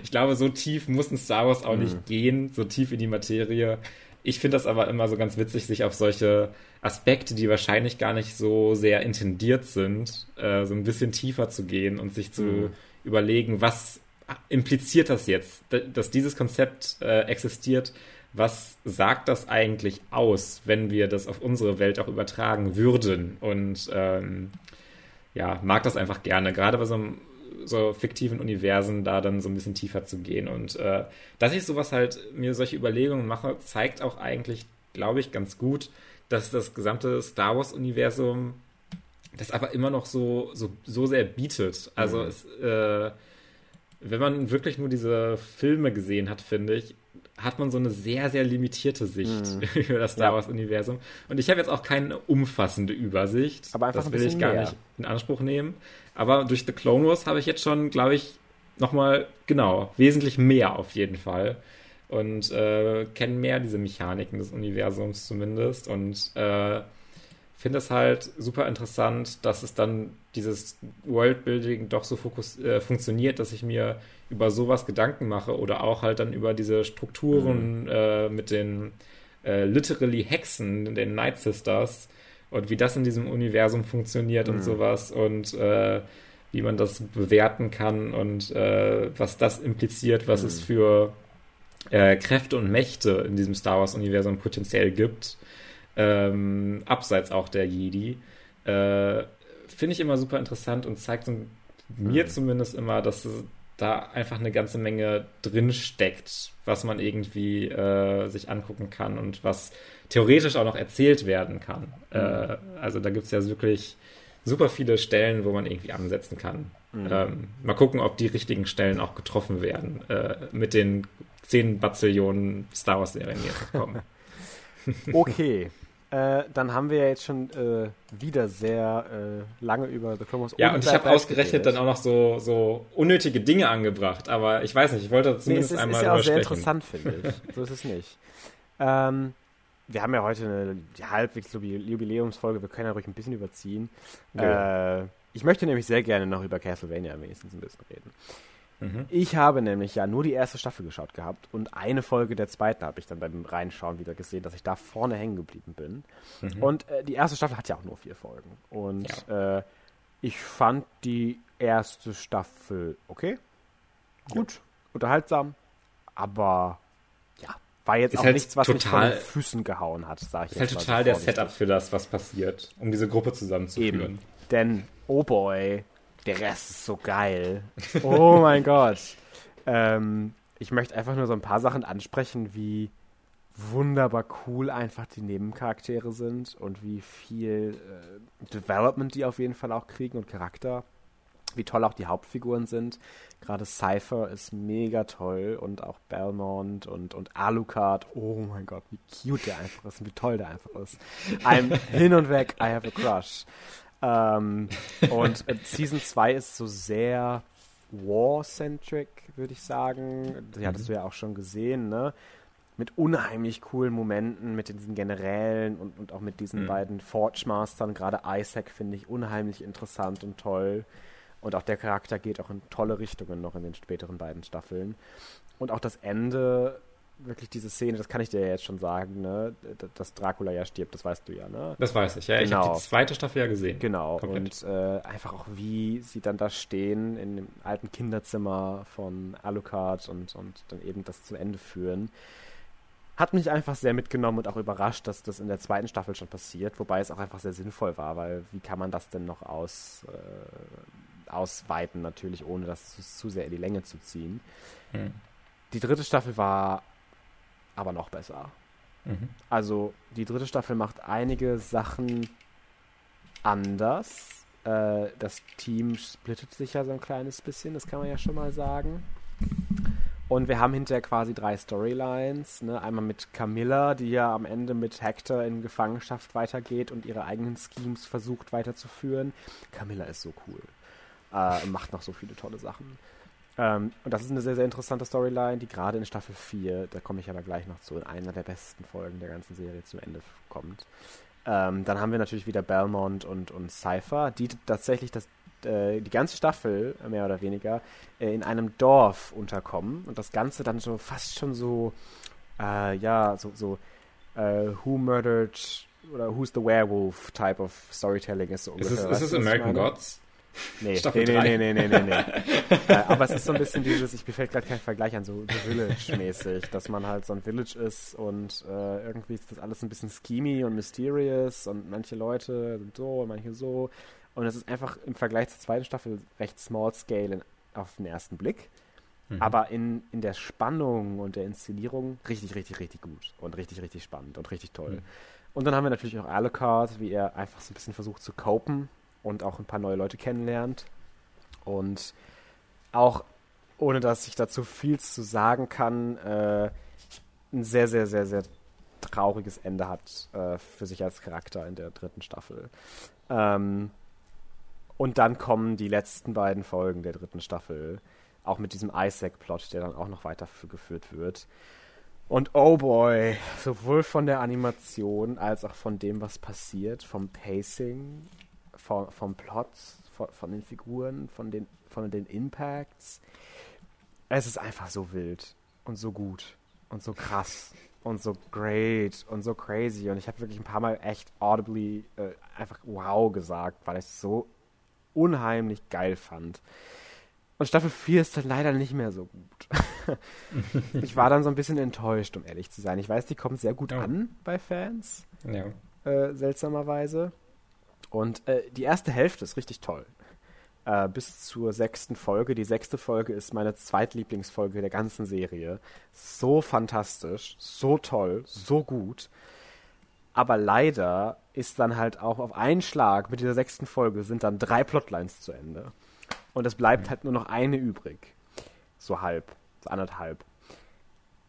ich glaube, so tief muss ein Star Wars auch mhm. nicht gehen, so tief in die Materie. Ich finde das aber immer so ganz witzig, sich auf solche Aspekte, die wahrscheinlich gar nicht so sehr intendiert sind, äh, so ein bisschen tiefer zu gehen und sich zu mhm. überlegen, was impliziert das jetzt, dass dieses Konzept äh, existiert? Was sagt das eigentlich aus, wenn wir das auf unsere Welt auch übertragen würden? Und ähm, ja, mag das einfach gerne, gerade bei so einem so fiktiven Universen da dann so ein bisschen tiefer zu gehen. Und äh, dass ich sowas halt mir solche Überlegungen mache, zeigt auch eigentlich, glaube ich, ganz gut, dass das gesamte Star Wars-Universum das aber immer noch so, so, so sehr bietet. Also mhm. es, äh, wenn man wirklich nur diese Filme gesehen hat, finde ich, hat man so eine sehr, sehr limitierte Sicht mhm. über das Star Wars-Universum. Und ich habe jetzt auch keine umfassende Übersicht. Aber einfach das will ich gar mehr. nicht in Anspruch nehmen. Aber durch The Clone Wars habe ich jetzt schon, glaube ich, nochmal, genau, wesentlich mehr auf jeden Fall. Und äh, kenne mehr diese Mechaniken des Universums zumindest. Und äh, finde es halt super interessant, dass es dann dieses Worldbuilding doch so fokus äh, funktioniert, dass ich mir über sowas Gedanken mache oder auch halt dann über diese Strukturen mhm. äh, mit den äh, literally Hexen, den Night Sisters und wie das in diesem Universum funktioniert mhm. und sowas und äh, wie man das bewerten kann und äh, was das impliziert, was mhm. es für äh, Kräfte und Mächte in diesem Star Wars-Universum potenziell gibt, ähm, abseits auch der Jedi. Äh, finde ich immer super interessant und zeigt so, mir mhm. zumindest immer, dass da einfach eine ganze Menge drin steckt, was man irgendwie äh, sich angucken kann und was theoretisch auch noch erzählt werden kann. Mhm. Äh, also da gibt es ja wirklich super viele Stellen, wo man irgendwie ansetzen kann. Mhm. Ähm, mal gucken, ob die richtigen Stellen auch getroffen werden äh, mit den 10 Bazillionen Star Wars-Serien, die jetzt kommen. okay. Äh, dann haben wir ja jetzt schon äh, wieder sehr äh, lange über The Wars Ja, und ich habe ausgerechnet dann auch noch so, so unnötige Dinge angebracht, aber ich weiß nicht, ich wollte zumindest nee, es ist, einmal ist ja auch sehr interessant, finde ich. So ist es nicht. Ähm, wir haben ja heute eine halbwegs Jubiläumsfolge, wir können ja ruhig ein bisschen überziehen. Ja. Äh, ich möchte nämlich sehr gerne noch über Castlevania wenigstens ein bisschen reden. Mhm. Ich habe nämlich ja nur die erste Staffel geschaut gehabt und eine Folge der zweiten habe ich dann beim Reinschauen wieder gesehen, dass ich da vorne hängen geblieben bin. Mhm. Und äh, die erste Staffel hat ja auch nur vier Folgen. Und ja. äh, ich fand die erste Staffel okay, gut, ja. unterhaltsam, aber ja, war jetzt ist auch halt nichts, was total, mich von den Füßen gehauen hat, sage ich ist jetzt halt total der Setup für das, was passiert, um diese Gruppe zusammenzuführen. Eben. Denn, oh boy, der Rest ist so geil. Oh mein Gott. Ähm, ich möchte einfach nur so ein paar Sachen ansprechen, wie wunderbar cool einfach die Nebencharaktere sind und wie viel äh, Development die auf jeden Fall auch kriegen und Charakter. Wie toll auch die Hauptfiguren sind. Gerade Cypher ist mega toll und auch Belmont und, und Alucard. Oh mein Gott, wie cute der einfach ist und wie toll der einfach ist. I'm hin und weg, I have a crush. Ähm, und äh, Season 2 ist so sehr War-centric, würde ich sagen. Die hattest mhm. du ja auch schon gesehen, ne? Mit unheimlich coolen Momenten, mit diesen Generälen und, und auch mit diesen mhm. beiden Forge-Mastern. Gerade Isaac finde ich unheimlich interessant und toll. Und auch der Charakter geht auch in tolle Richtungen noch in den späteren beiden Staffeln. Und auch das Ende wirklich diese Szene, das kann ich dir ja jetzt schon sagen, ne, dass Dracula ja stirbt, das weißt du ja, ne? Das weiß ich, ja. Genau. Ich habe die zweite Staffel ja gesehen. Genau. Komplett. Und äh, einfach auch, wie sie dann da stehen in dem alten Kinderzimmer von Alucard und, und dann eben das zu Ende führen. Hat mich einfach sehr mitgenommen und auch überrascht, dass das in der zweiten Staffel schon passiert, wobei es auch einfach sehr sinnvoll war, weil wie kann man das denn noch aus, äh, ausweiten, natürlich, ohne das zu, zu, sehr in die Länge zu ziehen. Hm. Die dritte Staffel war aber noch besser. Mhm. Also die dritte Staffel macht einige Sachen anders. Äh, das Team splittet sich ja so ein kleines bisschen, das kann man ja schon mal sagen. Und wir haben hinterher quasi drei Storylines. Ne? Einmal mit Camilla, die ja am Ende mit Hector in Gefangenschaft weitergeht und ihre eigenen Schemes versucht weiterzuführen. Camilla ist so cool. Äh, macht noch so viele tolle Sachen. Ähm, und das ist eine sehr, sehr interessante Storyline, die gerade in Staffel 4, da komme ich aber gleich noch zu, in einer der besten Folgen der ganzen Serie zum Ende kommt. Ähm, dann haben wir natürlich wieder Belmont und, und Cypher, die tatsächlich das, äh, die ganze Staffel, mehr oder weniger, äh, in einem Dorf unterkommen und das Ganze dann so fast schon so, äh, ja, so, so äh, Who Murdered oder Who's the Werewolf Type of Storytelling ist so ungefähr. Ist es, ist es American Gods? Nee, Staffel nee, nee, nee, nee, nee, nee, nee. äh, aber es ist so ein bisschen dieses, ich befällt gerade kein Vergleich an, so Village-mäßig, dass man halt so ein Village ist und äh, irgendwie ist das alles ein bisschen schemy und mysterious und manche Leute sind so und manche so. Und es ist einfach im Vergleich zur zweiten Staffel recht small scale in, auf den ersten Blick. Mhm. Aber in, in der Spannung und der Inszenierung richtig, richtig, richtig gut und richtig, richtig spannend und richtig toll. Mhm. Und dann haben wir natürlich auch Alucard, wie er einfach so ein bisschen versucht zu copen und auch ein paar neue Leute kennenlernt. Und auch, ohne dass ich dazu viel zu sagen kann, äh, ein sehr, sehr, sehr, sehr trauriges Ende hat äh, für sich als Charakter in der dritten Staffel. Ähm, und dann kommen die letzten beiden Folgen der dritten Staffel, auch mit diesem Isaac-Plot, der dann auch noch weitergeführt wird. Und oh boy, sowohl von der Animation als auch von dem, was passiert, vom Pacing, vom, vom Plot, von, von, den Figuren, von den, von den Impacts. Es ist einfach so wild und so gut und so krass und so great und so crazy. Und ich habe wirklich ein paar Mal echt audibly äh, einfach wow gesagt, weil ich es so unheimlich geil fand. Und Staffel 4 ist dann leider nicht mehr so gut. ich war dann so ein bisschen enttäuscht, um ehrlich zu sein. Ich weiß, die kommt sehr gut ja. an bei Fans. Ja. Äh, seltsamerweise. Und äh, die erste Hälfte ist richtig toll. Äh, bis zur sechsten Folge. Die sechste Folge ist meine zweitlieblingsfolge der ganzen Serie. So fantastisch, so toll, so gut. Aber leider ist dann halt auch auf einen Schlag mit dieser sechsten Folge sind dann drei Plotlines zu Ende. Und es bleibt mhm. halt nur noch eine übrig. So halb, so anderthalb.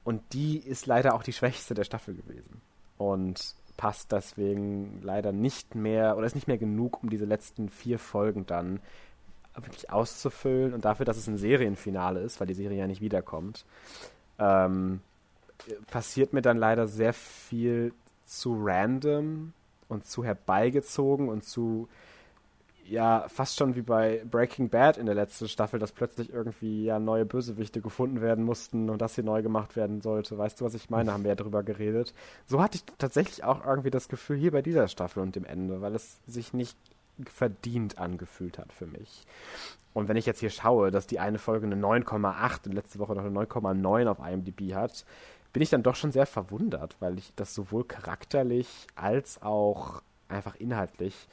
Und die ist leider auch die schwächste der Staffel gewesen. Und passt deswegen leider nicht mehr oder ist nicht mehr genug, um diese letzten vier Folgen dann wirklich auszufüllen und dafür, dass es ein Serienfinale ist, weil die Serie ja nicht wiederkommt, ähm, passiert mir dann leider sehr viel zu random und zu herbeigezogen und zu ja fast schon wie bei Breaking Bad in der letzten Staffel, dass plötzlich irgendwie ja neue Bösewichte gefunden werden mussten und das hier neu gemacht werden sollte. Weißt du, was ich meine? Haben wir ja drüber geredet. So hatte ich tatsächlich auch irgendwie das Gefühl hier bei dieser Staffel und dem Ende, weil es sich nicht verdient angefühlt hat für mich. Und wenn ich jetzt hier schaue, dass die eine Folge eine 9,8 und letzte Woche noch eine 9,9 auf IMDb hat, bin ich dann doch schon sehr verwundert, weil ich das sowohl charakterlich als auch einfach inhaltlich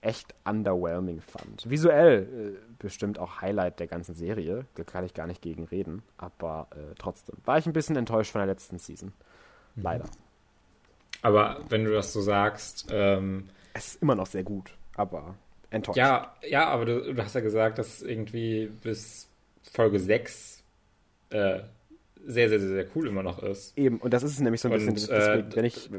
echt underwhelming fand. Visuell äh, bestimmt auch Highlight der ganzen Serie, da kann ich gar nicht gegen reden, aber äh, trotzdem war ich ein bisschen enttäuscht von der letzten Season. Leider. Aber wenn du das so sagst, ähm, es ist immer noch sehr gut, aber enttäuscht. Ja, ja, aber du, du hast ja gesagt, dass irgendwie bis Folge 6 äh, sehr, sehr, sehr, sehr cool immer noch ist. Eben, und das ist nämlich so ein und, bisschen, deswegen, äh, wenn ich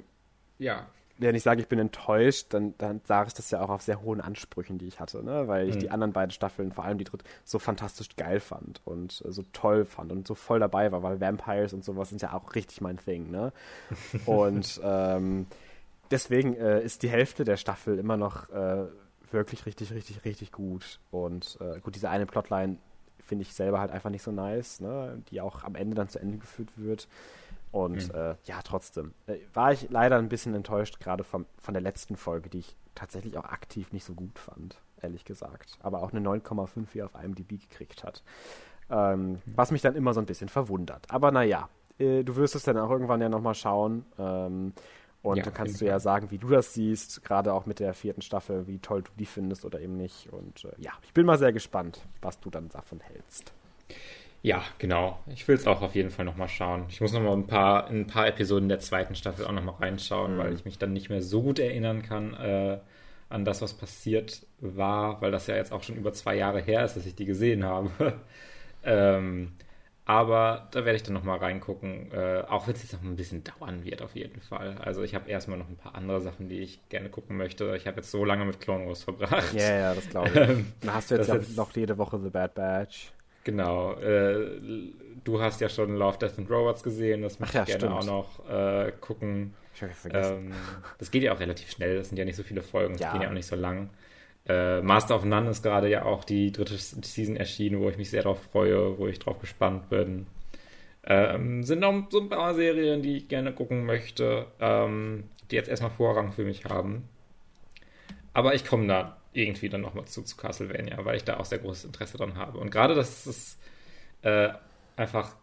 ja wenn ich sage, ich bin enttäuscht, dann, dann sage ich das ja auch auf sehr hohen Ansprüchen, die ich hatte, ne? weil ich mhm. die anderen beiden Staffeln, vor allem die dritte, so fantastisch geil fand und äh, so toll fand und so voll dabei war, weil Vampires und sowas sind ja auch richtig mein Thing. Ne? und ähm, deswegen äh, ist die Hälfte der Staffel immer noch äh, wirklich richtig, richtig, richtig gut. Und äh, gut, diese eine Plotline finde ich selber halt einfach nicht so nice, ne? die auch am Ende dann zu Ende geführt wird. Und mhm. äh, ja, trotzdem äh, war ich leider ein bisschen enttäuscht, gerade von der letzten Folge, die ich tatsächlich auch aktiv nicht so gut fand, ehrlich gesagt. Aber auch eine 9,5 hier auf IMDb gekriegt hat. Ähm, mhm. Was mich dann immer so ein bisschen verwundert. Aber naja, äh, du wirst es dann auch irgendwann ja nochmal schauen. Ähm, und ja, dann kannst du ja sagen, wie du das siehst, gerade auch mit der vierten Staffel, wie toll du die findest oder eben nicht. Und äh, ja, ich bin mal sehr gespannt, was du dann davon hältst. Ja, genau. Ich will es auch auf jeden Fall nochmal schauen. Ich muss nochmal ein paar, in ein paar Episoden der zweiten Staffel auch nochmal reinschauen, mhm. weil ich mich dann nicht mehr so gut erinnern kann äh, an das, was passiert war, weil das ja jetzt auch schon über zwei Jahre her ist, dass ich die gesehen habe. ähm, aber da werde ich dann nochmal reingucken, äh, auch wenn es jetzt noch ein bisschen dauern wird, auf jeden Fall. Also ich habe erstmal noch ein paar andere Sachen, die ich gerne gucken möchte. Ich habe jetzt so lange mit Clone Wars verbracht. Ja, ja, das glaube ich. Ähm, da hast du jetzt, jetzt noch jede Woche The Bad Batch. Genau. Äh, du hast ja schon Love, Death and Robots gesehen. Das möchte ja, ich gerne stimmt. auch noch äh, gucken. Ich habe vergessen. Ähm, das geht ja auch relativ schnell. Das sind ja nicht so viele Folgen. Das ja. geht ja auch nicht so lang. Äh, Master of None ist gerade ja auch die dritte Season erschienen, wo ich mich sehr darauf freue, wo ich drauf gespannt bin. Ähm, sind noch so ein paar Serien, die ich gerne gucken möchte, ähm, die jetzt erstmal Vorrang für mich haben. Aber ich komme da irgendwie dann nochmal zu, zu Castlevania, weil ich da auch sehr großes Interesse dran habe. Und gerade, dass es äh, einfach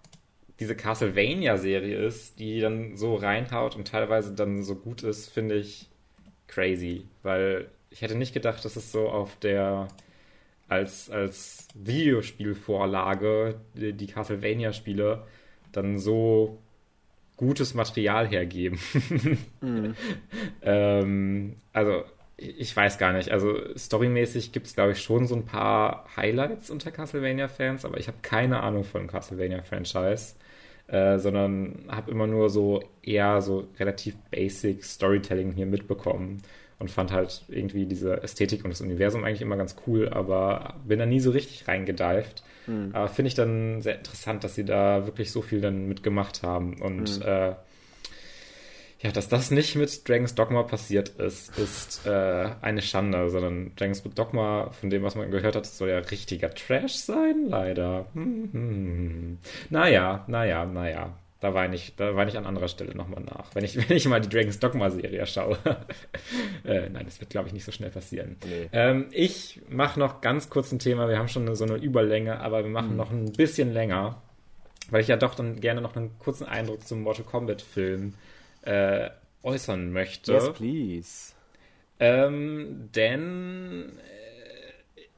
diese Castlevania-Serie ist, die dann so reinhaut und teilweise dann so gut ist, finde ich crazy, weil ich hätte nicht gedacht, dass es so auf der als, als Videospielvorlage die, die Castlevania-Spiele dann so gutes Material hergeben. mhm. ähm, also ich weiß gar nicht. Also storymäßig gibt es, glaube ich, schon so ein paar Highlights unter Castlevania-Fans, aber ich habe keine Ahnung von Castlevania-Franchise, äh, sondern habe immer nur so eher so relativ basic Storytelling hier mitbekommen und fand halt irgendwie diese Ästhetik und das Universum eigentlich immer ganz cool, aber bin da nie so richtig reingedeift. Mhm. Aber finde ich dann sehr interessant, dass sie da wirklich so viel dann mitgemacht haben und mhm. äh, ja, dass das nicht mit Dragon's Dogma passiert ist, ist äh, eine Schande, sondern Dragon's Dogma, von dem, was man gehört hat, soll ja richtiger Trash sein, leider. Hm, hm, hm. Naja, naja, naja. Da weine ich, da weine ich an anderer Stelle nochmal nach. Wenn ich, wenn ich mal die Dragon's Dogma-Serie schaue. äh, nein, das wird, glaube ich, nicht so schnell passieren. Nee. Ähm, ich mache noch ganz kurz ein Thema. Wir haben schon so eine Überlänge, aber wir machen mhm. noch ein bisschen länger. Weil ich ja doch dann gerne noch einen kurzen Eindruck zum Mortal Kombat-Film äh, äußern möchte. Yes, please. Ähm, denn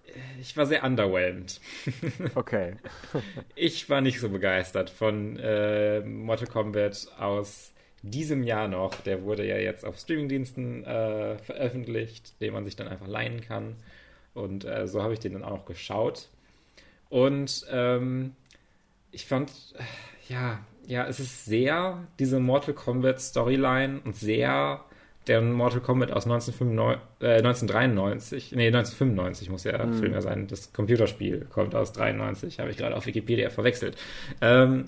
äh, ich war sehr underwhelmed. Okay. ich war nicht so begeistert von äh, Mortal Kombat aus diesem Jahr noch. Der wurde ja jetzt auf Streamingdiensten äh, veröffentlicht, den man sich dann einfach leihen kann. Und äh, so habe ich den dann auch noch geschaut. Und ähm, ich fand, ja, ja, es ist sehr diese Mortal Kombat Storyline und sehr der Mortal Kombat aus 1995, äh, 1993, nee, 1995 muss ja der mhm. Film ja sein. Das Computerspiel kommt aus 93, habe ich gerade auf Wikipedia verwechselt. Ähm,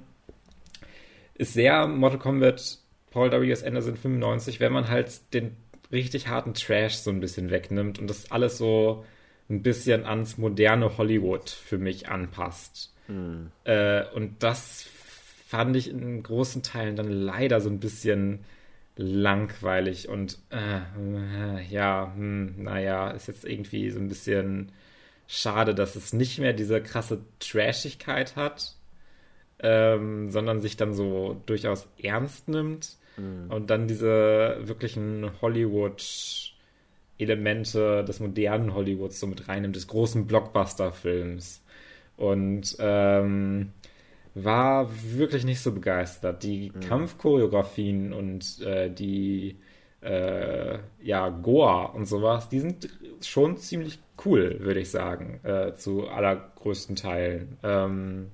ist sehr Mortal Kombat Paul W.S. Anderson 95, wenn man halt den richtig harten Trash so ein bisschen wegnimmt und das alles so ein bisschen ans moderne Hollywood für mich anpasst. Mhm. Äh, und das fand ich in großen Teilen dann leider so ein bisschen langweilig und äh, äh, ja, hm, naja, ist jetzt irgendwie so ein bisschen schade, dass es nicht mehr diese krasse Trashigkeit hat, ähm, sondern sich dann so durchaus ernst nimmt mhm. und dann diese wirklichen Hollywood-Elemente des modernen Hollywoods so mit reinnimmt, des großen Blockbuster-Films. Und ähm, war wirklich nicht so begeistert. Die mhm. Kampfchoreografien und äh, die äh, ja, Goa und sowas, die sind schon ziemlich cool, würde ich sagen, äh, zu allergrößten Teilen. Ähm,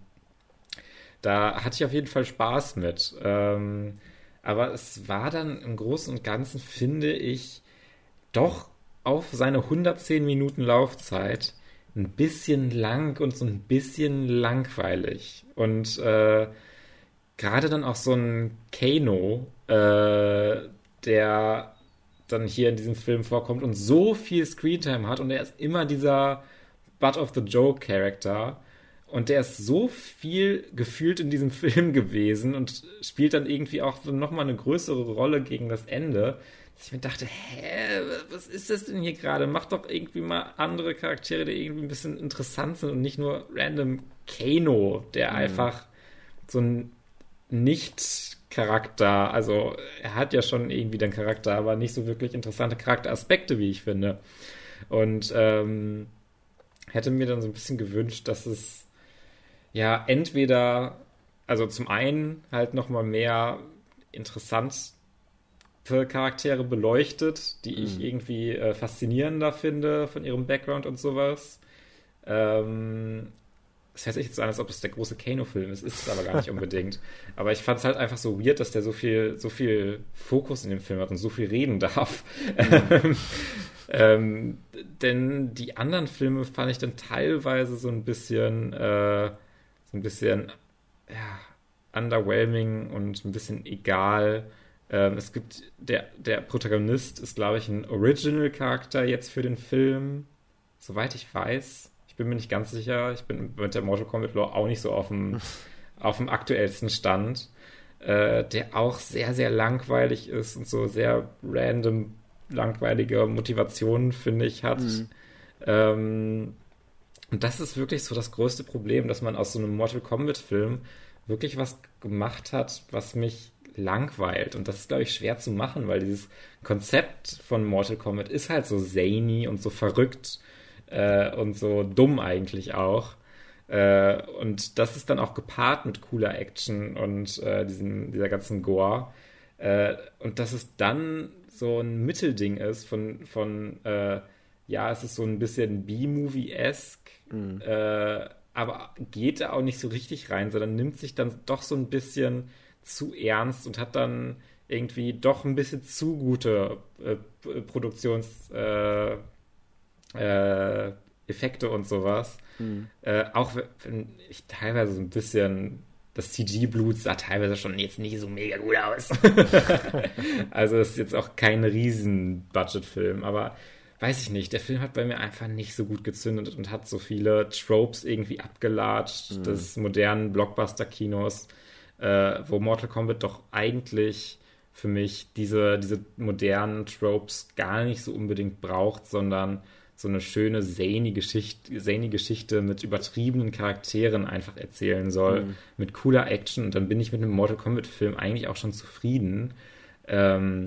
da hatte ich auf jeden Fall Spaß mit. Ähm, aber es war dann im Großen und Ganzen, finde ich, doch auf seine 110 Minuten Laufzeit ein bisschen lang und so ein bisschen langweilig. Und äh, gerade dann auch so ein Kano, äh, der dann hier in diesem Film vorkommt und so viel Screentime hat und er ist immer dieser Butt of the Joke Character und der ist so viel gefühlt in diesem Film gewesen und spielt dann irgendwie auch nochmal eine größere Rolle gegen das Ende, ich mir dachte, hä, was ist das denn hier gerade? Mach doch irgendwie mal andere Charaktere, die irgendwie ein bisschen interessant sind und nicht nur random Kano, der mhm. einfach so ein Nicht-Charakter, also er hat ja schon irgendwie den Charakter, aber nicht so wirklich interessante Charakteraspekte, wie ich finde. Und ähm, hätte mir dann so ein bisschen gewünscht, dass es ja entweder, also zum einen halt nochmal mehr interessant Charaktere beleuchtet, die ich mhm. irgendwie äh, faszinierender finde von ihrem Background und sowas. Ähm, das hört sich jetzt an, als ob es der große Kano-Film ist, ist es aber gar nicht unbedingt. Aber ich fand es halt einfach so weird, dass der so viel, so viel Fokus in dem Film hat und so viel reden darf. Mhm. ähm, denn die anderen Filme fand ich dann teilweise so ein bisschen, äh, so ein bisschen, ja, underwhelming und ein bisschen egal. Ähm, es gibt, der, der Protagonist ist, glaube ich, ein Original-Charakter jetzt für den Film, soweit ich weiß. Ich bin mir nicht ganz sicher. Ich bin mit der Mortal Kombat Lore auch nicht so auf dem, auf dem aktuellsten Stand. Äh, der auch sehr, sehr langweilig ist und so sehr random langweilige Motivationen, finde ich, hat. Mhm. Ähm, und das ist wirklich so das größte Problem, dass man aus so einem Mortal Kombat-Film wirklich was gemacht hat, was mich langweilt. Und das ist, glaube ich, schwer zu machen, weil dieses Konzept von Mortal Kombat ist halt so zany und so verrückt äh, und so dumm eigentlich auch. Äh, und das ist dann auch gepaart mit cooler Action und äh, diesen, dieser ganzen Gore. Äh, und dass es dann so ein Mittelding ist von, von äh, ja, es ist so ein bisschen B-Movie-esque, mhm. Äh, aber geht da auch nicht so richtig rein, sondern nimmt sich dann doch so ein bisschen zu ernst und hat dann irgendwie doch ein bisschen zu gute äh, äh, äh, Effekte und sowas. Mhm. auch wenn ich teilweise so ein bisschen das CG-Blut sah teilweise schon jetzt nicht so mega gut aus. also ist jetzt auch kein Riesen-Budget-Film, aber weiß ich nicht, der Film hat bei mir einfach nicht so gut gezündet und hat so viele Tropes irgendwie abgelatscht mhm. des modernen Blockbuster-Kinos äh, wo Mortal Kombat doch eigentlich für mich diese, diese modernen Tropes gar nicht so unbedingt braucht, sondern so eine schöne, zany Geschichte, zany Geschichte mit übertriebenen Charakteren einfach erzählen soll, mhm. mit cooler Action und dann bin ich mit einem Mortal Kombat-Film eigentlich auch schon zufrieden. Ähm,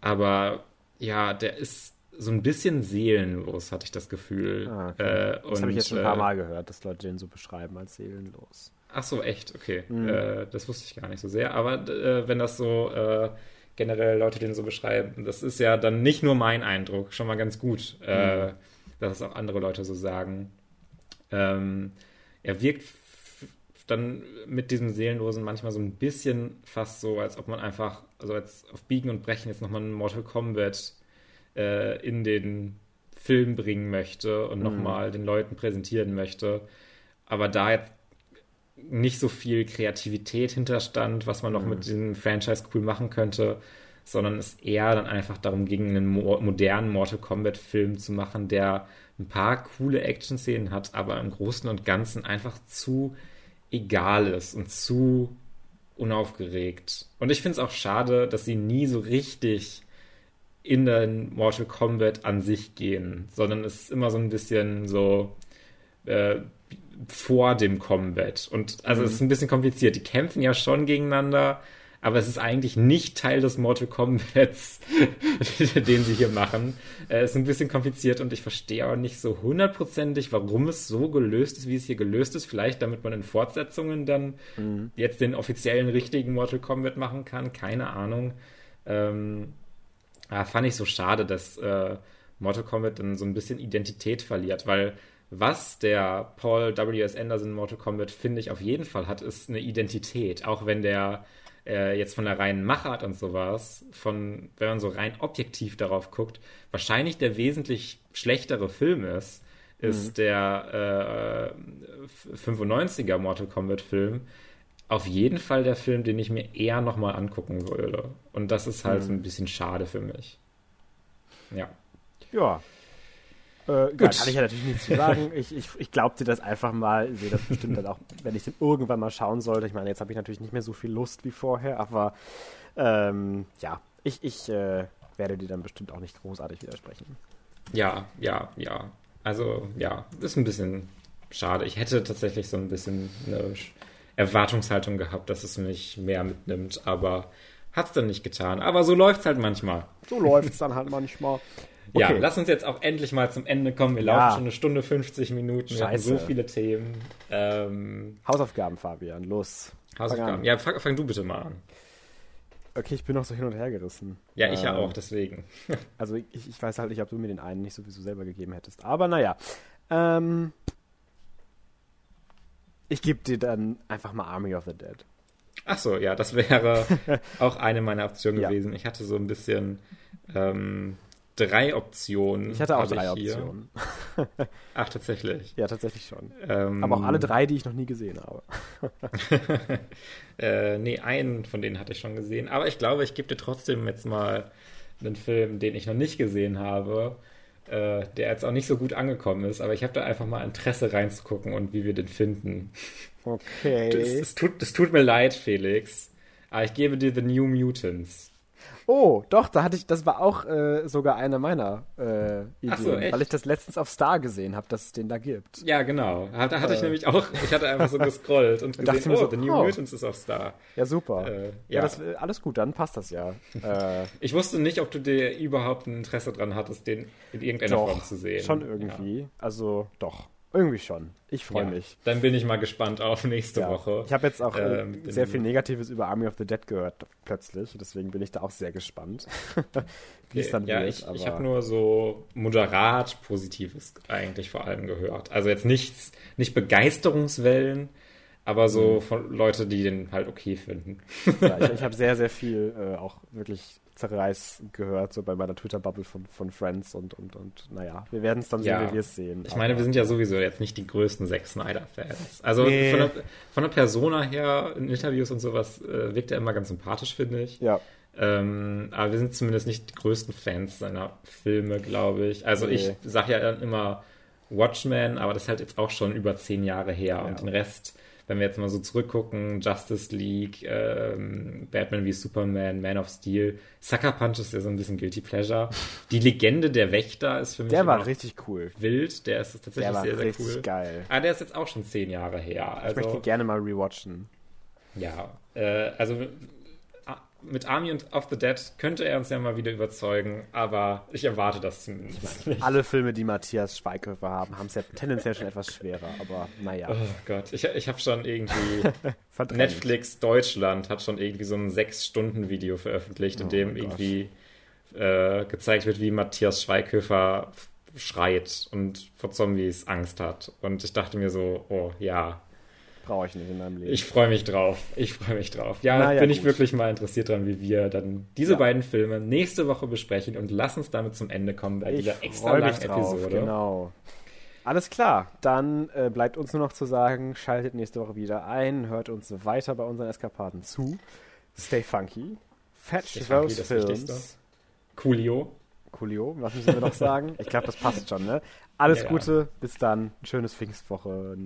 aber ja, der ist so ein bisschen seelenlos, hatte ich das Gefühl. Ah, okay. äh, das habe ich jetzt schon ein paar äh, Mal gehört, dass Leute den so beschreiben als seelenlos. Ach so, echt, okay. Mhm. Äh, das wusste ich gar nicht so sehr. Aber äh, wenn das so äh, generell Leute den so beschreiben, das ist ja dann nicht nur mein Eindruck, schon mal ganz gut, äh, mhm. dass es auch andere Leute so sagen. Ähm, er wirkt dann mit diesem Seelenlosen manchmal so ein bisschen fast so, als ob man einfach, also jetzt auf Biegen und Brechen jetzt nochmal ein Mortal Kombat äh, in den Film bringen möchte und mhm. nochmal den Leuten präsentieren möchte. Aber da jetzt nicht so viel Kreativität hinterstand, was man noch mhm. mit diesem Franchise cool machen könnte, sondern es eher dann einfach darum ging, einen mo modernen Mortal Kombat-Film zu machen, der ein paar coole Action-Szenen hat, aber im Großen und Ganzen einfach zu egal ist und zu unaufgeregt. Und ich finde es auch schade, dass sie nie so richtig in den Mortal Kombat an sich gehen, sondern es ist immer so ein bisschen so äh, vor dem Combat. Und also mhm. es ist ein bisschen kompliziert. Die kämpfen ja schon gegeneinander, aber es ist eigentlich nicht Teil des Mortal Kombats, den sie hier machen. Es äh, ist ein bisschen kompliziert und ich verstehe auch nicht so hundertprozentig, warum es so gelöst ist, wie es hier gelöst ist. Vielleicht, damit man in Fortsetzungen dann mhm. jetzt den offiziellen richtigen Mortal Kombat machen kann. Keine Ahnung. Ähm, ah, fand ich so schade, dass äh, Mortal Kombat dann so ein bisschen Identität verliert, weil was der Paul W.S. Anderson Mortal Kombat, finde ich, auf jeden Fall hat, ist eine Identität. Auch wenn der äh, jetzt von der reinen Machart und sowas, von, wenn man so rein objektiv darauf guckt, wahrscheinlich der wesentlich schlechtere Film ist, ist mhm. der äh, 95er Mortal Kombat Film auf jeden Fall der Film, den ich mir eher nochmal angucken würde. Und das ist halt mhm. so ein bisschen schade für mich. Ja. Ja. Äh, Gut. kann ich ja natürlich nichts zu sagen. ich, ich, ich glaube dir das einfach mal. Ich sehe das bestimmt dann auch, wenn ich den irgendwann mal schauen sollte. Ich meine, jetzt habe ich natürlich nicht mehr so viel Lust wie vorher, aber ähm, ja, ich, ich äh, werde dir dann bestimmt auch nicht großartig widersprechen. Ja, ja, ja. Also, ja, ist ein bisschen schade. Ich hätte tatsächlich so ein bisschen eine Erwartungshaltung gehabt, dass es mich mehr mitnimmt, aber hat es dann nicht getan. Aber so läuft es halt manchmal. So läuft es dann halt manchmal. Okay. Ja, lass uns jetzt auch endlich mal zum Ende kommen. Wir ja. laufen schon eine Stunde 50 Minuten. Wir haben so viele Themen. Ähm, Hausaufgaben, Fabian, los. Hausaufgaben. Fang ja, fang, fang, du bitte mal an. Okay, ich bin noch so hin und her gerissen. Ja, ich ähm, ja auch, deswegen. also ich, ich, weiß halt nicht, ob du mir den einen nicht sowieso selber gegeben hättest. Aber naja. Ähm, ich gebe dir dann einfach mal Army of the Dead. Ach so, ja, das wäre auch eine meiner Optionen ja. gewesen. Ich hatte so ein bisschen ähm, drei Optionen. Ich hatte auch drei Optionen. Ach, tatsächlich. Ja, tatsächlich schon. Ähm, Aber auch alle drei, die ich noch nie gesehen habe. äh, nee, einen von denen hatte ich schon gesehen. Aber ich glaube, ich gebe dir trotzdem jetzt mal einen Film, den ich noch nicht gesehen habe, äh, der jetzt auch nicht so gut angekommen ist. Aber ich habe da einfach mal Interesse reinzugucken und wie wir den finden. Okay. Es tut, tut mir leid, Felix. Aber ich gebe dir The New Mutants. Oh, doch, da hatte ich, das war auch äh, sogar eine meiner äh, Ideen, so, weil ich das letztens auf Star gesehen habe, dass es den da gibt. Ja, genau. Da hatte äh. ich nämlich auch, ich hatte einfach so gescrollt und gesehen, oh, so, The New oh. Mutants ist auf Star. Ja, super. Äh, ja, ja das, alles gut, dann passt das ja. Äh. ich wusste nicht, ob du dir überhaupt ein Interesse dran hattest, den in irgendeiner doch, Form zu sehen. schon irgendwie. Ja. Also, doch. Irgendwie schon. Ich freue ja, mich. Dann bin ich mal gespannt auf nächste ja. Woche. Ich habe jetzt auch äh, ähm, sehr viel Negatives über Army of the Dead gehört, plötzlich. Deswegen bin ich da auch sehr gespannt, wie es dann ja, wird. Ich, ich habe nur so moderat Positives eigentlich vor allem gehört. Also jetzt nichts, nicht Begeisterungswellen, aber so mhm. von Leute, die den halt okay finden. ja, ich, ich habe sehr, sehr viel äh, auch wirklich Zerreiß gehört, so bei meiner Twitter-Bubble von, von Friends und, und, und naja, wir werden es dann sehen, ja. wie wir es sehen. Ich meine, wir sind ja sowieso jetzt nicht die größten Zack Snyder-Fans. Also nee. von, der, von der Persona her, in Interviews und sowas, äh, wirkt er immer ganz sympathisch, finde ich. Ja. Ähm, aber wir sind zumindest nicht die größten Fans seiner Filme, glaube ich. Also nee. ich sage ja immer Watchmen, aber das ist halt jetzt auch schon über zehn Jahre her ja. und den Rest wenn wir jetzt mal so zurückgucken, Justice League, ähm, Batman wie Superman, Man of Steel, Sucker Punch ist ja so ein bisschen Guilty Pleasure. Die Legende der Wächter ist für mich. Der war richtig cool. Wild, der ist tatsächlich der war sehr, sehr richtig cool. geil. Ah, der ist jetzt auch schon zehn Jahre her. Also, ich möchte gerne mal rewatchen. Ja, äh, also mit Army of the Dead könnte er uns ja mal wieder überzeugen, aber ich erwarte das zumindest nicht. Alle Filme, die Matthias Schweighöfer haben, haben es ja tendenziell schon etwas schwerer, aber naja. Oh Gott, ich, ich habe schon irgendwie Netflix Deutschland hat schon irgendwie so ein Sechs-Stunden-Video veröffentlicht, in oh dem irgendwie äh, gezeigt wird, wie Matthias Schweighöfer schreit und vor Zombies Angst hat. Und ich dachte mir so, oh ja, brauche ich nicht in meinem Leben. Ich freue mich drauf. Ich freue mich drauf. Ja, naja, bin gut. ich wirklich mal interessiert dran, wie wir dann diese ja. beiden Filme nächste Woche besprechen und lass uns damit zum Ende kommen bei ich dieser extra langen drauf, Episode. Genau. Alles klar, dann äh, bleibt uns nur noch zu sagen, schaltet nächste Woche wieder ein, hört uns weiter bei unseren Eskapaden zu. Stay funky. Fetch those funky, films. Coolio. Coolio, was müssen wir noch sagen? Ich glaube, das passt schon, ne? Alles ja, Gute, bis dann. Schönes Pfingstwoche.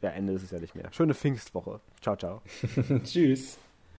Äh, ja, Ende ist es ja nicht mehr. Schöne Pfingstwoche. Ciao, ciao. Tschüss.